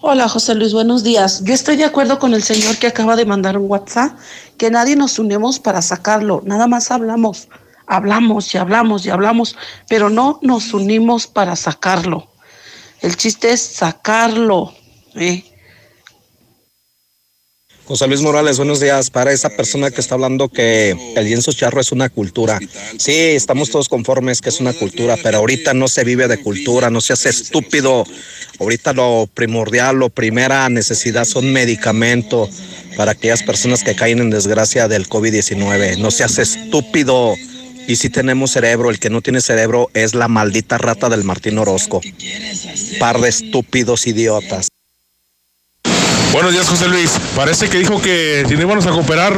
Hola José Luis, buenos días. Yo estoy de acuerdo con el señor que acaba de mandar un WhatsApp, que nadie nos unemos para sacarlo, nada más hablamos, hablamos y hablamos y hablamos, pero no nos unimos para sacarlo. El chiste es sacarlo. ¿eh? José Luis Morales, buenos días. Para esa persona que está hablando que el lienzo charro es una cultura. Sí, estamos todos conformes que es una cultura, pero ahorita no se vive de cultura, no se hace estúpido. Ahorita lo primordial, lo primera necesidad son medicamentos para aquellas personas que caen en desgracia del COVID-19. No se hace estúpido. Y si tenemos cerebro, el que no tiene cerebro es la maldita rata del Martín Orozco. Par de estúpidos idiotas. Buenos días, José Luis. Parece que dijo que si íbamos a cooperar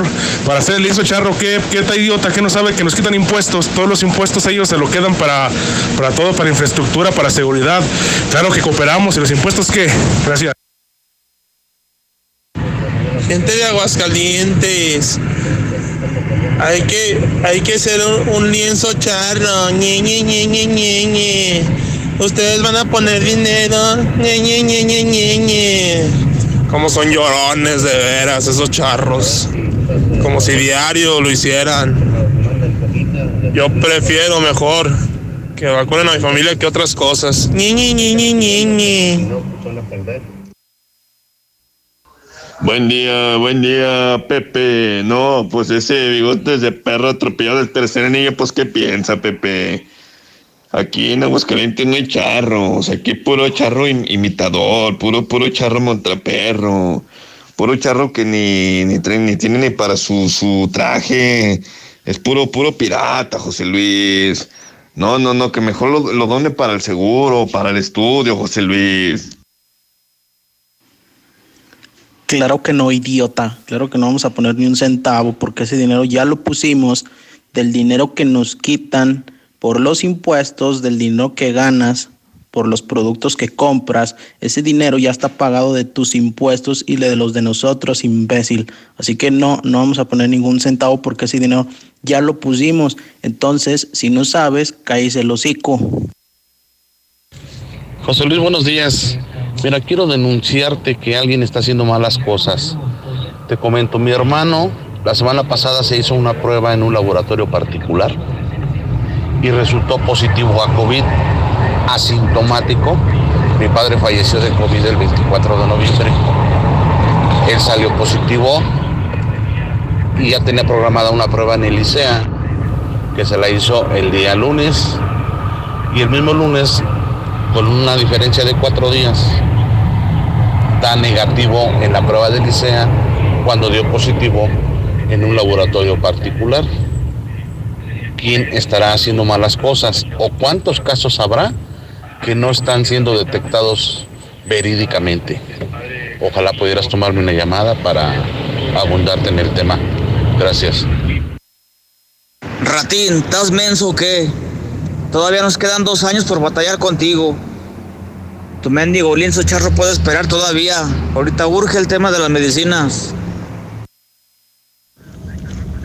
para hacer el lienzo charro, ¿qué, qué tal idiota que no sabe que nos quitan impuestos? Todos los impuestos ellos se lo quedan para, para todo, para infraestructura, para seguridad. Claro que cooperamos y los impuestos, ¿qué? Gracias. Gente de Aguascalientes, hay que, hay que hacer un, lienzo charro. Ñe, ñe, ñe, Ustedes van a poner dinero. Como son llorones de veras esos charros. Como si diario lo hicieran. Yo prefiero mejor que vacunen a mi familia que otras cosas. Ñi, ñi, ñi, ñi, ñi, ñi. Buen día, buen día, Pepe. No, pues ese bigote de perro atropellado del tercer anillo, pues ¿qué piensa, Pepe? Aquí en Aguascalientes no hay charros, aquí puro charro imitador, puro, puro charro montraperro, puro charro que ni, ni, ni tiene ni para su, su traje, es puro, puro pirata, José Luis. No, no, no, que mejor lo, lo done para el seguro, para el estudio, José Luis. Claro que no, idiota. Claro que no vamos a poner ni un centavo porque ese dinero ya lo pusimos del dinero que nos quitan por los impuestos del dinero que ganas por los productos que compras, ese dinero ya está pagado de tus impuestos y de los de nosotros, imbécil. Así que no, no vamos a poner ningún centavo porque ese dinero ya lo pusimos. Entonces, si no sabes, cállese el hocico. José Luis, buenos días. Mira, quiero denunciarte que alguien está haciendo malas cosas. Te comento, mi hermano la semana pasada se hizo una prueba en un laboratorio particular y resultó positivo a COVID, asintomático. Mi padre falleció de COVID el 24 de noviembre. Él salió positivo y ya tenía programada una prueba en el ICEA, que se la hizo el día lunes. Y el mismo lunes, con una diferencia de cuatro días, da negativo en la prueba del ICEA cuando dio positivo en un laboratorio particular. ¿Quién estará haciendo malas cosas? ¿O cuántos casos habrá que no están siendo detectados verídicamente? Ojalá pudieras tomarme una llamada para abundarte en el tema. Gracias. Ratín, ¿estás menso o qué? Todavía nos quedan dos años por batallar contigo. Tu mendigo lienzo charro puede esperar todavía. Ahorita urge el tema de las medicinas.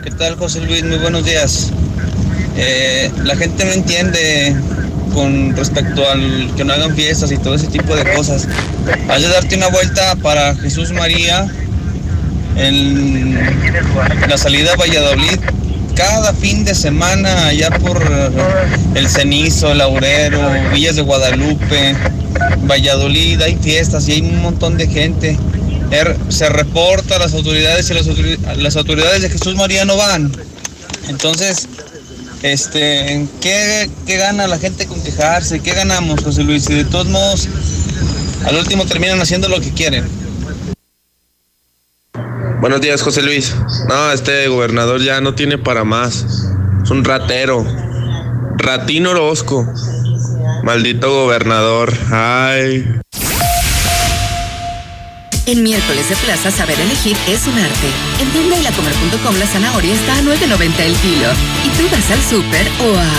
¿Qué tal, José Luis? Muy buenos días. Eh, la gente no entiende con respecto al que no hagan fiestas y todo ese tipo de cosas. Has de darte una vuelta para Jesús María en la salida a Valladolid cada fin de semana allá por el Cenizo, el Aurero, Villas de Guadalupe, Valladolid, hay fiestas y hay un montón de gente. Er, se reporta a las autoridades y las autoridades de Jesús María no van. Entonces, este, ¿qué, ¿qué gana la gente con quejarse? ¿Qué ganamos, José Luis? Y de todos modos, al último terminan haciendo lo que quieren. Buenos días, José Luis. No, este gobernador ya no tiene para más. Es un ratero. Ratino Orozco. Maldito gobernador. Ay. En miércoles de plaza, saber elegir es un arte. En tienda y lacomer.com la zanahoria está a 9.90 el kilo. Y tú vas al súper o a...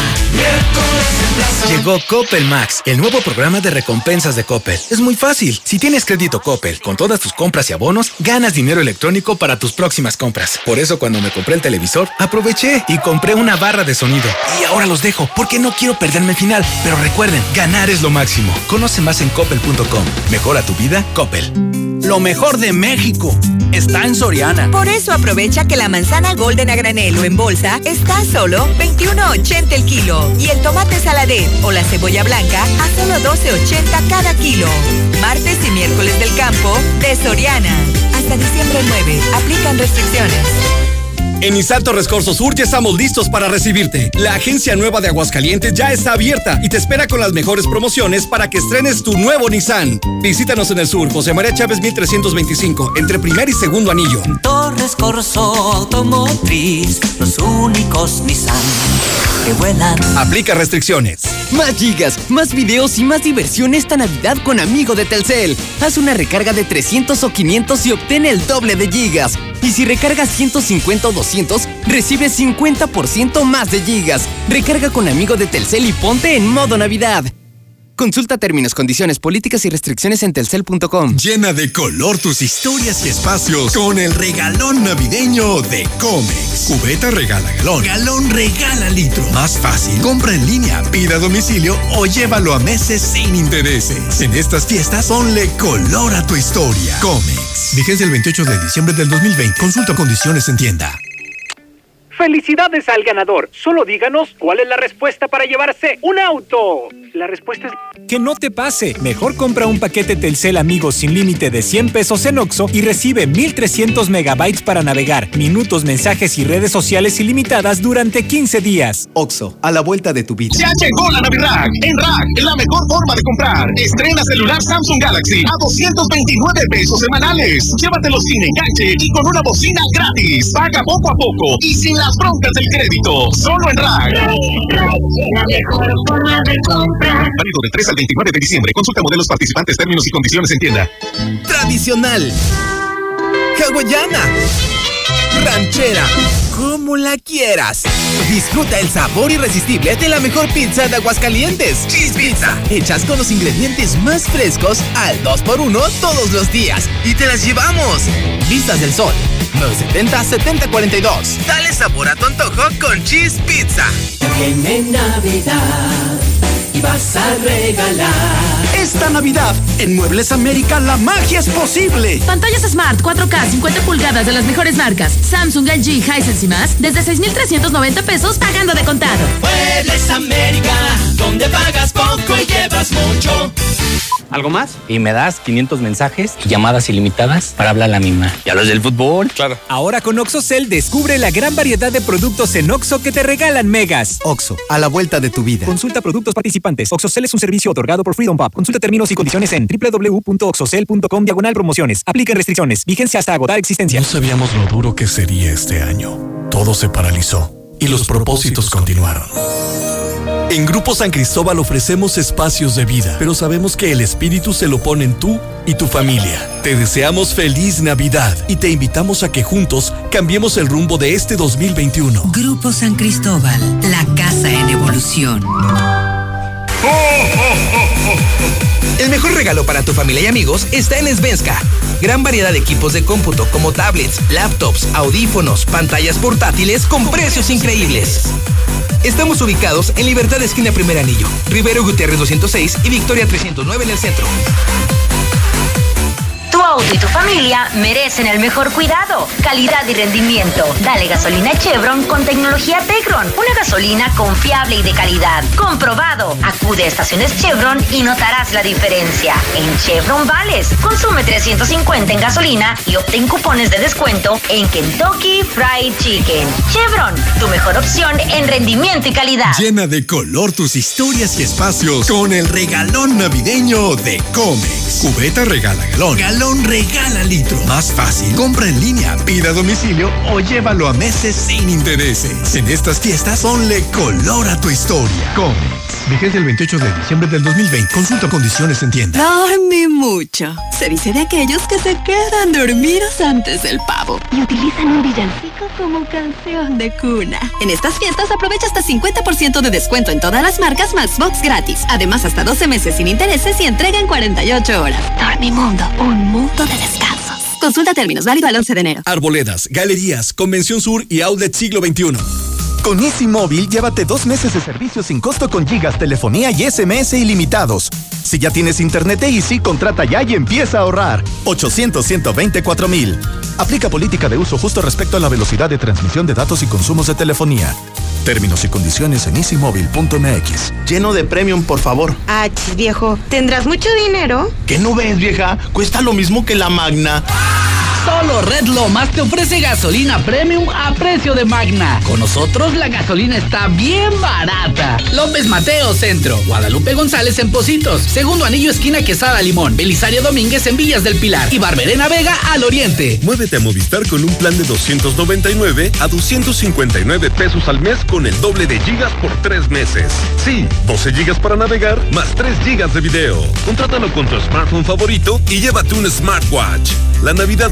Llegó Coppel Max, el nuevo programa de recompensas de Coppel. Es muy fácil. Si tienes crédito Coppel con todas tus compras y abonos, ganas dinero electrónico para tus próximas compras. Por eso cuando me compré el televisor, aproveché y compré una barra de sonido. Y ahora los dejo porque no quiero perderme el final. Pero recuerden, ganar es lo máximo. Conoce más en coppel.com. Mejora tu vida, Coppel. Lo mejor de México está en Soriana. Por eso aprovecha que la manzana golden a granelo en bolsa está a solo 21.80 el kilo y el tomate saladet o la cebolla blanca a solo 12.80 cada kilo. Martes y miércoles del campo de Soriana. Hasta diciembre 9. Aplican restricciones. En Nissan Torres Corso Sur ya estamos listos para recibirte. La agencia nueva de Aguascalientes ya está abierta y te espera con las mejores promociones para que estrenes tu nuevo Nissan. Visítanos en el sur, José María Chávez 1325, entre primer y segundo anillo. Torres Corso Automotriz, los únicos Nissan que vuelan. Aplica restricciones. Más gigas, más videos y más diversión esta Navidad con Amigo de Telcel. Haz una recarga de 300 o 500 y obtén el doble de gigas. Y si recargas 150 o 200, recibes 50% más de gigas. Recarga con Amigo de Telcel y ponte en modo Navidad. Consulta términos, condiciones, políticas y restricciones en telcel.com. Llena de color tus historias y espacios con el regalón navideño de Comex. Cubeta regala galón. Galón regala litro. Más fácil. Compra en línea, pida a domicilio o llévalo a meses sin intereses. En estas fiestas, ponle color a tu historia. Comex. Vigencia el 28 de diciembre del 2020. Consulta condiciones en tienda. ¡Felicidades al ganador! Solo díganos cuál es la respuesta para llevarse un auto. La respuesta es... Que no te pase. Mejor compra un paquete Telcel Amigos sin límite de 100 pesos en Oxo y recibe 1300 megabytes para navegar, minutos, mensajes y redes sociales ilimitadas durante 15 días. Oxo, a la vuelta de tu vida. Ya llegó la Navidad. En Rack, la mejor forma de comprar. Estrena celular Samsung Galaxy a 229 pesos semanales. Llévatelo sin enganche y con una bocina gratis. Paga poco a poco y sin las broncas del crédito. Solo en Rack. La mejor forma de comprar. Válido del 3 al 29 de diciembre. Consulta modelos participantes, términos y condiciones en tienda. Tradicional. Hawaiana. ranchera, como la quieras. Disfruta el sabor irresistible de la mejor pizza de Aguascalientes. Cheese Pizza. Hechas con los ingredientes más frescos al 2x1 todos los días. Y te las llevamos. Vistas del Sol. 970-7042. Dale sabor a tu antojo con Cheese Pizza. Viene Navidad y vas a regalar. Esta Navidad, en Muebles América, la magia es posible. Pantallas Smart 4K 50 pulgadas de las mejores marcas. Samsung, LG, Hisense y más, desde 6,390 pesos pagando de contado. Muebles América, donde pagas poco y llevas mucho. ¿Algo más? Y me das 500 mensajes y llamadas ilimitadas para hablar a la misma. ¿Y a los del fútbol? Claro. Ahora con OxoCell descubre la gran variedad de productos en Oxo que te regalan megas. Oxo, a la vuelta de tu vida. Consulta productos participantes. OxoCell es un servicio otorgado por Freedom Pub. Consulta términos y condiciones en www.oxocell.com diagonal promociones. Apliquen restricciones. Vigencia hasta agotar existencia. No sabíamos lo duro que sería este año. Todo se paralizó y los propósitos continuaron. En Grupo San Cristóbal ofrecemos espacios de vida, pero sabemos que el espíritu se lo ponen tú y tu familia. Te deseamos feliz Navidad y te invitamos a que juntos cambiemos el rumbo de este 2021. Grupo San Cristóbal, la casa en evolución. El mejor regalo para tu familia y amigos está en Svenska. Gran variedad de equipos de cómputo como tablets, laptops, audífonos, pantallas portátiles con precios increíbles. Estamos ubicados en Libertad Esquina Primer Anillo, Rivero Gutiérrez 206 y Victoria 309 en el centro. Tu auto y tu familia merecen el mejor cuidado, calidad y rendimiento. Dale gasolina Chevron con tecnología Tecron. Una gasolina confiable y de calidad. Comprobado. Acude a estaciones Chevron y notarás la diferencia. En Chevron Vales, consume 350 en gasolina y obtén cupones de descuento en Kentucky Fried Chicken. Chevron, tu mejor opción en rendimiento y calidad. Llena de color tus historias y espacios con el regalón navideño de Comex. Cubeta regala galón. Galón regala litro. Más fácil. Compra en línea, pida a domicilio o llévalo a meses sin intereses. En estas fiestas, ponle color a tu historia. Comex. Vigencia el 28 de diciembre del 2020. Consulta condiciones en tienda. Dormí mucho. Se dice de aquellos que se quedan dormidos antes del pavo y utilizan un villancico como canción de cuna. En estas fiestas aprovecha hasta 50% de descuento en todas las marcas más box gratis. Además, hasta 12 meses sin intereses y entrega en 48 horas. Dormimundo, un mundo de descansos. Consulta términos, válido al 11 de enero. Arboledas, galerías, Convención Sur y Outlet Siglo XXI. Con Easy Móvil, llévate dos meses de servicio sin costo con gigas, telefonía y SMS ilimitados. Si ya tienes internet de Easy, contrata ya y empieza a ahorrar. 800 mil. Aplica política de uso justo respecto a la velocidad de transmisión de datos y consumos de telefonía. Términos y condiciones en easymóvil.mx. Lleno de premium, por favor. Ah, viejo, ¿tendrás mucho dinero? ¿Qué no ves, vieja? Cuesta lo mismo que la Magna. Solo Red Lomas te ofrece gasolina premium a precio de magna. Con nosotros la gasolina está bien barata. López Mateo Centro, Guadalupe González en Positos, Segundo Anillo Esquina Quesada Limón, Belisario Domínguez en Villas del Pilar y Barberena Vega al Oriente. Muévete a Movistar con un plan de 299 a 259 pesos al mes con el doble de gigas por tres meses. Sí, 12 gigas para navegar más 3 gigas de video. Contrátalo con tu smartphone favorito y llévate un smartwatch. La Navidad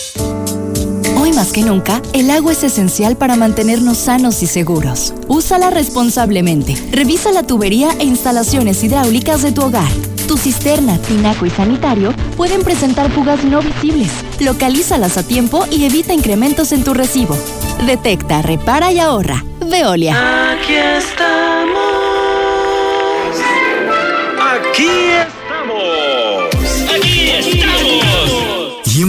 Más que nunca, el agua es esencial para mantenernos sanos y seguros. Úsala responsablemente. Revisa la tubería e instalaciones hidráulicas de tu hogar. Tu cisterna, tinaco y sanitario pueden presentar fugas no visibles. Localízalas a tiempo y evita incrementos en tu recibo. Detecta, repara y ahorra. Veolia. Aquí estamos. Aquí estamos.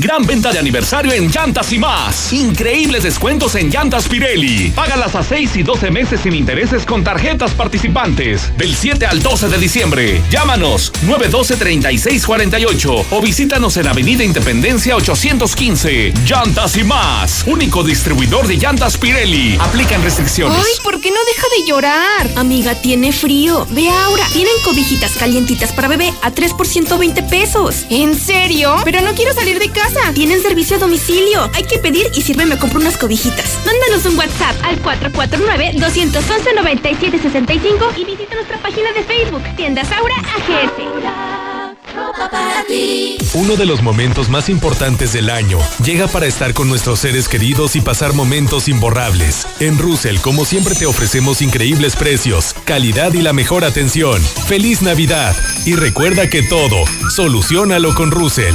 Gran venta de aniversario en llantas y más. Increíbles descuentos en llantas Pirelli. Págalas a 6 y 12 meses sin intereses con tarjetas participantes. Del 7 al 12 de diciembre. Llámanos 912-3648 o visítanos en Avenida Independencia 815. Llantas y más. Único distribuidor de llantas Pirelli. Aplican restricciones. Ay, ¿por qué no deja de llorar? Amiga, tiene frío. Ve ahora. Tienen cobijitas calientitas para bebé a 3 por 120 pesos. ¿En serio? Pero no quiero salir de casa. Tienen servicio a domicilio. Hay que pedir y sirve me compro unas cobijitas. Mándanos un WhatsApp al 449-211-9765 y visita nuestra página de Facebook, Tiendas Aura AGS. Uno de los momentos más importantes del año llega para estar con nuestros seres queridos y pasar momentos imborrables. En Russell, como siempre, te ofrecemos increíbles precios, calidad y la mejor atención. ¡Feliz Navidad! Y recuerda que todo, solucionalo con Russell.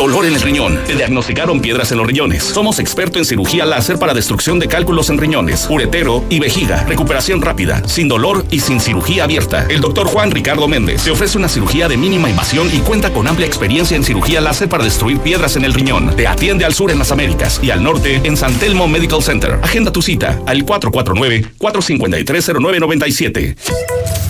Dolor en el riñón. Te diagnosticaron piedras en los riñones. Somos expertos en cirugía láser para destrucción de cálculos en riñones, uretero y vejiga. Recuperación rápida, sin dolor y sin cirugía abierta. El doctor Juan Ricardo Méndez te ofrece una cirugía de mínima invasión y cuenta con amplia experiencia en cirugía láser para destruir piedras en el riñón. Te atiende al sur en las Américas y al norte en San Telmo Medical Center. Agenda tu cita al 449-453-0997.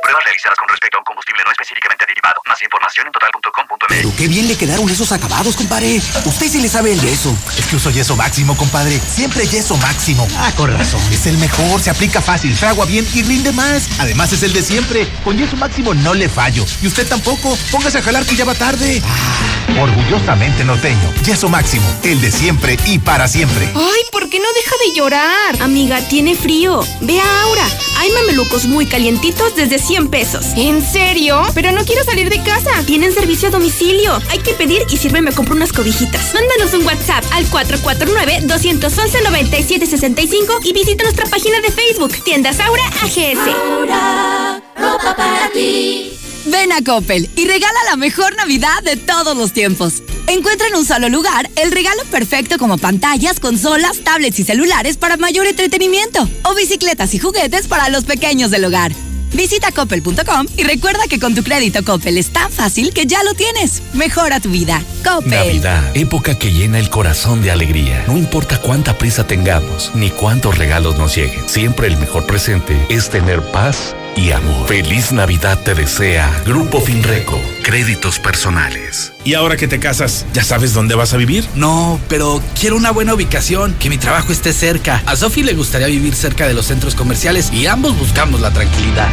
Realizadas con respecto a un combustible no específicamente aditivado. Más información en total.com.mx. Pero qué bien le quedaron esos acabados, compadre. Usted sí le sabe el yeso. Es que uso yeso máximo, compadre. Siempre yeso máximo. Ah, con razón. Es el mejor, se aplica fácil, fragua bien y rinde más. Además es el de siempre. Con yeso máximo no le fallo. Y usted tampoco. Póngase a jalar que ya va tarde. Ah, orgullosamente norteño. Yeso máximo. El de siempre y para siempre. Ay, ¿por qué no deja de llorar? Amiga, tiene frío. Ve a Aura. Hay mamelucos muy calientitos desde 100 pesos. ¿En serio? Pero no quiero salir de casa. Tienen servicio a domicilio. Hay que pedir y sirve me compro unas cobijitas. Mándanos un WhatsApp al 449-211-9765 y visita nuestra página de Facebook, Tiendas Aura AGS. Aura, ropa para ti. Ven a Coppel y regala la mejor Navidad de todos los tiempos. Encuentra en un solo lugar el regalo perfecto como pantallas, consolas, tablets y celulares para mayor entretenimiento o bicicletas y juguetes para los pequeños del hogar. Visita coppel.com y recuerda que con tu crédito Coppel es tan fácil que ya lo tienes. Mejora tu vida. Coppel. Navidad, época que llena el corazón de alegría. No importa cuánta prisa tengamos ni cuántos regalos nos lleguen, siempre el mejor presente es tener paz y amor. Feliz Navidad te desea Grupo Finreco. Créditos personales. ¿Y ahora que te casas, ya sabes dónde vas a vivir? No, pero quiero una buena ubicación, que mi trabajo esté cerca. A Sofi le gustaría vivir cerca de los centros comerciales y ambos buscamos la tranquilidad.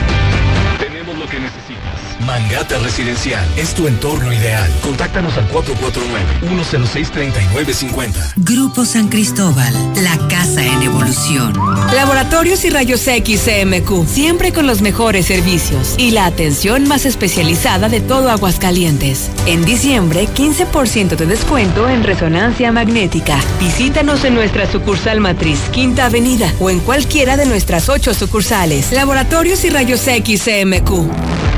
Mangata Residencial es tu entorno ideal. Contáctanos al 449-106-3950. Grupo San Cristóbal, la casa en evolución. Laboratorios y Rayos X CMQ, siempre con los mejores servicios y la atención más especializada de todo Aguascalientes. En diciembre, 15% de descuento en resonancia magnética. Visítanos en nuestra sucursal matriz, Quinta Avenida, o en cualquiera de nuestras ocho sucursales. Laboratorios y Rayos X CMQ.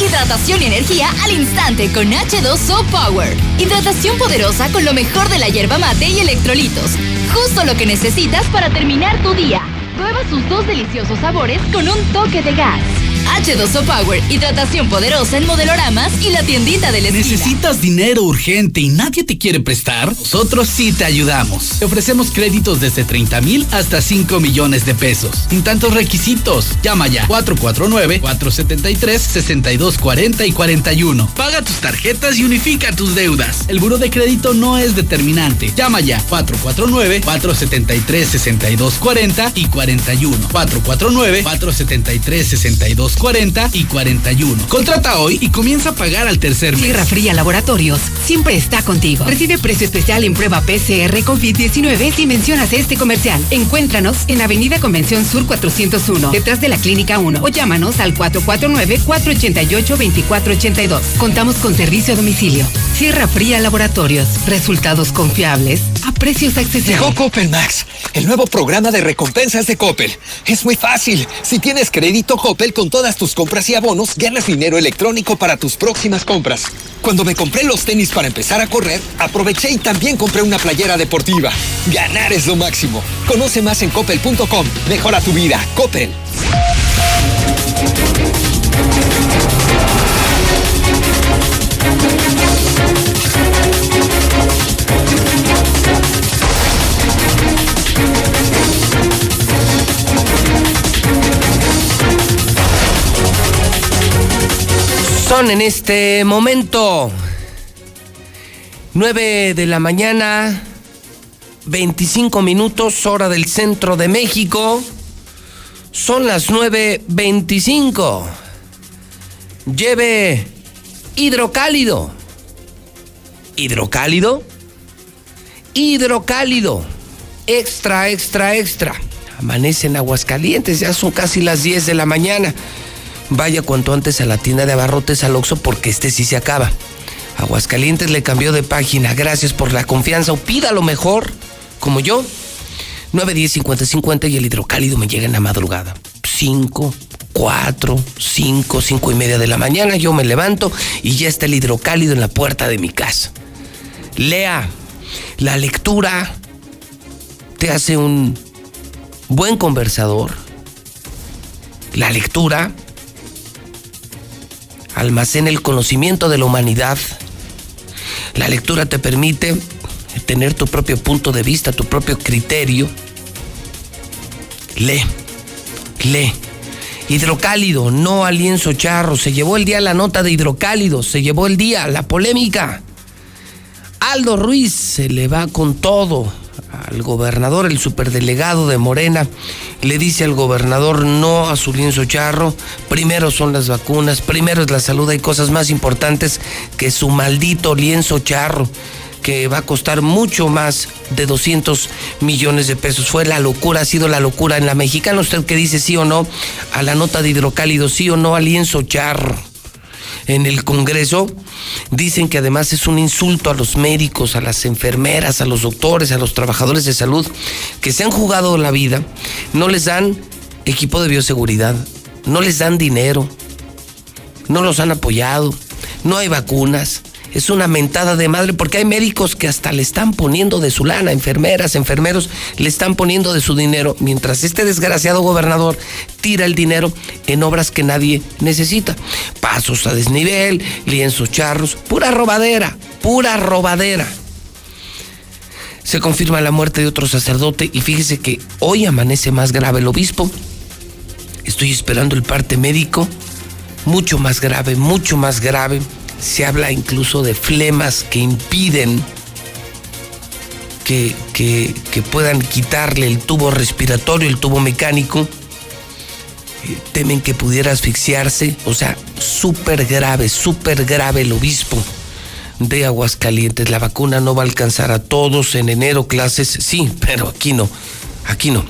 Hidratación y energía al instante con H2O Power. Hidratación poderosa con lo mejor de la hierba mate y electrolitos. Justo lo que necesitas para terminar tu día. Prueba sus dos deliciosos sabores con un toque de gas. H2O Power, hidratación poderosa en modeloramas y la tiendita del esquina. ¿Necesitas dinero urgente y nadie te quiere prestar? Nosotros sí te ayudamos. Te ofrecemos créditos desde 30 mil hasta 5 millones de pesos. Sin tantos requisitos. Llama ya 449-473-6240 y 41. Paga tus tarjetas y unifica tus deudas. El buro de crédito no es determinante. Llama ya 449-473-6240 y 41. 449-473-6240 42, 40 y 41. Contrata hoy y comienza a pagar al tercer mes. Sierra Fría Laboratorios siempre está contigo. Recibe precio especial en prueba PCR COVID-19 si mencionas este comercial. Encuéntranos en Avenida Convención Sur 401, detrás de la Clínica 1 o llámanos al 449-488-2482. Contamos con servicio a domicilio. Sierra Fría Laboratorios. Resultados confiables a precios accesibles. Llegó Coppel Max, el nuevo programa de recompensas de Coppel. Es muy fácil. Si tienes crédito Coppel con todas tus compras y abonos, ganas dinero electrónico para tus próximas compras. Cuando me compré los tenis para empezar a correr, aproveché y también compré una playera deportiva. Ganar es lo máximo. Conoce más en coppel.com. Mejora tu vida. Coppel. Son en este momento 9 de la mañana, 25 minutos, hora del centro de México. Son las 9.25. Lleve hidrocálido. ¿Hidrocálido? Hidrocálido. Extra, extra, extra. Amanece en Aguascalientes, ya son casi las 10 de la mañana. Vaya cuanto antes a la tienda de abarrotes al Oxxo porque este sí se acaba. Aguascalientes le cambió de página. Gracias por la confianza. O pida lo mejor, como yo. 9, 10, 50, 50 y el hidrocálido me llega en la madrugada. 5, 4, 5, 5 y media de la mañana. Yo me levanto y ya está el hidrocálido en la puerta de mi casa. Lea, la lectura te hace un buen conversador. La lectura almacena el conocimiento de la humanidad. La lectura te permite tener tu propio punto de vista, tu propio criterio. Lee, lee. Hidrocálido, no al lienzo charro. Se llevó el día la nota de hidrocálido, se llevó el día la polémica. Aldo Ruiz se le va con todo al gobernador, el superdelegado de Morena, le dice al gobernador no a su lienzo charro, primero son las vacunas, primero es la salud, hay cosas más importantes que su maldito lienzo charro que va a costar mucho más de 200 millones de pesos. Fue la locura, ha sido la locura en la mexicana. ¿Usted que dice sí o no a la nota de hidrocálido, sí o no al lienzo charro? En el Congreso, dicen que además es un insulto a los médicos, a las enfermeras, a los doctores, a los trabajadores de salud que se han jugado la vida, no les dan equipo de bioseguridad, no les dan dinero, no los han apoyado, no hay vacunas es una mentada de madre porque hay médicos que hasta le están poniendo de su lana, enfermeras, enfermeros, le están poniendo de su dinero, mientras este desgraciado gobernador tira el dinero en obras que nadie necesita. Pasos a desnivel, lienzos charros, pura robadera, pura robadera. Se confirma la muerte de otro sacerdote y fíjese que hoy amanece más grave el obispo. Estoy esperando el parte médico, mucho más grave, mucho más grave se habla incluso de flemas que impiden que, puedan quitarle el tubo respiratorio, el tubo mecánico. Eh, temen que pudiera asfixiarse, o sea, súper grave, súper grave el obispo de Aguascalientes. La vacuna no va a alcanzar a todos en enero, clases, sí, pero aquí no, aquí no.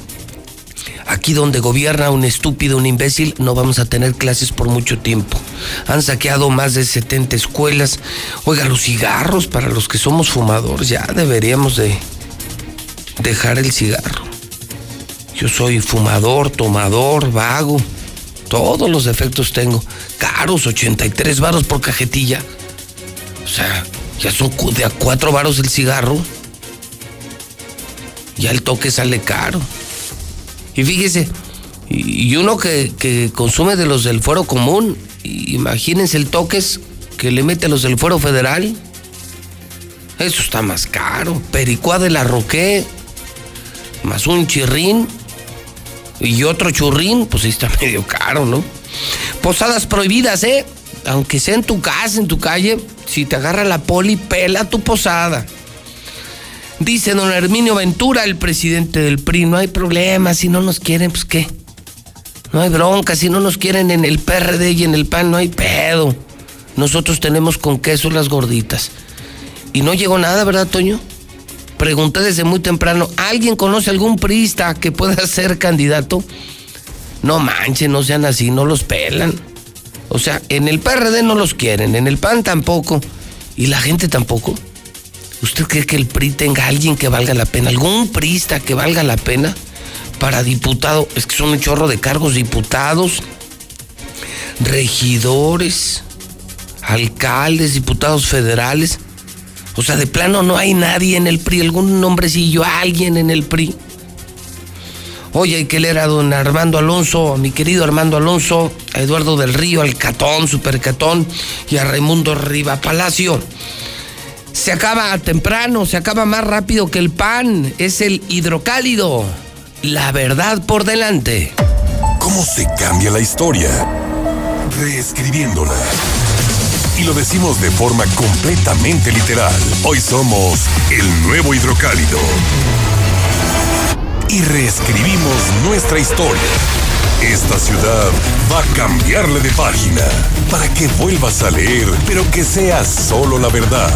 Aquí donde gobierna un estúpido, un imbécil, no vamos a tener clases por mucho tiempo. Han saqueado más de 70 escuelas. Oiga, los cigarros para los que somos fumadores, ya deberíamos de dejar el cigarro. Yo soy fumador, tomador, vago. Todos los defectos tengo. Caros, 83 varos por cajetilla. O sea, ya son de a cuatro varos el cigarro. Ya el toque sale caro. Y fíjese, y uno que, consume de los del fuero común, imagínense el toques que le mete a los del fuero federal. Eso está más caro. Pericuá de la Roque, más un chirrín y otro churrín, pues está medio caro, ¿no? Posadas prohibidas, ¿eh? Aunque sea en tu casa, en tu calle, si te agarra la poli, pela tu posada. Dice don Herminio Ventura, el presidente del PRI, no hay problema, si no nos quieren, pues qué. No hay bronca, si no nos quieren en el PRD y en el PAN, no hay pedo. Nosotros tenemos con queso las gorditas. Y no llegó nada, ¿verdad, Toño? Pregunté desde muy temprano, ¿alguien conoce algún priista que pueda ser candidato? No manchen, no sean así, no los pelan. O sea, en el PRD no los quieren, en el PAN tampoco. ¿Y la gente tampoco? ¿Usted cree que el PRI tenga alguien que valga la pena? ¿Algún priista que valga la pena? Para diputado, es que son un chorro de cargos, diputados, regidores, alcaldes, diputados federales. O sea, de plano no hay nadie en el PRI, algún nombrecillo, alguien en el PRI. Oye, hay que leer a don Armando Alonso, a mi querido Armando Alonso, a Eduardo del Río, al Catón, Supercatón y a Raimundo Riva Palacio. Se acaba temprano, se acaba más rápido que el pan. Es el hidrocálido. La verdad por delante. ¿Cómo se cambia la historia? Reescribiéndola. Y lo decimos de forma completamente literal. Hoy somos el nuevo hidrocálido y reescribimos nuestra historia. Esta ciudad va a cambiarle de página para que vuelvas a leer, pero que sea solo la verdad.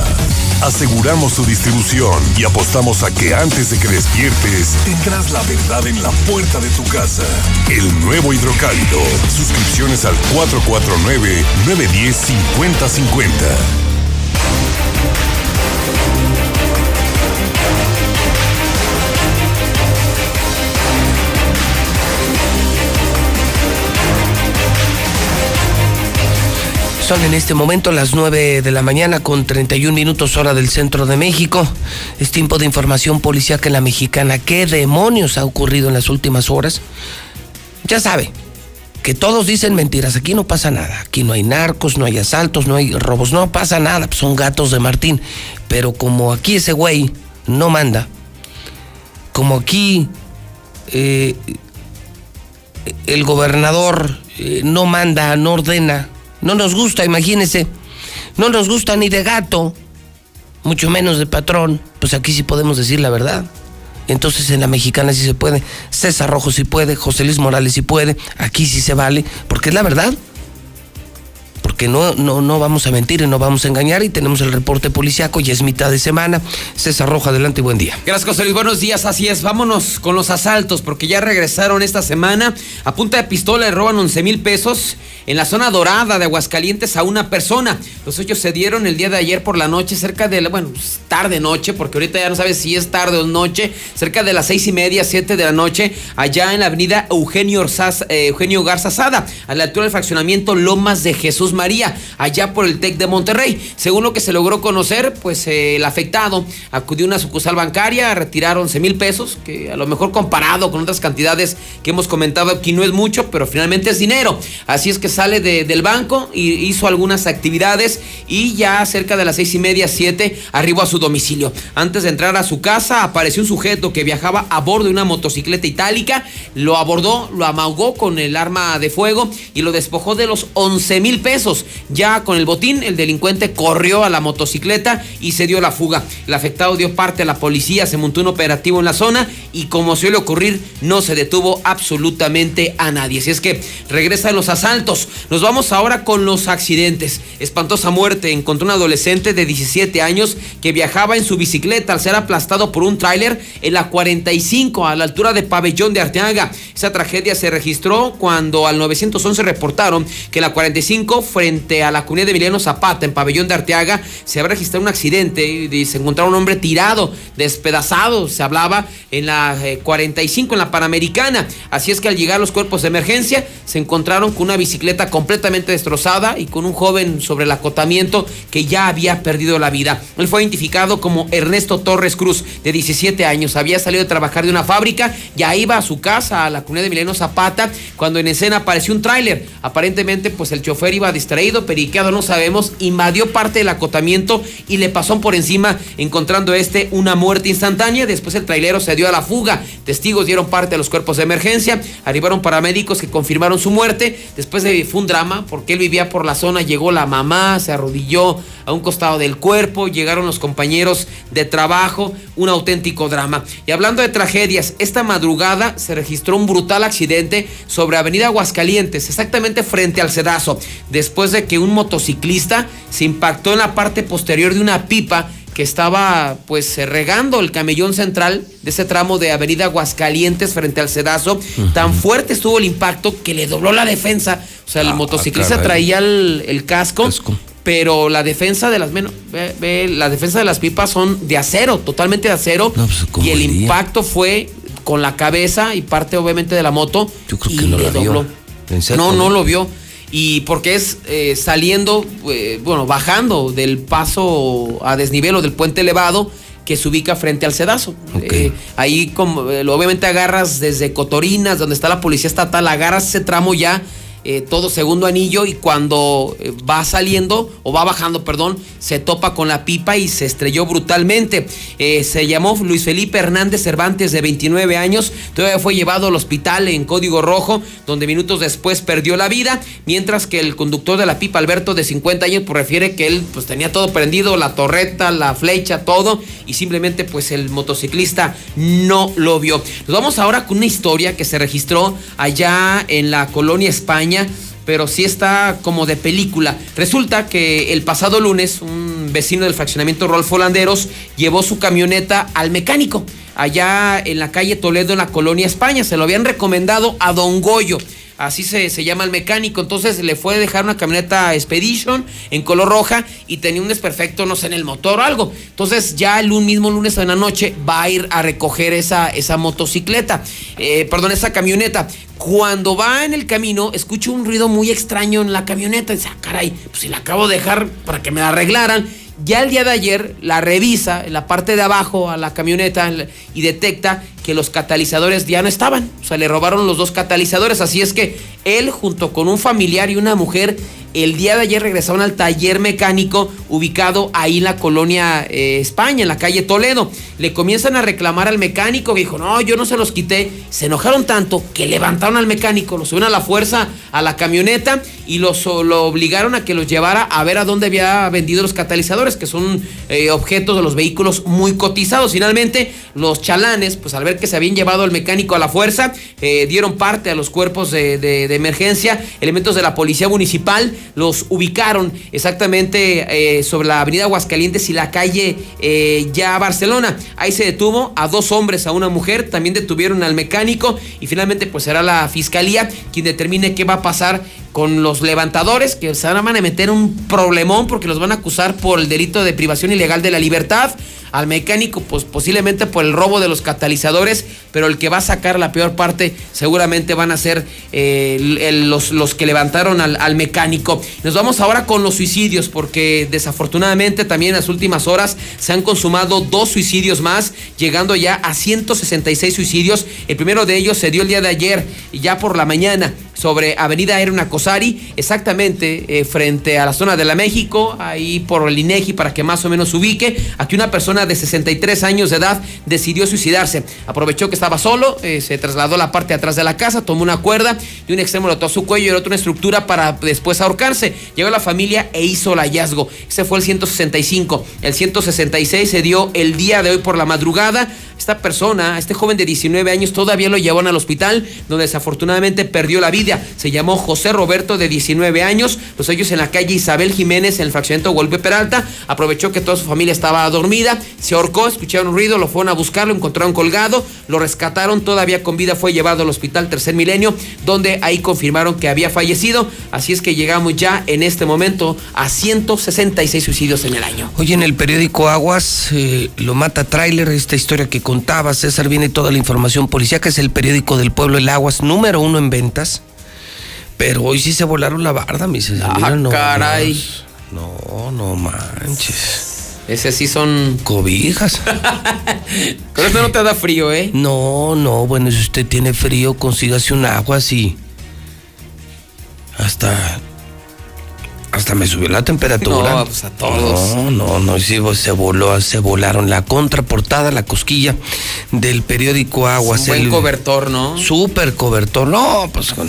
Aseguramos su distribución y apostamos a que antes de que despiertes tendrás la verdad en la puerta de tu casa. El nuevo hidrocálido. Suscripciones al 449-910-5050. Son en este momento las 9 de la mañana con 31 minutos hora del centro de México. Es tiempo de información policíaca en la mexicana. ¿Qué demonios ha ocurrido en las últimas horas? Ya sabe que todos dicen mentiras. Aquí no pasa nada. Aquí no hay narcos, no hay asaltos, no hay robos. No pasa nada. Son gatos de Martín. Pero como aquí ese güey no manda, como aquí eh, el gobernador eh, no manda, no ordena, no nos gusta, imagínense. No nos gusta ni de gato, mucho menos de patrón. Pues aquí sí podemos decir la verdad. Entonces en la mexicana sí se puede. César Rojo sí puede, José Luis Morales sí puede. Aquí sí se vale, porque es la verdad porque no, no, no vamos a mentir y no vamos a engañar y tenemos el reporte policiaco y es mitad de semana. César Rojo, adelante y buen día. Gracias, José Luis. Buenos días, así es. Vámonos con los asaltos porque ya regresaron esta semana. A punta de pistola le roban 11 mil pesos en la zona dorada de Aguascalientes a una persona. Los hechos se dieron el día de ayer por la noche, cerca de la, bueno, tarde noche, porque ahorita ya no sabes si es tarde o noche, cerca de las seis y media, siete de la noche, allá en la avenida Eugenio, Orzaz, eh, Eugenio Garza Sada, a la altura del fraccionamiento Lomas de Jesús María, allá por el TEC de Monterrey. Según lo que se logró conocer, pues eh, el afectado acudió a una sucursal bancaria a retirar 11 mil pesos, que a lo mejor comparado con otras cantidades que hemos comentado aquí no es mucho, pero finalmente es dinero. Así es que sale del banco y hizo algunas actividades y ya cerca de las seis y media, siete, arribó a su domicilio. Antes de entrar a su casa, apareció un sujeto que viajaba a bordo de una motocicleta itálica, lo abordó, lo amagó con el arma de fuego y lo despojó de los 11 mil pesos. Ya con el botín, el delincuente corrió a la motocicleta y se dio la fuga. El afectado dio parte a la policía, se montó un operativo en la zona y como suele ocurrir, no se detuvo absolutamente a nadie. Si es que regresan los asaltos. Nos vamos ahora con los accidentes. Espantosa muerte. Encontró un adolescente de 17 años que viajaba en su bicicleta al ser aplastado por un tráiler en la 45 a la altura de Pabellón de Arteaga. Esa tragedia se registró cuando al 911 reportaron que la 45 frente a la comunidad de Emiliano Zapata en Pabellón de Arteaga se había registrado un accidente y se encontraba un hombre tirado, despedazado. Se hablaba en la 45 eh, en la Panamericana. Así es que al llegar los cuerpos de emergencia se encontraron con una bicicleta completamente destrozada y con un joven sobre el acotamiento que ya había perdido la vida. Él fue identificado como Ernesto Torres Cruz, de 17 años. Había salido de trabajar de una fábrica, ya iba a su casa, a la comunidad de Mileno Zapata, cuando en escena apareció un tráiler. Aparentemente, pues el chofer iba a distraer extraído, periqueado, no sabemos, invadió parte del acotamiento y le pasó por encima, encontrando este una muerte instantánea. Después el trailero se dio a la fuga. Testigos dieron parte a los cuerpos de emergencia. Arribaron paramédicos que confirmaron su muerte. Después de, fue un drama porque él vivía por la zona. Llegó la mamá, se arrodilló a un costado del cuerpo. Llegaron los compañeros de trabajo. Un auténtico drama. Y hablando de tragedias, esta madrugada se registró un brutal accidente sobre Avenida Aguascalientes, exactamente frente al Cedazo, después de que un motociclista se impactó en la parte posterior de una pipa que estaba pues regando el camellón central de ese tramo de Avenida Aguascalientes frente al Cedazo. Tan fuerte estuvo el impacto que le dobló la defensa. O sea, el motociclista caray. traía el, el casco, pero la defensa de las menos, ve- ve, la defensa de las pipas son de acero, totalmente de acero. y el diría? impacto fue con la cabeza y parte obviamente de la moto. Yo creo que no la vio. ¿En serio? No, no lo vio. Y porque es eh, saliendo, eh, bueno, bajando del paso a desnivel o del puente elevado que se ubica frente al sedazo. Eh, ahí como, obviamente agarras desde Cotorinas, donde está la policía estatal, agarras ese tramo ya eh, todo segundo anillo y cuando eh, va saliendo o va bajando, perdón, se topa con la pipa y se estrelló brutalmente. Eh, se llamó Luis Felipe Hernández Cervantes de 29 años, todavía fue llevado al hospital en código rojo, donde minutos después perdió la vida, mientras que el conductor de la pipa, Alberto de 50 años, pues refiere que él pues tenía todo prendido, la torreta, la flecha, todo, y simplemente pues el motociclista no lo vio. Nos vamos ahora con una historia que se registró allá en la colonia España pero sí está como de película. Resulta que el pasado lunes un vecino del fraccionamiento Rolfo Landeros llevó su camioneta al mecánico allá en la calle Toledo en la colonia España. Se lo habían recomendado a Don Goyo. Así se, se llama el mecánico. Entonces le fue a dejar una camioneta Expedition en color roja y tenía un desperfecto, no sé, en el motor o algo. Entonces ya el mismo lunes en la noche va a ir a recoger esa, esa motocicleta, eh, perdón, esa camioneta. Cuando va en el camino, escucha un ruido muy extraño en la camioneta. Dice, ah, caray, pues si la acabo de dejar para que me la arreglaran. Ya el día de ayer la revisa en la parte de abajo a la camioneta y detecta que los catalizadores ya no estaban. O sea, le robaron los dos catalizadores. Así es que él, junto con un familiar y una mujer, el día de ayer regresaron al taller mecánico ubicado ahí en la colonia eh, España, en la calle Toledo. Le comienzan a reclamar al mecánico que dijo, no, yo no se los quité. Se enojaron tanto que levantaron al mecánico, lo subieron a la fuerza a la camioneta y los, lo obligaron a que los llevara a ver a dónde había vendido los catalizadores, que son eh, objetos de los vehículos muy cotizados. Finalmente, los chalanes, pues al ver que se habían llevado al mecánico a la fuerza, eh, dieron parte a los cuerpos de, emergencia, elementos de la policía municipal, los ubicaron exactamente eh, sobre la avenida Aguascalientes y la calle ya Barcelona. Ahí se detuvo a dos hombres, a una mujer, también detuvieron al mecánico y finalmente pues será la fiscalía quien determine qué va a pasar con los levantadores que se van a meter un problemón porque los van a acusar por el delito de privación ilegal de la libertad. Al mecánico, pues posiblemente por el robo de los catalizadores, pero el que va a sacar la peor parte seguramente van a ser eh, los, los que levantaron al, al mecánico. Nos vamos ahora con los suicidios, porque desafortunadamente también en las últimas horas se han consumado dos suicidios más, llegando ya a 166 suicidios. El primero de ellos se dio el día de ayer, ya por la mañana, sobre Avenida Erna Cosari, exactamente eh, frente a la zona de la México, ahí por el INEGI para que más o menos se ubique. Aquí una persona de 63 años de edad decidió suicidarse. Aprovechó que estaba solo, eh, se trasladó a la parte de atrás de la casa, tomó una cuerda y un extremo lo ató a su cuello y el otro una estructura para después ahorcarse. Llegó la familia e hizo el hallazgo. Ese fue el 165. El 166 se dio el día de hoy por la madrugada. Esta persona, este joven de 19 años, todavía lo llevaron al hospital, donde desafortunadamente perdió la vida. Se llamó José Roberto, de 19 años. Los ellos en la calle Isabel Jiménez, en el fraccionamiento Golpe Peralta. Aprovechó que toda su familia estaba dormida, se ahorcó, escucharon un ruido, lo fueron a buscar, lo encontraron colgado, lo rescataron, todavía con vida fue llevado al hospital Tercer Milenio, donde ahí confirmaron que había fallecido. Así es que llegamos ya en este momento a 166 suicidios en el año. Oye, en el periódico Aguas eh, lo mata tráiler, esta historia que contaba César, viene toda la información policíaca, es el periódico del pueblo, el Aguas, número uno en ventas. Pero hoy sí se volaron la barda, mi César. Ah, Mira, no, caray. No, no manches. Ese sí son. Cobijas. Con esto no te da frío, ¿eh? No, no, bueno, si usted tiene frío, consígase un agua así. Hasta. Hasta me subió la temperatura. No, pues a todos. No, no, no, sí, pues, se voló, se volaron la contraportada, la cosquilla del periódico Aguas. Un buen el- cobertor, ¿no? Súper cobertor. No, pues con,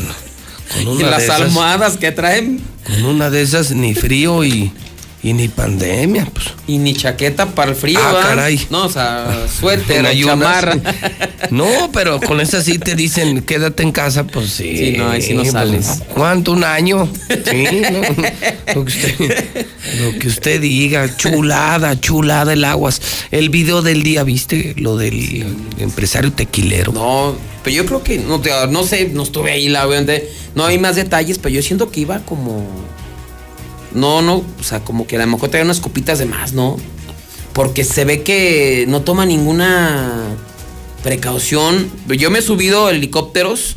con Y una las de esas- almohadas que traen. Con una de esas ni frío y, y ni pandemia, pues. Y ni chaqueta para el frío, Ah, ¿va? caray. No, o sea, suéter, o chamarra. No, pero con esa sí te dicen, quédate en casa, pues sí. Sí, no, ahí sí no pues, sales. ¿Cuánto? ¿Un año? Sí, no, lo, que usted, lo que usted diga, chulada, chulada el aguas. El video del día, ¿viste? Lo del empresario tequilero. No, pero yo creo que, no, no sé, no estuve ahí, la obviamente, no hay más detalles, pero yo siento que iba como, no, no, o sea, como que a lo mejor traía unas copitas de más, ¿no? Porque se ve que no toma ninguna precaución. Yo me he subido helicópteros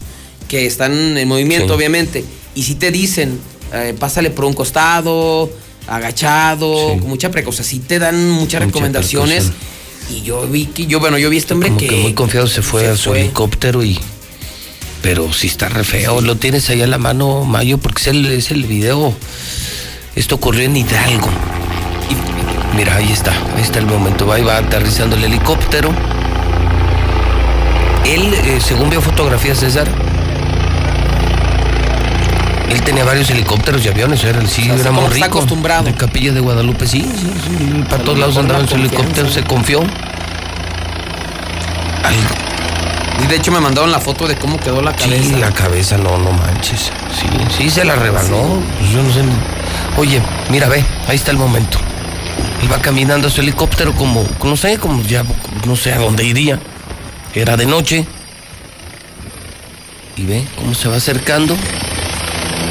que están en movimiento, Sí. obviamente, y si te dicen, eh, pásale por un costado, agachado, con mucha precaución, sí te dan muchas Mucha recomendaciones. Y yo vi que, yo, bueno, yo vi a este hombre Como que, que muy confiado se fue se a su fue. helicóptero y. Pero sí está re feo. Lo tienes ahí a la mano, Mayo, porque es el, es el video. Esto ocurrió en Hidalgo. Y mira, ahí está. Ahí está el momento. Ahí va aterrizando el helicóptero. Él, eh, según vio fotografías, César. Él tenía varios helicópteros y aviones, era, sí, sea, era muy rico. acostumbrado. Capilla de Guadalupe, sí, sí, sí, Para todos lados andaba en su helicóptero, se confió. Y de hecho me mandaron la foto de cómo quedó la cabeza. Sí, la cabeza, no, no manches. Sí, sí se la rebanó. Pues yo no sé. Oye, mira, ve, ahí está el momento. Él va caminando a su helicóptero como, no sé, como ya, no sé a dónde iría. Era de noche. Y ve cómo se va acercando.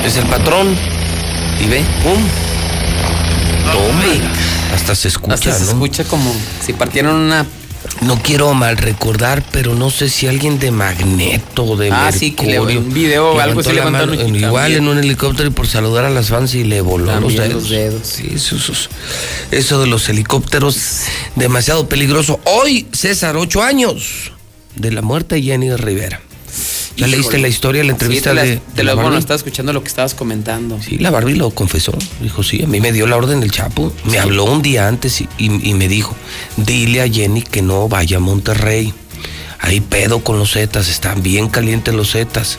Es el patrón. Y ve, pum. Tome. Hasta se escucha, Hasta se ¿no? escucha como si partieran una. No quiero mal recordar, pero no sé si alguien de Magneto, de Ah, sí, que le- Mercurio, un video o algo la levantaron Igual también. en un helicóptero y por saludar a las fans y le voló los También dedos. los dedos. Sí, eso, eso, eso de los helicópteros, demasiado peligroso. Hoy, César, ocho años de la muerte de Jenny Rivera. ¿Ya Híjole. leíste la historia, la entrevista Sí, te la- de, te de la- la bueno, estaba escuchando lo que estabas comentando. Sí, la Barbie lo confesó. Dijo, sí, a mí me dio la orden el Chapo. Me habló un día antes y, y- y me dijo, dile a Jenny que no vaya a Monterrey. Hay pedo con los Zetas, están bien calientes los Zetas.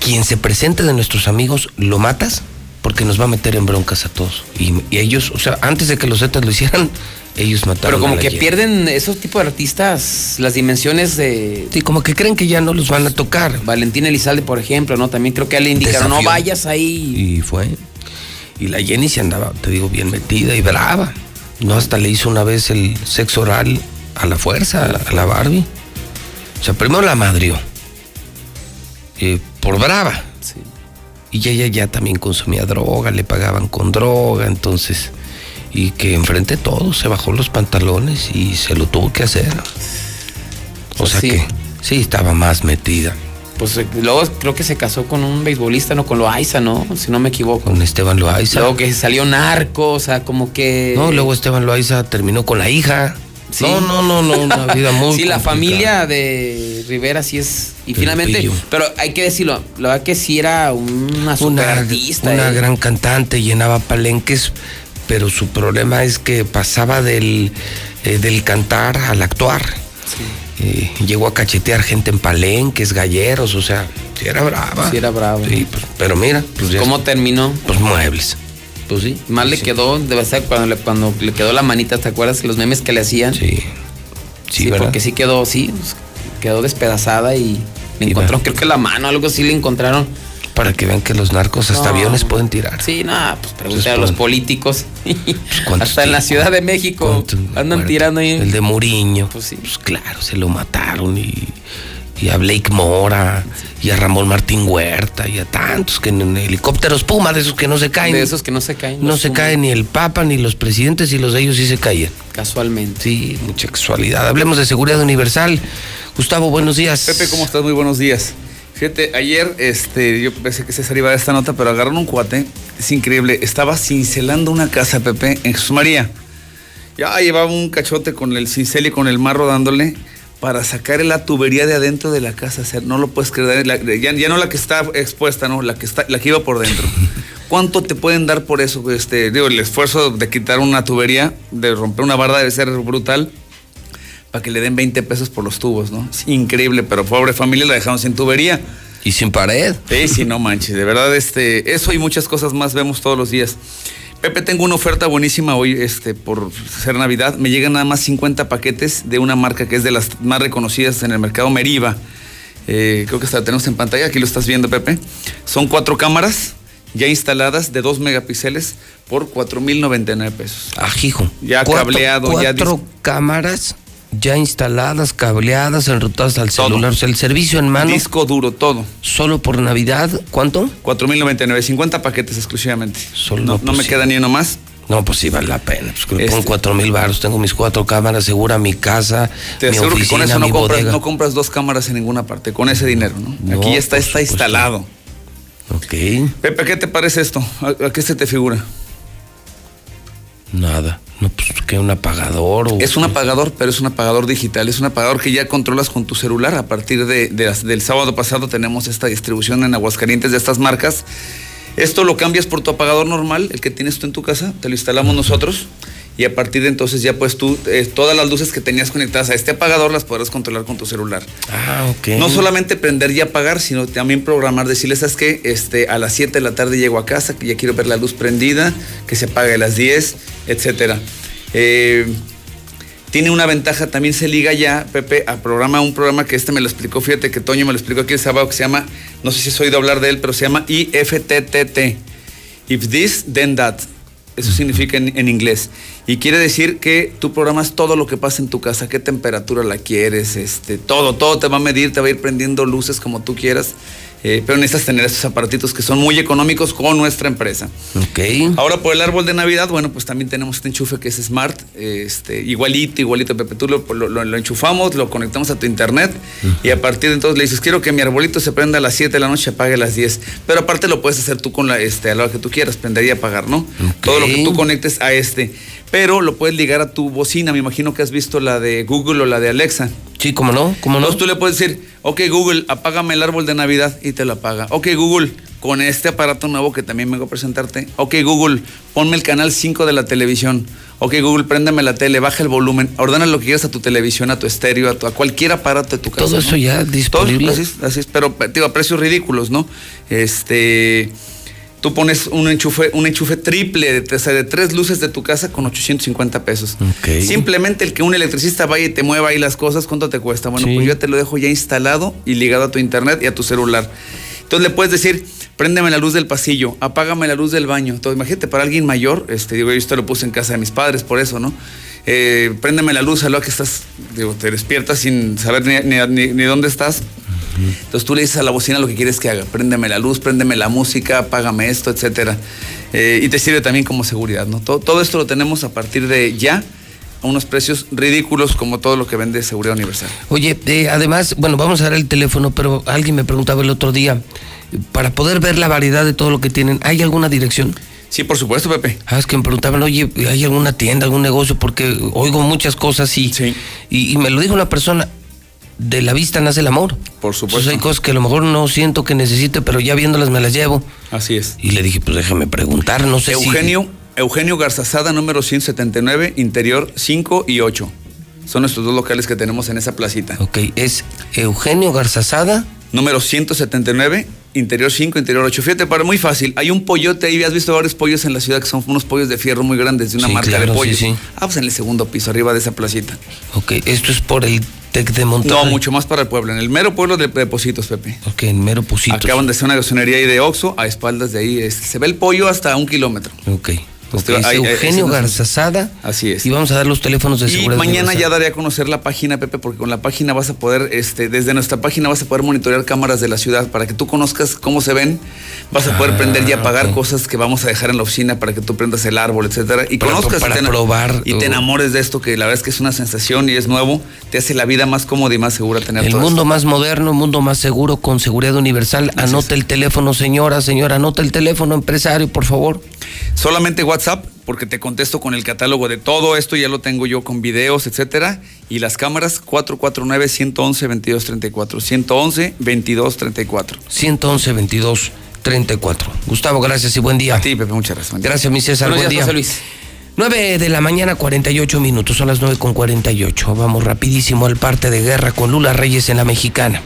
Quien se presente de nuestros amigos, lo matas porque nos va a meter en broncas a todos. Y, y ellos, o sea, antes de que los Zetas lo hicieran, ellos mataron Pero como a la que Jenny. pierden esos tipos de artistas las dimensiones de. Sí, como que creen que ya no los van a tocar. Valentín Elizalde, por ejemplo, ¿no? También creo que le indicaron, no vayas ahí. Y fue. Y la Jenny se andaba, te digo, bien metida y brava. No, hasta le hizo una vez el sexo oral a la fuerza, a la, a la Barbie. O sea, primero la madrió. eh, por brava. Y ella ya también consumía droga, le pagaban con droga, entonces. Y que enfrente de todo se bajó los pantalones y se lo tuvo que hacer. O sea Sí. que sí estaba más metida. Pues eh, luego creo que se casó con un beisbolista, ¿no? Con Loaiza, ¿no? Si no me equivoco. Con Esteban Loaiza. Luego que salió narco, o sea, como que. No, luego Esteban Loaiza terminó con la hija. Sí. No, no, no, no, una vida muy Sí, la complicada. familia de Rivera sí es. Y Del finalmente. pillo. Pero hay que decirlo, la verdad que sí era una super Una, artista. una eh. gran cantante, llenaba palenques, pero su problema es que pasaba del, eh, del cantar al actuar. Eh, llegó a cachetear gente en palenques, galleros, o sea, sí era brava. Sí, era bravo. Sí, pues, pero mira, pues ya- ¿Cómo terminó? Pues muebles. Pues sí. Más le quedó, debe ser cuando le, cuando le quedó la manita, ¿te acuerdas? Los memes que le hacían. Sí. Sí, ¿verdad? porque sí quedó, sí, pues, quedó despedazada y le Sí, va. creo que la mano, algo así le encontraron. Para que vean que los narcos hasta No. aviones pueden tirar. Sí, nada, pues pregúntale a los pues, políticos. ¿cuántos Hasta en la? Ciudad de México andan tirando ahí. El de Muriño. Pues sí. Pues claro, se lo mataron y, y a Blake Mora y a Ramón Martín Huerta y a tantos que en helicópteros Puma, de esos que no se caen. De esos que no se caen. no se Puma, cae ni el Papa ni los presidentes y los de ellos sí se caían. Casualmente. Sí, mucha casualidad. Hablemos de seguridad universal. Gustavo, buenos días. Pepe, ¿cómo estás? Muy buenos días. Fíjate, ayer este, yo pensé que César iba a dar esta nota, pero agarraron un cuate. Es increíble. Estaba cincelando una casa, Pepe, en Jesús María. Ya llevaba un cachote con el cincel y con el marro dándole. Para sacar la tubería de adentro de la casa. O sea, no lo puedes creer. La- ya, ya no la que está expuesta, no, la que está, la que iba por dentro. ¿Cuánto te pueden dar por eso? Este, digo, el esfuerzo de quitar una tubería, de romper una barda debe ser brutal. Para que le den 20 pesos por los tubos, ¿no? Es increíble, pero pobre familia la dejaron sin tubería. Y sin pared. Sí, sí, no manches. De verdad, este, eso y muchas cosas más vemos todos los días. Pepe, tengo una oferta buenísima hoy, este, por ser Navidad. Me llegan nada más 50 paquetes de una marca que es de las más reconocidas en el mercado, Meriva. Eh, creo que hasta la tenemos en pantalla, aquí lo estás viendo, Pepe. Son cuatro cámaras ya instaladas de 2 megapíxeles por 4.099 pesos. Ajijo. Ya Cuatro- cableado, ya Cuatro cámaras ya instaladas, cableadas, enrutadas al celular. O sea, el servicio en mano. Disco duro, todo. Solo por Navidad, ¿cuánto? 4.099, 50 paquetes exclusivamente. Solo no, pues no me queda ni uno más. No, pues sí vale la pena. Pues me Este- cuatro mil baros, tengo mis cuatro cámaras, segura mi casa, Te mi aseguro oficina, que con eso no compras, bodega. no compras dos cámaras en ninguna parte, con ese dinero, ¿no? No, Aquí ya está, está instalado. Ok. Pepe, ¿qué te parece esto? ¿A, a qué se te figura? Nada. No, pues que un apagador o. Es un apagador, pero es un apagador digital. Es un apagador que ya controlas con tu celular. A partir de, del sábado pasado tenemos esta distribución en Aguascalientes de estas marcas. Esto lo cambias por tu apagador normal, el que tienes tú en tu casa, te lo instalamos nosotros. Y a partir de entonces ya pues tú, eh, todas las luces que tenías conectadas a este apagador las podrás controlar con tu celular. Ah, ok. No solamente prender y apagar, sino también programar, decirles, ¿sabes qué? Este, a las 7 de la tarde llego a casa, que ya quiero ver la luz prendida, que se apague a las 10, etcétera. Eh, tiene una ventaja, también se liga ya, Pepe, a programa, un programa que este me lo explicó, fíjate que Toño me lo explicó aquí el sábado, que se llama, no sé si has oído hablar de él, pero se llama IFTTT. If this, then that. Eso significa en, inglés. Y quiere decir que tú programas todo lo que pasa en tu casa, qué temperatura la quieres, este, todo, todo te va a medir, te va a ir prendiendo luces como tú quieras. Eh, pero necesitas tener estos aparatitos que son muy económicos con nuestra empresa. Ok. Ahora por el árbol de Navidad, bueno, pues también tenemos este enchufe que es Smart, este, igualito, igualito, Pepe, tú lo, lo- lo- lo enchufamos, lo conectamos a tu internet y a partir de entonces le dices, quiero que mi arbolito se prenda a las 7 de la noche, apague a las 10. Pero aparte lo puedes hacer tú con la, este, a la hora que tú quieras, prender y apagar, ¿no? Todo lo que tú conectes a este. Pero lo puedes ligar a tu bocina, me imagino que has visto la de Google o la de Alexa. Sí, ¿cómo no? ¿Cómo no? Entonces tú le puedes decir, ok Google, apágame el árbol de Navidad y te lo apaga. Ok Google, con este aparato nuevo que también vengo a presentarte. Ok Google, ponme el canal 5 de la televisión. Ok Google, préndeme la tele, baja el volumen, ordena lo que quieras a tu televisión, a tu estéreo, a, tu- a cualquier aparato de tu casa. Todo eso ¿no? ya Todo, disponible. así, es, así es, pero digo, a precios ridículos, ¿no? Este... Tú pones un enchufe, un enchufe triple de, o sea, de tres luces de tu casa con 850 pesos. Simplemente el que un electricista vaya y te mueva ahí las cosas, ¿cuánto te cuesta? Bueno, Sí. pues yo te lo dejo ya instalado y ligado a tu internet y a tu celular. Entonces le puedes decir, préndeme la luz del pasillo, apágame la luz del baño. Entonces imagínate, para alguien mayor, este, digo, yo esto lo puse en casa de mis padres, por eso, ¿no? Eh, préndeme la luz a lo que estás, digo, te despiertas sin saber ni, ni- ni- ni dónde estás. Entonces tú le dices a la bocina lo que quieres que haga. Préndeme la luz, préndeme la música, apágame esto, etcétera. Eh, y te sirve también como seguridad, ¿no? Todo, todo esto lo tenemos a partir de ya a unos precios ridículos como todo lo que vende Seguridad Universal. Oye, eh, además, bueno, vamos a dar el teléfono, pero alguien me preguntaba el otro día, para poder ver la variedad de todo lo que tienen, ¿hay alguna dirección? Sí, por supuesto, Pepe. Ah, es que me preguntaban, oye, ¿hay alguna tienda, algún negocio? Porque oigo muchas cosas y, y, y me lo dijo una persona, de la vista nace el amor. Por supuesto. hay cosas que a lo mejor no siento que necesite, pero ya viéndolas me las llevo. Así es. Y le dije, pues déjame preguntar, no sé si... Eugenio, Eugenio Garzazada, número 179, interior 5 y 8. Son nuestros dos locales que tenemos en esa placita. Ok, es Eugenio Garzazada. Número 179, interior 5, interior 8. Fíjate, para muy fácil. Hay un pollote ahí, has visto varios pollos en la ciudad que son unos pollos de fierro muy grandes, de una Sí, marca claro, de pollos. sí. Ah, pues en el segundo piso, arriba de esa placita. Ok, esto es por el TEC de Monterrey. No, mucho más para el pueblo. En el mero pueblo de Depositos, Pepe. Ok, en mero Positos. Acaban de hacer una gasonería ahí de Oxxo, a espaldas de ahí. este, se ve el pollo hasta un kilómetro. Ok. Ok, te- es ahí- ahí- Eugenio es- Garzazada. Así es. Y vamos a dar los teléfonos de Y seguridad. mañana ya daré a conocer la página, Pepe, porque con la página vas a poder, este, desde nuestra página vas a poder monitorear cámaras de la ciudad para que tú conozcas cómo se ven. Vas a poder Ah, prender y apagar cosas que vamos a dejar en la oficina para que tú prendas el árbol, etcétera. Y Para- conozcas para y te, probar, y te enamores de esto, que la verdad es que es una sensación y es nuevo. Te hace la vida más cómoda y más segura tener El todo mundo más moderno, mundo más seguro con seguridad universal. Anota el teléfono, señora, señora, anota el teléfono, empresario, por favor. Solamente WhatsApp, porque te contesto con el catálogo de todo esto, ya lo tengo yo con videos, etcétera. Y las cámaras 449-111-2234. 111-2234. 111-2234. Gustavo, gracias y buen día. A ti, Pepe, muchas gracias. Gracias, mi César. Buenos buen días, día. José Luis. 9 de la mañana, 48 minutos. Son las 9 con 48. Vamos rapidísimo al parte de guerra con Lula Reyes en la mexicana.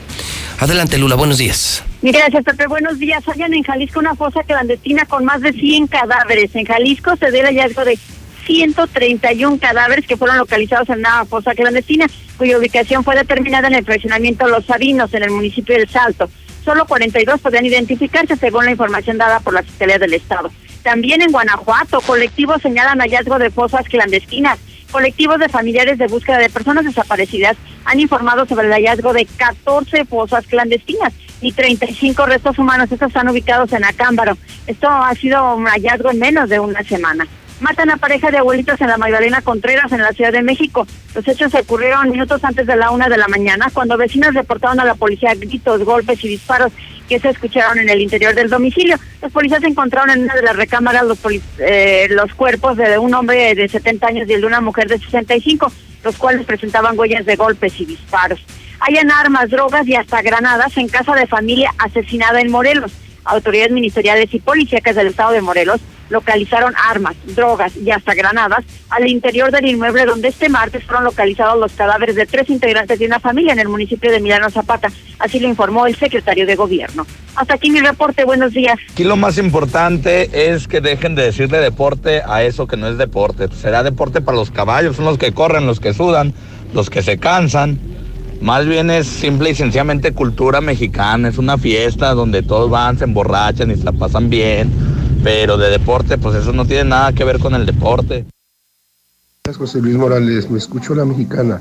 Adelante, Lula, buenos días. Gracias, Pepe. Buenos días. Hallan en Jalisco una fosa clandestina con más de 100 cadáveres. En Jalisco se dio el hallazgo de 131 cadáveres que fueron localizados en una fosa clandestina, cuya ubicación fue determinada en el fraccionamiento Los Sabinos, en el municipio del Salto. Solo 42 podían identificarse según la información dada por la Fiscalía del Estado. También en Guanajuato, colectivos señalan hallazgo de fosas clandestinas. Colectivos de familiares de búsqueda de personas desaparecidas han informado sobre el hallazgo de 14 fosas clandestinas y 35 restos humanos. Estos están ubicados en Acámbaro. Esto ha sido un hallazgo en menos de una semana. Matan a pareja de abuelitos en la Magdalena Contreras, en la Ciudad de México. Los hechos ocurrieron minutos antes de la una de la mañana, cuando vecinos reportaron a la policía gritos, golpes y disparos que se escucharon en el interior del domicilio. Los policías encontraron en una de las recámaras los, eh, los cuerpos de un hombre de 70 años y el de una mujer de 65, los cuales presentaban huellas de golpes y disparos. Hayan armas, drogas y hasta granadas en casa de familia asesinada en Morelos. Autoridades ministeriales y policíacas del estado de Morelos localizaron armas, drogas y hasta granadas al interior del inmueble donde este martes fueron localizados los cadáveres de tres integrantes de una familia en el municipio de Milano Zapata. Así lo informó el secretario de gobierno. Hasta aquí mi reporte. Buenos días. Aquí lo más importante es que dejen de decirle deporte a eso que no es deporte. Será deporte para los caballos, son los que corren, los que sudan, los que se cansan. Más bien es simple y sencillamente cultura mexicana, es una fiesta donde todos van, se emborrachan y se la pasan bien, pero de deporte pues eso no tiene nada que ver con el deporte. José Luis Morales, me escucho la mexicana.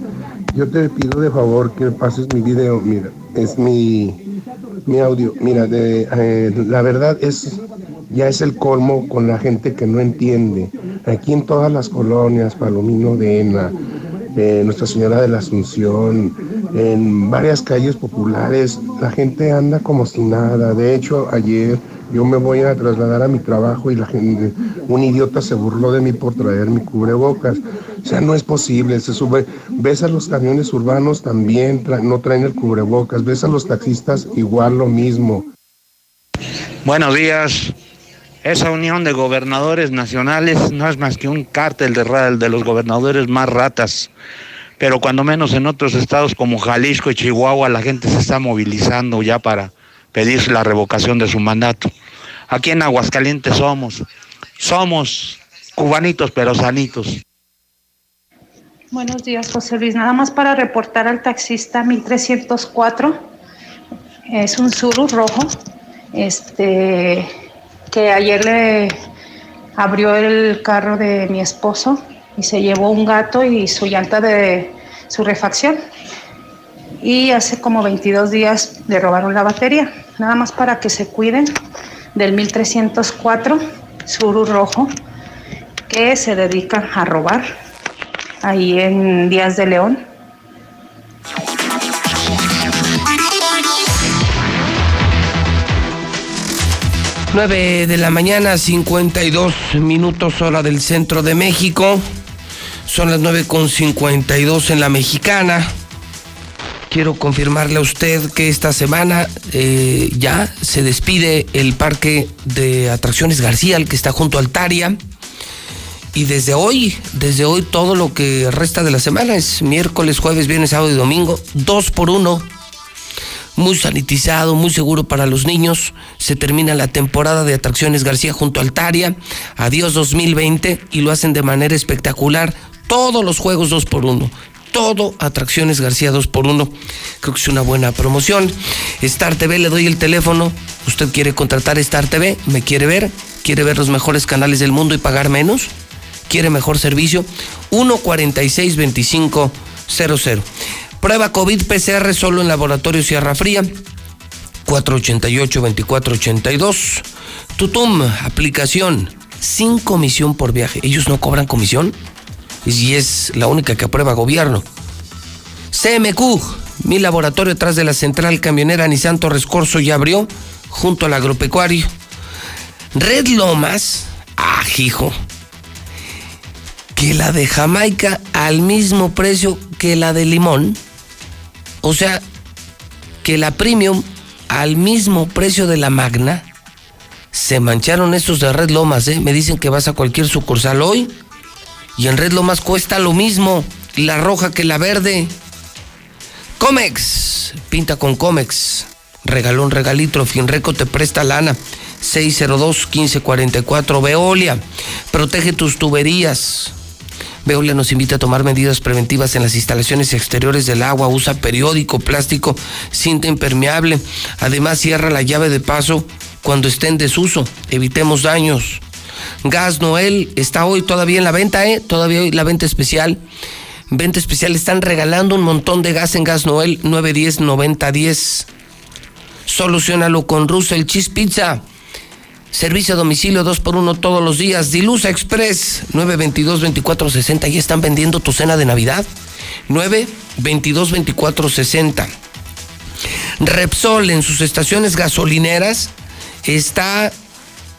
Yo te pido de favor que pases mi video, mira, es mi, mi audio. Mira, eh, la verdad es, ya es el colmo con la gente que no entiende. Aquí en todas las colonias, Palomino de Ena, Nuestra Señora de la Asunción, en varias calles populares, la gente anda como si nada. De hecho, ayer yo me voy a trasladar a mi trabajo y la gente, un idiota se burló de mí por traer mi cubrebocas. O sea, no es posible. Se sube, ves a los camiones urbanos también, no traen el cubrebocas. Ves a los taxistas igual lo mismo. Buenos días. Esa unión de gobernadores nacionales no es más que un cártel de, de los gobernadores más ratas. Pero cuando menos en otros estados como Jalisco y Chihuahua la gente se está movilizando ya para pedir la revocación de su mandato. Aquí en Aguascalientes somos, somos cubanitos pero sanitos. Buenos días, José Luis. Nada más para reportar al taxista 1304. Es un Suru rojo. Este que ayer le abrió el carro de mi esposo y se llevó un gato y su llanta de su refacción. Y hace como 22 días le robaron la batería. Nada más para que se cuiden del 1304 Suru rojo que se dedica a robar ahí en Díaz de León. 9 de la mañana, 52 minutos hora del centro de México. Son las 9 con 52 en la mexicana. Quiero confirmarle a usted que esta semana eh, ya se despide el parque de atracciones García, el que está junto al Taria. Y desde hoy, desde hoy todo lo que resta de la semana es miércoles, jueves, viernes, sábado y domingo, dos por uno muy sanitizado, muy seguro para los niños. Se termina la temporada de atracciones García junto al Taria. Adiós 2020 y lo hacen de manera espectacular. Todos los juegos 2 por 1 Todo atracciones García 2 por 1 Creo que es una buena promoción. Star TV, le doy el teléfono. Usted quiere contratar Star TV, me quiere ver, quiere ver los mejores canales del mundo y pagar menos. Quiere mejor servicio. 146 2500. Prueba COVID PCR solo en Laboratorio Sierra Fría. 488-2482. Tutum, aplicación, sin comisión por viaje. Ellos no cobran comisión y es la única que aprueba gobierno. CMQ, mi laboratorio atrás de la central camionera Nissan Torres Corso ya abrió, junto al agropecuario. Red Lomas, ah, hijo. que la de Jamaica al mismo precio que la de limón. O sea, que la premium al mismo precio de la magna. Se mancharon estos de Red Lomas, ¿eh? Me dicen que vas a cualquier sucursal hoy y en Red Lomas cuesta lo mismo la roja que la verde. Comex, pinta con Comex. Regalón, regalito, Finreco te presta lana. 602-1544. Veolia, protege tus tuberías. Veolia nos invita a tomar medidas preventivas en las instalaciones exteriores del agua. Usa periódico, plástico, cinta impermeable. Además, cierra la llave de paso cuando esté en desuso. Evitemos daños. Gas Noel está hoy todavía en la venta, ¿eh? Todavía hoy la venta especial. Venta especial, están regalando un montón de gas en Gas Noel 910-9010. Solucionalo con Russell Cheese Pizza. Servicio a domicilio 2 por 1 todos los días. Dilusa Express 922-2460. Ya están vendiendo tu cena de Navidad. 922-2460. Repsol en sus estaciones gasolineras está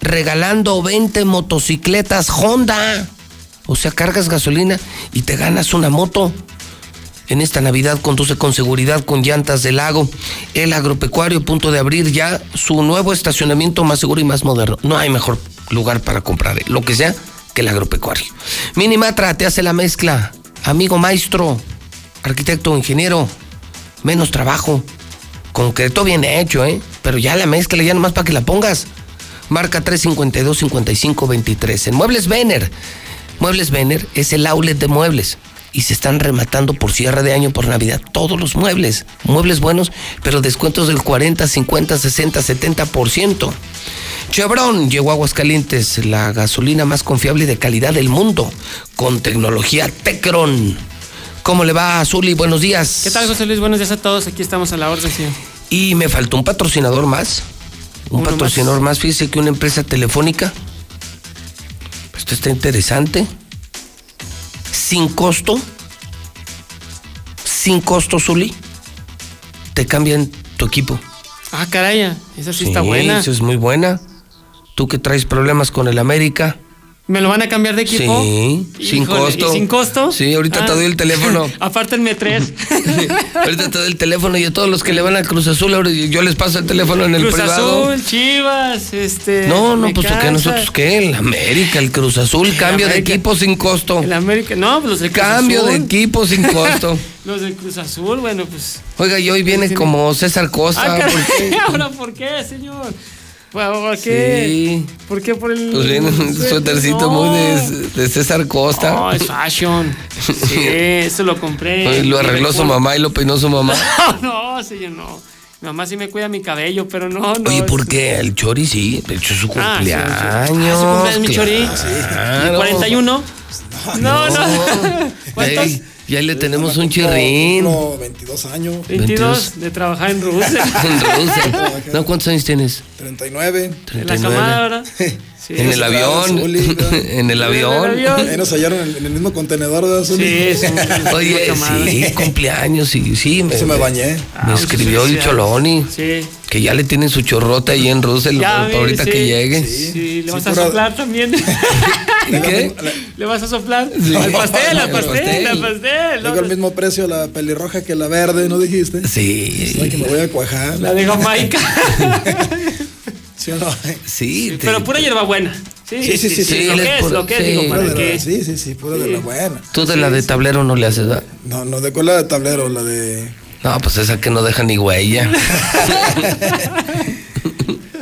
regalando 20 motocicletas Honda. O sea, cargas gasolina y te ganas una moto. En esta Navidad conduce con seguridad con llantas de lago. El agropecuario, punto de abrir ya su nuevo estacionamiento más seguro y más moderno. No hay mejor lugar para comprar lo que sea que el agropecuario. Minimatra te hace la mezcla. Amigo maestro, arquitecto, ingeniero, menos trabajo. Concreto bien hecho, ¿eh? Pero ya la mezcla, ya nomás para que la pongas. Marca 352-5523. En Muebles Vener. Muebles Vener es el outlet de muebles y se están rematando por cierre de año, por Navidad, todos los muebles, muebles buenos, pero descuentos del 40, 50, 60, 70%. Chevron llegó a Aguascalientes, la gasolina más confiable y de calidad del mundo, con tecnología Tecron. ¿Cómo le va, Azuli? Buenos días. ¿Qué tal, José Luis? Buenos días a todos. Aquí estamos a la orden, sí. Y me faltó un patrocinador más. Un Uno patrocinador más. Fíjese que una empresa telefónica. Esto está interesante. Sin costo. Sin costo, Zuli. Te cambian tu equipo. Ah, caray, esa sí, está buena. Esa es muy buena. Tú que traes problemas con el América. ¿Me lo van a cambiar de equipo? Sí, sin costo. ¿y sin costo? Sí, ahorita Ah. te doy el teléfono. Apártenme tres. ahorita te doy el teléfono y a todos los que le van a Cruz Azul, yo les paso el teléfono en el Cruz privado. Azul, Chivas, este. No, no, pues ¿qué nosotros qué? El América, el Cruz Azul, cambio de equipo sin costo. El América, no, pues los del Cruz Cambio de Azul. equipo sin costo. los del Cruz Azul, bueno, pues. Oiga, y hoy viene como César Costa. Ah, ¿por qué? ¿Ahora por qué, señor? ¿Por qué? Sí. ¿Por qué por el.? Pues viene un suétercito muy de, de César Costa. No, es fashion. Sí, eso lo compré. Hoy lo arregló su mamá y lo peinó su mamá. No, señor, no. Mi mamá sí me cuida mi cabello, pero no, no. Oye, ¿por qué? El Chori sí, de hecho es su Ah, cumpleaños. Ah, su cumpleaños, mi Chori. claro. ¿Y 41? No, no. ¿Cuántos? Ey, ya le tenemos un chirrín. Cumplo 22 años. 22 de trabajar en Rusia. En Rusia. No, ¿cuántos años tienes? 39. En la camada, ¿verdad? Sí. En el avión. En el avión. Ahí nos hallaron en, en el mismo contenedor de azul. Sí, sí. Oye, sí, cumpleaños, sí, sí. Se me bañé. Me Ah, escribió muchas el. Choloni. Sí. Que ya le tienen su chorrota ahí en Rusia Ya, para ahorita sí. que llegue. Sí, le vas a soplar también. ¿Qué? ¿Le vas a soplar? Sí. Al pastel, al Al pastel, pastel. al pastel. Tengo el mismo precio la pelirroja que la verde, ¿no dijiste? Sí. La que me voy a cuajar. La de Jamaica. ¿Sí o no? Sí, te- Pero pura hierbabuena. Sí, Sí, sí, sí, sí. Lo que es, lo que es, sí. digo, para que. sí, sí, sí, pura de la buena. Tú de la de tablero no le haces, ¿verdad? No, no, ¿de cuál la de tablero? La de... No, pues esa que no deja ni huella.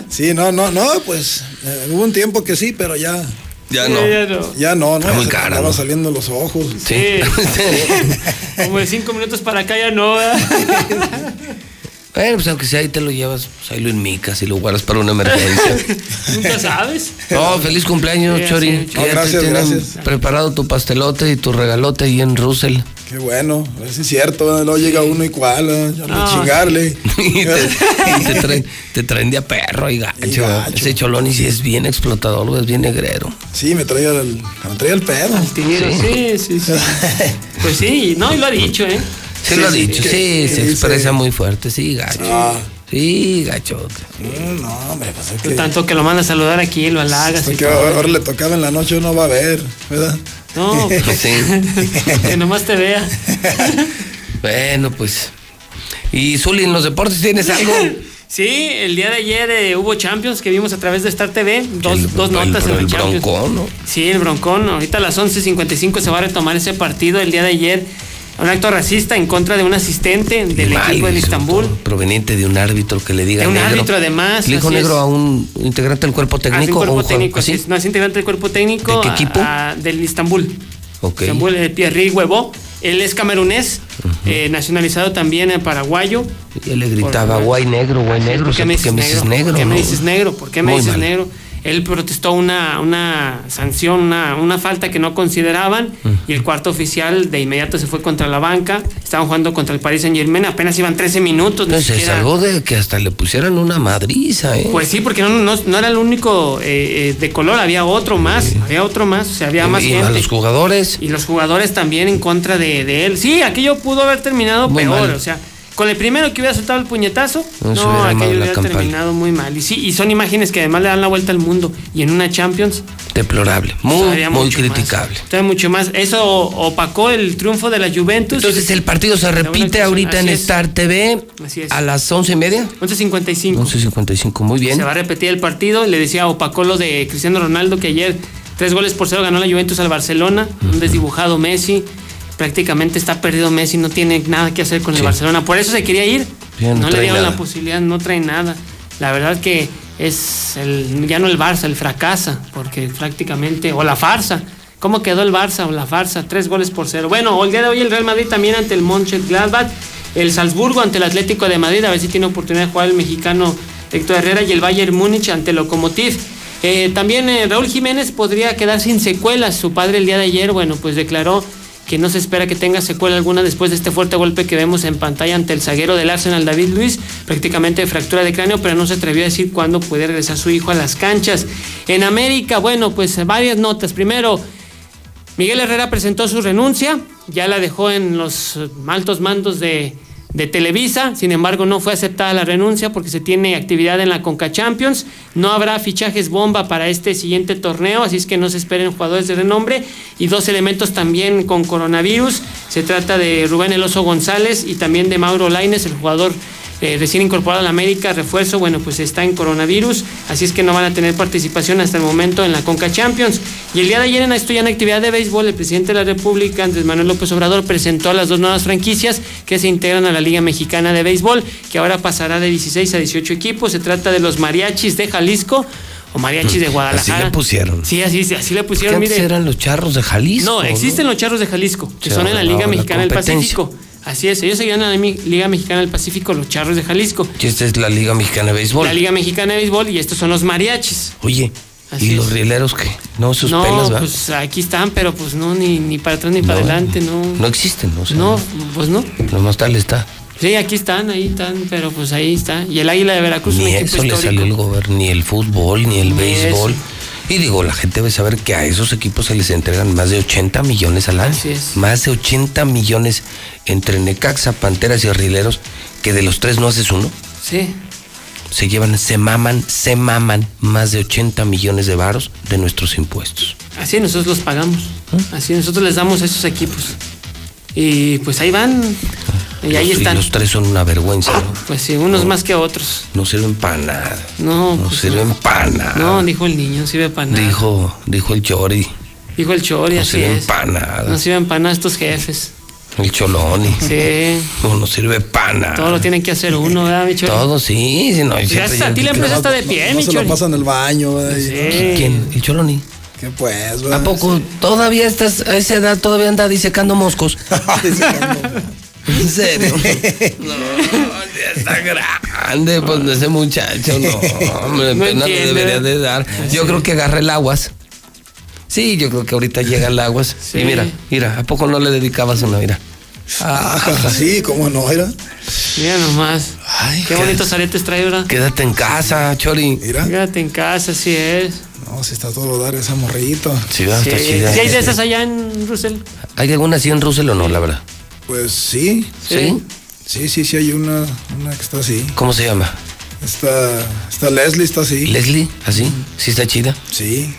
Sí, no, no, no, pues eh, hubo un tiempo que sí, pero ya... Ya Sí, no. ya no. Ya no, ¿no? Está muy cara, andaban ¿no? saliendo los ojos. Sí. Como de cinco minutos para acá ya no. Bueno, pues aunque sea ahí te lo llevas, pues ahí lo enmicas y lo guardas para una emergencia. Nunca sabes. No, feliz cumpleaños, Sí, Chori. sí, Que No, ya te gracias, gracias. preparado tu pastelote y tu regalote ahí en Russell. Qué bueno, a ver si es cierto, luego llega uno igual, ¿verdad? Ya No. chingarle. y te, y te traen, te traen de a perro y gacho. Y gacho. Ese Choloni sí es bien explotador, es bien negrero. Sí, me traía el, me traía el pedo. Tiro, sí, sí, sí. Pues sí, no, y lo ha dicho, ¿eh? Sí, lo ha dicho, sí, se expresa muy fuerte, sí, gacho. Ah. Sí, gacho. Mm, No, hombre, pues es que... Tanto que lo manda a saludar aquí, lo halagas Porque ahora, le tocaba en la noche, no va a ver, ¿verdad? No, pues, Sí. que nomás te vea. Bueno, pues. Y Zuli, en los deportes tienes algo. Sí, el día de ayer eh, hubo Champions que vimos a través de Star TV, dos, dos notas en el el Champions. Broncón, ¿no? Sí, el Broncón. Ahorita a las 11.55 se va a retomar ese partido. El día de ayer, un acto racista en contra de un asistente del Mal, equipo del Istambul. Proveniente de un árbitro que le diga De un negro. árbitro, además, Le dijo negro es. a un integrante del cuerpo Ah, un técnico. o cuerpo un jugador técnico, así. no es integrante del cuerpo técnico. ¿De qué equipo? a- del Istambul. Ok. Istambul, eh, Pierre Huevo. Él es camerunés, eh, nacionalizado también en paraguayo. Y él le gritaba, Por- guay negro, guay negro. ¿Por qué me dices negro? ¿Por qué me dices negro? ¿Por qué me dices negro? Él protestó una, una sanción, una, una falta que no consideraban y el cuarto oficial de inmediato se fue contra la banca. Estaban jugando contra el Paris Saint Germain, apenas iban 13 minutos. Entonces se siquiera- salvó de que hasta le pusieran una madriza, ¿eh? Pues sí, porque no, no, no era el único eh, eh, de color, había otro más, había otro más, o sea, había más y gente. a los jugadores. Y los jugadores también en contra de, de él. Sí, aquello pudo haber terminado Muy peor. mal. O sea, con el primero que hubiera soltado el puñetazo, No aquello hubiera campaña. terminado muy mal. Y sí, y son imágenes que además le dan la vuelta al mundo. Y en una Champions, Deplorable. Muy, todavía muy más. criticable. todavía mucho más. Eso opacó el triunfo de la Juventus. Entonces el partido se repite ahorita en es. Star TV Así es. a las once y media. 11.55. 11.55, muy bien. Se va a repetir el partido. Le decía opacó lo de Cristiano Ronaldo que ayer tres goles por cero ganó la Juventus al Barcelona. Un desdibujado Messi. Prácticamente está perdido Messi, no tiene nada que hacer con el Sí. Barcelona. Por eso se quería ir. No no le dieron nada. la posibilidad, no trae nada. La verdad que es el, ya no el Barça, el fracasa, porque prácticamente, o la farsa. ¿Cómo quedó el Barça o la farsa? Tres goles por cero. Bueno, el día de hoy el Real Madrid también ante el Mönchengladbach, el Salzburgo ante el Atlético de Madrid, a ver si tiene oportunidad de jugar el mexicano Héctor Herrera y el Bayern Múnich ante el Lokomotiv. Eh, también eh, Raúl Jiménez podría quedar sin secuelas. Su padre el día de ayer, bueno, pues declaró que no se espera que tenga secuela alguna después de este fuerte golpe que vemos en pantalla ante el zaguero del Arsenal, David Luis, prácticamente fractura de cráneo, pero no se atrevió a decir cuándo puede regresar su hijo a las canchas. En América, bueno, pues varias notas. Primero, Miguel Herrera presentó su renuncia, ya la dejó en los altos mandos de, de Televisa, sin embargo no fue aceptada la renuncia porque se tiene actividad en la Conca Champions, no habrá fichajes bomba para este siguiente torneo, así es que no se esperen jugadores de renombre. Y dos elementos también con coronavirus, se trata de Rubén Eloso González y también de Mauro Laines, el jugador eh, recién incorporado a la América, refuerzo, bueno, pues está en coronavirus, así es que no van a tener participación hasta el momento en la Conca Champions. Y el día de ayer en esto ya en actividad de béisbol, el presidente de la República, Andrés Manuel López Obrador, presentó a las dos nuevas franquicias que se integran a la Liga Mexicana de Béisbol, que ahora pasará de 16 a 18 equipos. Se trata de los Mariachis de Jalisco o Mariachis de Así Guadalajara. le pusieron. Sí, así, así le pusieron, antes mire. eran los charros de Jalisco. No, existen los charros de Jalisco, que son en la Liga Mexicana del. Pacífico. Así es, ellos seguían en la Liga Mexicana del Pacífico, los charros de Jalisco. Y esta es la Liga Mexicana de Béisbol. La Liga Mexicana de Béisbol y estos son los mariachis. Oye, Así ¿y es. los rieleros qué? No, sus no, pelas, ¿va? pues aquí están, pero pues no, ni, ni para atrás ni para No. adelante, no. No existen, ¿no? O sea, No, pues no. Nomás tal está. Sí, aquí están, ahí están, pero pues ahí está. Y el Águila de Veracruz, Ni eso le histórico. salió el gobierno, ni el fútbol, ni el Ni béisbol. eso. Y digo, la gente debe saber que a esos equipos se les entregan más de 80 millones al año. Así es. Más de 80 millones entre Necaxa, Panteras y Rieleros, que de los tres no haces uno. Sí. Se llevan, se maman, se maman más de 80 millones de varos de nuestros impuestos. Así nosotros los pagamos. ¿Ah? Así nosotros les damos a esos equipos. Y pues ahí van. Y ahí están. los tres son una vergüenza, ¿no? Pues sí, unos más que otros. No sirven para nada. No, No pues sirven no. para nada. No, dijo el niño, no sirve para nada. Dijo, dijo el Chori. Dijo el Chori, No así sirven es. para nada. No sirven para nada estos jefes. El Choloni. Sí. No, no sirve para nada. Todo lo tiene que hacer uno, ¿verdad, mi Chori? Todo, sí. sí no, Gracias a ti la empresa está de pie, No mi se la Chori. pasa en el baño. ¿Quién? El Choloni. ¿Qué pues? ¿A verdad? poco todavía estás, a esa edad todavía anda disecando moscos? ¿En serio? No, ya está grande, pues ese muchacho, no, hombre, No pena le debería de dar. Yo creo que agarra el aguas. Sí, yo creo que ahorita llega el aguas. Sí. Y mira, mira, ¿a poco no le dedicabas una? Mira. Ah, sí, cómo no, era. Mira nomás. Ay, Qué qué- bonitos aretes trae, ¿verdad? Quédate en casa, Chori. Mira. Quédate en casa, así es. No, si está todo dar esa morrito. Sí, va, Sí. está ¿Sí chida. hay de esas allá en Russell? ¿Hay alguna así en Russell o no, la verdad? Pues sí. ¿Sí? Sí, sí, sí, hay una, una que está así. ¿Cómo se llama? Está, está Leslie, está así. ¿Leslie? ¿Así? ¿Sí está chida? Sí.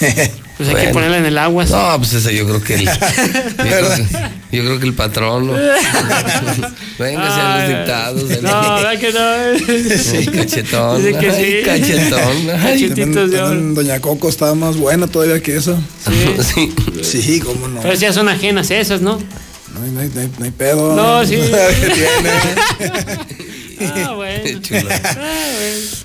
Pues hay que ponerla en el agua. sí. No, pues ese yo creo que el, yo, creo que, yo creo que el patrón. ¿no? Venga, sean los dictados. No, ¿verdad que no? Sí, cachetón. Dice que ay, sí. Cachetón. ay. Cachetitos de oro. Doña Coco estaba más buena todavía que eso. Sí. Sí, cómo no. Pero ya son ajenas esas, ¿no? No hay, no hay- no hay- no hay pedo. No, sí. Ah, bueno. Qué chulo.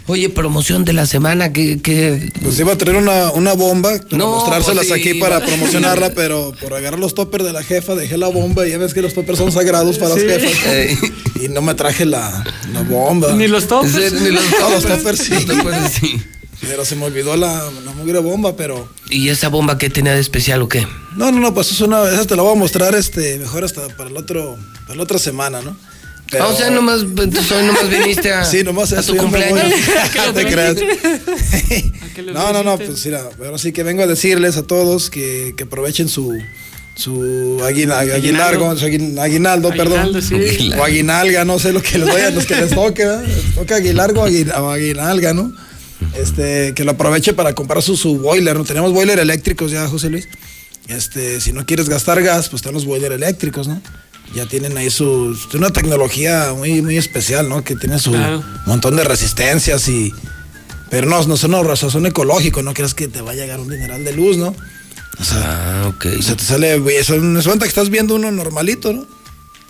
Oye, promoción de la semana, que, que Pues iba a traer una, una bomba, No, mostrárselas pues sí, aquí para promocionarla, pero por agarrar los toppers de la jefa dejé la bomba y ya ves que los toppers son sagrados para Sí. las jefas. Ey. Y no me traje la, la bomba. Ni los toppers. ni los No, los toppers. toppers sí. Los toppers sí. Pero se me olvidó la, la mugre bomba, pero... ¿Y esa bomba qué tenía de especial o qué? No, no, no, pues es una... Esa te la voy a mostrar este, mejor hasta para el otro, para la otra semana, ¿no? Pero- Ah, o sea, nomás, entonces hoy nomás viniste a, Sí, nomás a tu cumpleaños. No No, no, pues mira, pero sí que vengo a decirles a todos que, que aprovechen su su aguina- aguinaldo, su aguinaldo, perdón. Sí. O aguinalga, no sé lo que les vaya, los que les toque, ¿verdad? Les toca aguilargo o aguinalga, ¿no? Este, que lo aproveche para comprar su, su boiler, ¿no? Tenemos boiler eléctricos ya, José Luis. Este, si no quieres gastar gas, pues están los boiler eléctricos, ¿no? Ya tienen ahí su, una tecnología muy, muy especial, ¿no? Que tiene su Claro. montón de resistencias y, pero no, no son ahorrosos, son ecológicos, no creas que te va a llegar un dineral de luz, ¿no? O sea, Ah, ok. o sea, te sale, güey, eso me cuenta que estás viendo uno normalito, ¿no?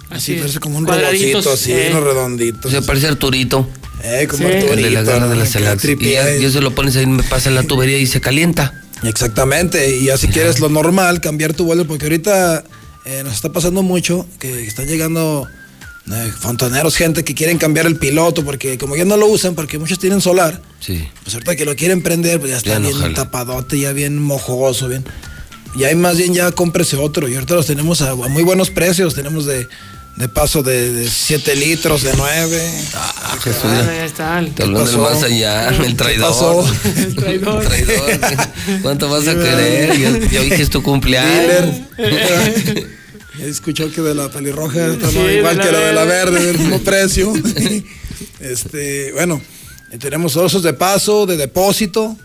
Así, Así es. parece como un robotcito, así, eh. uno redondito. O sea, parece Arturito. Eh, como Sí. El Arturito, de la garra de ¿no? las saladas. Y ya, y eso lo pones ahí, me pasa en la tubería y se calienta. Exactamente, y así quieres lo normal, cambiar tu boiler, porque ahorita eh, nos está pasando mucho que están llegando eh, fontaneros, gente que quieren cambiar el piloto, porque como ya no lo usan, porque muchos tienen solar, Sí. pues ahorita que lo quieren prender, pues ya está Ya bien tapadote, ya bien mojoso, bien. Y ahí más bien ya cómprese otro, y ahorita los tenemos a, a muy buenos precios, tenemos de, de paso de 7 litros, de 9. Ah, Jesús. Ah, ya está. Te hablan del pasó? más allá, el ¿Qué traidor. pasó? El traidor. El traidor. ¿Cuánto vas a querer? Ya, ya vi que es tu cumpleaños. Escuchó que de la pelirroja está Sí, igual que la de la verde. del mismo precio. este, bueno, tenemos osos de paso, de depósito,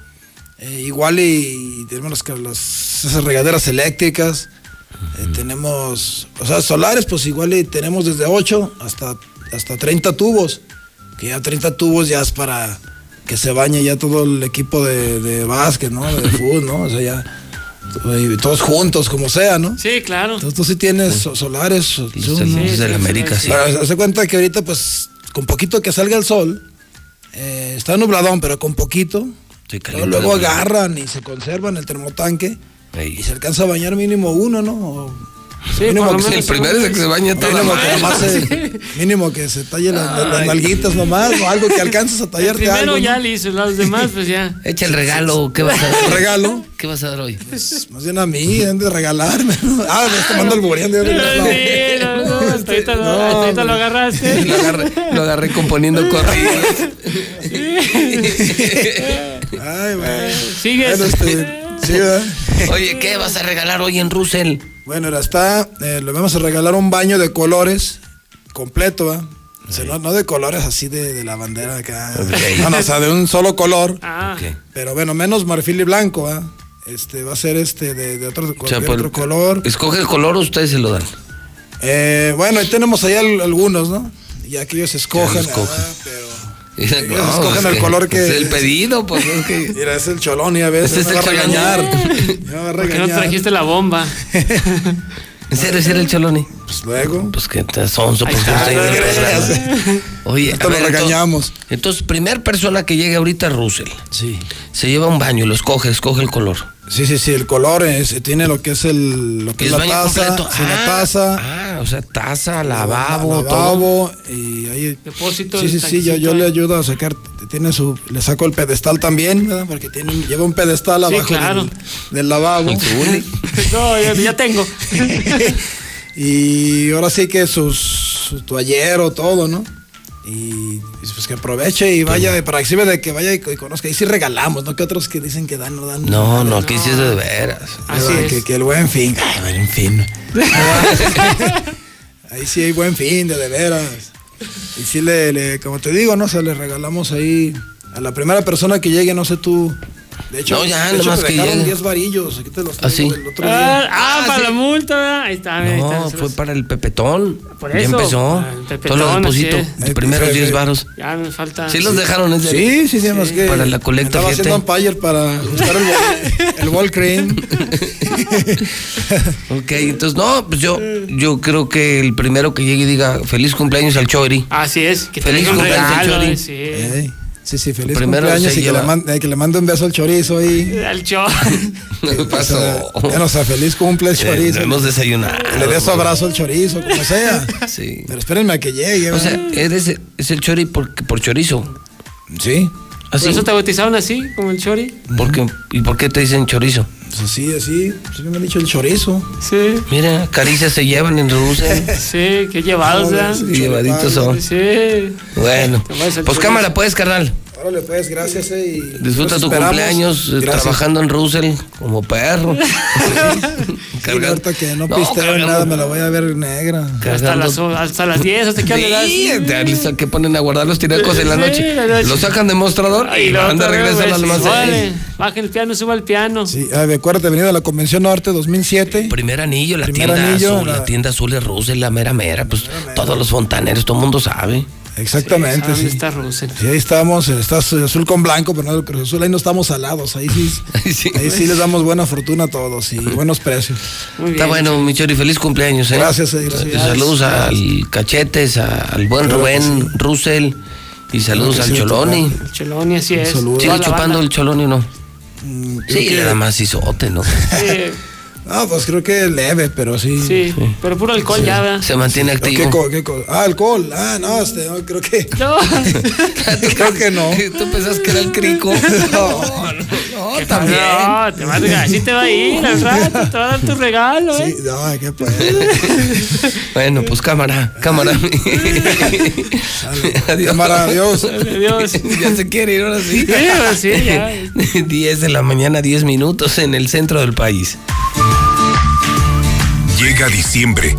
eh, igual y, y tenemos las, que- las- esas regaderas eléctricas. Eh, tenemos, o sea, solares, pues igual tenemos desde 8 hasta, hasta 30 tubos. Que ya 30 tubos ya es para que se bañe ya todo el equipo de, de básquet, ¿no? De fútbol, ¿no? O sea, ya todos juntos, como sea, ¿no? Sí, claro. Entonces tú sí tienes so- solares. son- del- Sí, de la sí, América, sí, sí. Pero se cuenta que ahorita, pues, con poquito que salga el sol, eh, está nubladón, pero con poquito, luego, luego agarran y se conservan el termotanque Y se alcanza a bañar mínimo uno, ¿no? O Sí, mínimo por lo que se- menos. El primero es el que se baña toda Mínimo que, se, mínimo que se talle las, las- las nalguitas nomás o algo que alcances a El tallarte primero algo. ¿no? ya listo, los demás pues ya. Echa el regalo. ¿Qué vas a dar? ¿El regalo? ¿Qué vas a dar hoy? Pues, más bien a mí, han de regalarme. ¿no? Ah, me está tomando el bureando. Sí, no, no, hasta ahorita, lo- hasta ahorita lo agarraste. Lo agarré, lo agarré componiendo corridos. Ay, güey. Sigues. Bueno, este, sí, ¿verdad? Oye, ¿qué vas a regalar hoy en Russell? Bueno, ahora está, eh, le vamos a regalar un baño de colores completo, ¿va? O sea, no, no de colores así de, de la bandera acá. No, no, o sea, de un solo color. Ah, Ok. Pero bueno, menos marfil y blanco, ¿va? Este va a ser este de, de otro, O sea, otro color. Escoge el color o ustedes se lo dan. Eh, bueno, ahí tenemos ahí al- algunos, ¿no? Ya que ellos escojan. escogen. ah, pero. Ellos escogen el color que- Es el pedido, pues es que. Mira, es el cholón y a veces Este es me va a regañar. Me va a ¿por qué no trajiste la bomba? ¿En serio ese era el Choloni? Pues luego. Pues que te verdad. Oye, a lo ver, entonces- regañamos. Entonces, primer persona que llegue ahorita es Russell. Sí. Se lleva un baño, lo escoge, escoge el color. Sí, sí, sí, el color es, tiene lo que es el lo que es la baño taza, sí, la Ah, taza, Ah, o sea, taza, lavabo, todo. lavabo y ahí Depósito Sí, sí, sí, yo, yo le ayudo a sacar, tiene su, le saco el pedestal también, ¿verdad? Porque tiene, lleva un pedestal Sí, abajo claro. del, del lavabo. No, ya, ya tengo. y ahora sí que sus, su toallero, todo, ¿no? Y pues que aproveche y vaya, para que sirve de que vaya y, y conozca. Y sí regalamos, ¿no? Que otros que dicen que dan, no dan. No, no, aquí sí es de veras. Así ¿verdad? es. Que, que el buen fin. Ay, buen fin. ahí sí hay buen fin, de, de veras. Y sí le, le- como te digo, ¿no? O sea, le regalamos ahí a la primera persona que llegue, no sé tú, De hecho, no, ya, de hecho te que dejaron llegue. 10 varillos. Aquí te los ¿Ah, sí? el otro día. Ah, ah, para la multa, ¿verdad? Ahí está, ahí No, está. fue para el Pepetón. Por ya eso, empezó. para el Pepetón, Todo lo deposito. Los primeros 10 varos. Ya me falta. Sí los dejaron, es de- Sí, sí, sí, más que. Para la colecta, Estaba haciendo umpire para ajustar el, el ball cream. Ok, entonces no, pues yo, yo creo que el primero que llegue y diga feliz cumpleaños al Chori. Así es, que Feliz cumpleaños, regalo. Chori. Sí. Sí, sí, feliz Primero cumpleaños y que le, mande, que le mande un beso al chorizo ahí. Al show. ¿Qué pasó? Bueno, o sea, feliz cumple el Eh, chorizo. no hemos desayunado. Le dé su abrazo al chorizo, como sea. Sí. Pero espérenme a que llegue. O sea, eres, es el Chori por, por chorizo. sí. ¿Por ¿Así? eso te bautizaron así, como el Chori? ¿Por qué? ¿Y por qué te dicen chorizo? Pues así, así. Sí me han dicho el chorizo. Sí. Mira, caricias se llevan en Rusia. Sí, qué llevados. Y llevaditos son. Sí. Bueno, pues cámara, pues, carnal. Órale, pues, gracias. Eh, y Disfruta tu esperamos. cumpleaños eh, Gracias. trabajando en Russell como perro. Ahorita que no, No, pisteo cargando. nada, me la voy a ver negra. Hasta las, hasta las 10, ¿hasta qué hora le das? Sí, de lista que ponen a guardar los tinacos en la noche. Lo sacan de mostrador y, lo van de regreso al sí, almacén. Baja el piano, suba el piano. Sí, ah, acuérdate, venido a la Convención Norte 2007. Primer anillo, la Primer tienda anillo, azul, la... la- tienda azul de Russell, la mera mera, pues todos los fontaneros, todo el mundo sabe. Exactamente, ¿Dónde sí. está Russell? Sí, ahí estamos, estás azul con blanco, pero no el Cruz Azul, ahí no estamos salados, ahí sí, sí. ahí sí les damos buena fortuna a todos y buenos precios. Muy Está bueno, mi Chori, feliz cumpleaños, ¿eh? Gracias, eh, gracias. Saludos al Cachetes, al buen Claro Rubén Russell y saludos al sí, Choloni. El Cheloni, así es. ¿Sigue chupando banda. el Choloni o no? Sí, que- le da más isote, ¿no? Sí, Ah, pues creo que leve, pero sí. sí, pero puro alcohol ya, ¿verdad? Se mantiene ¿Qué activo. co- qué co- ah, alcohol. Ah, no, este, no, creo que. No, creo que no. Tú pensás que era el crico. No, no, no, ¿Qué también. No, te va a, así te va a ir al rato, te va a dar tu regalo, Sí, ¿eh? no, qué pues. Bueno, pues cámara, cámara. Adiós. Cámara, adiós. Adiós. Ya se quiere ir ahora sí. Sí, pues sí, ya. 10 de la mañana, 10 minutos en el centro del país. Llega diciembre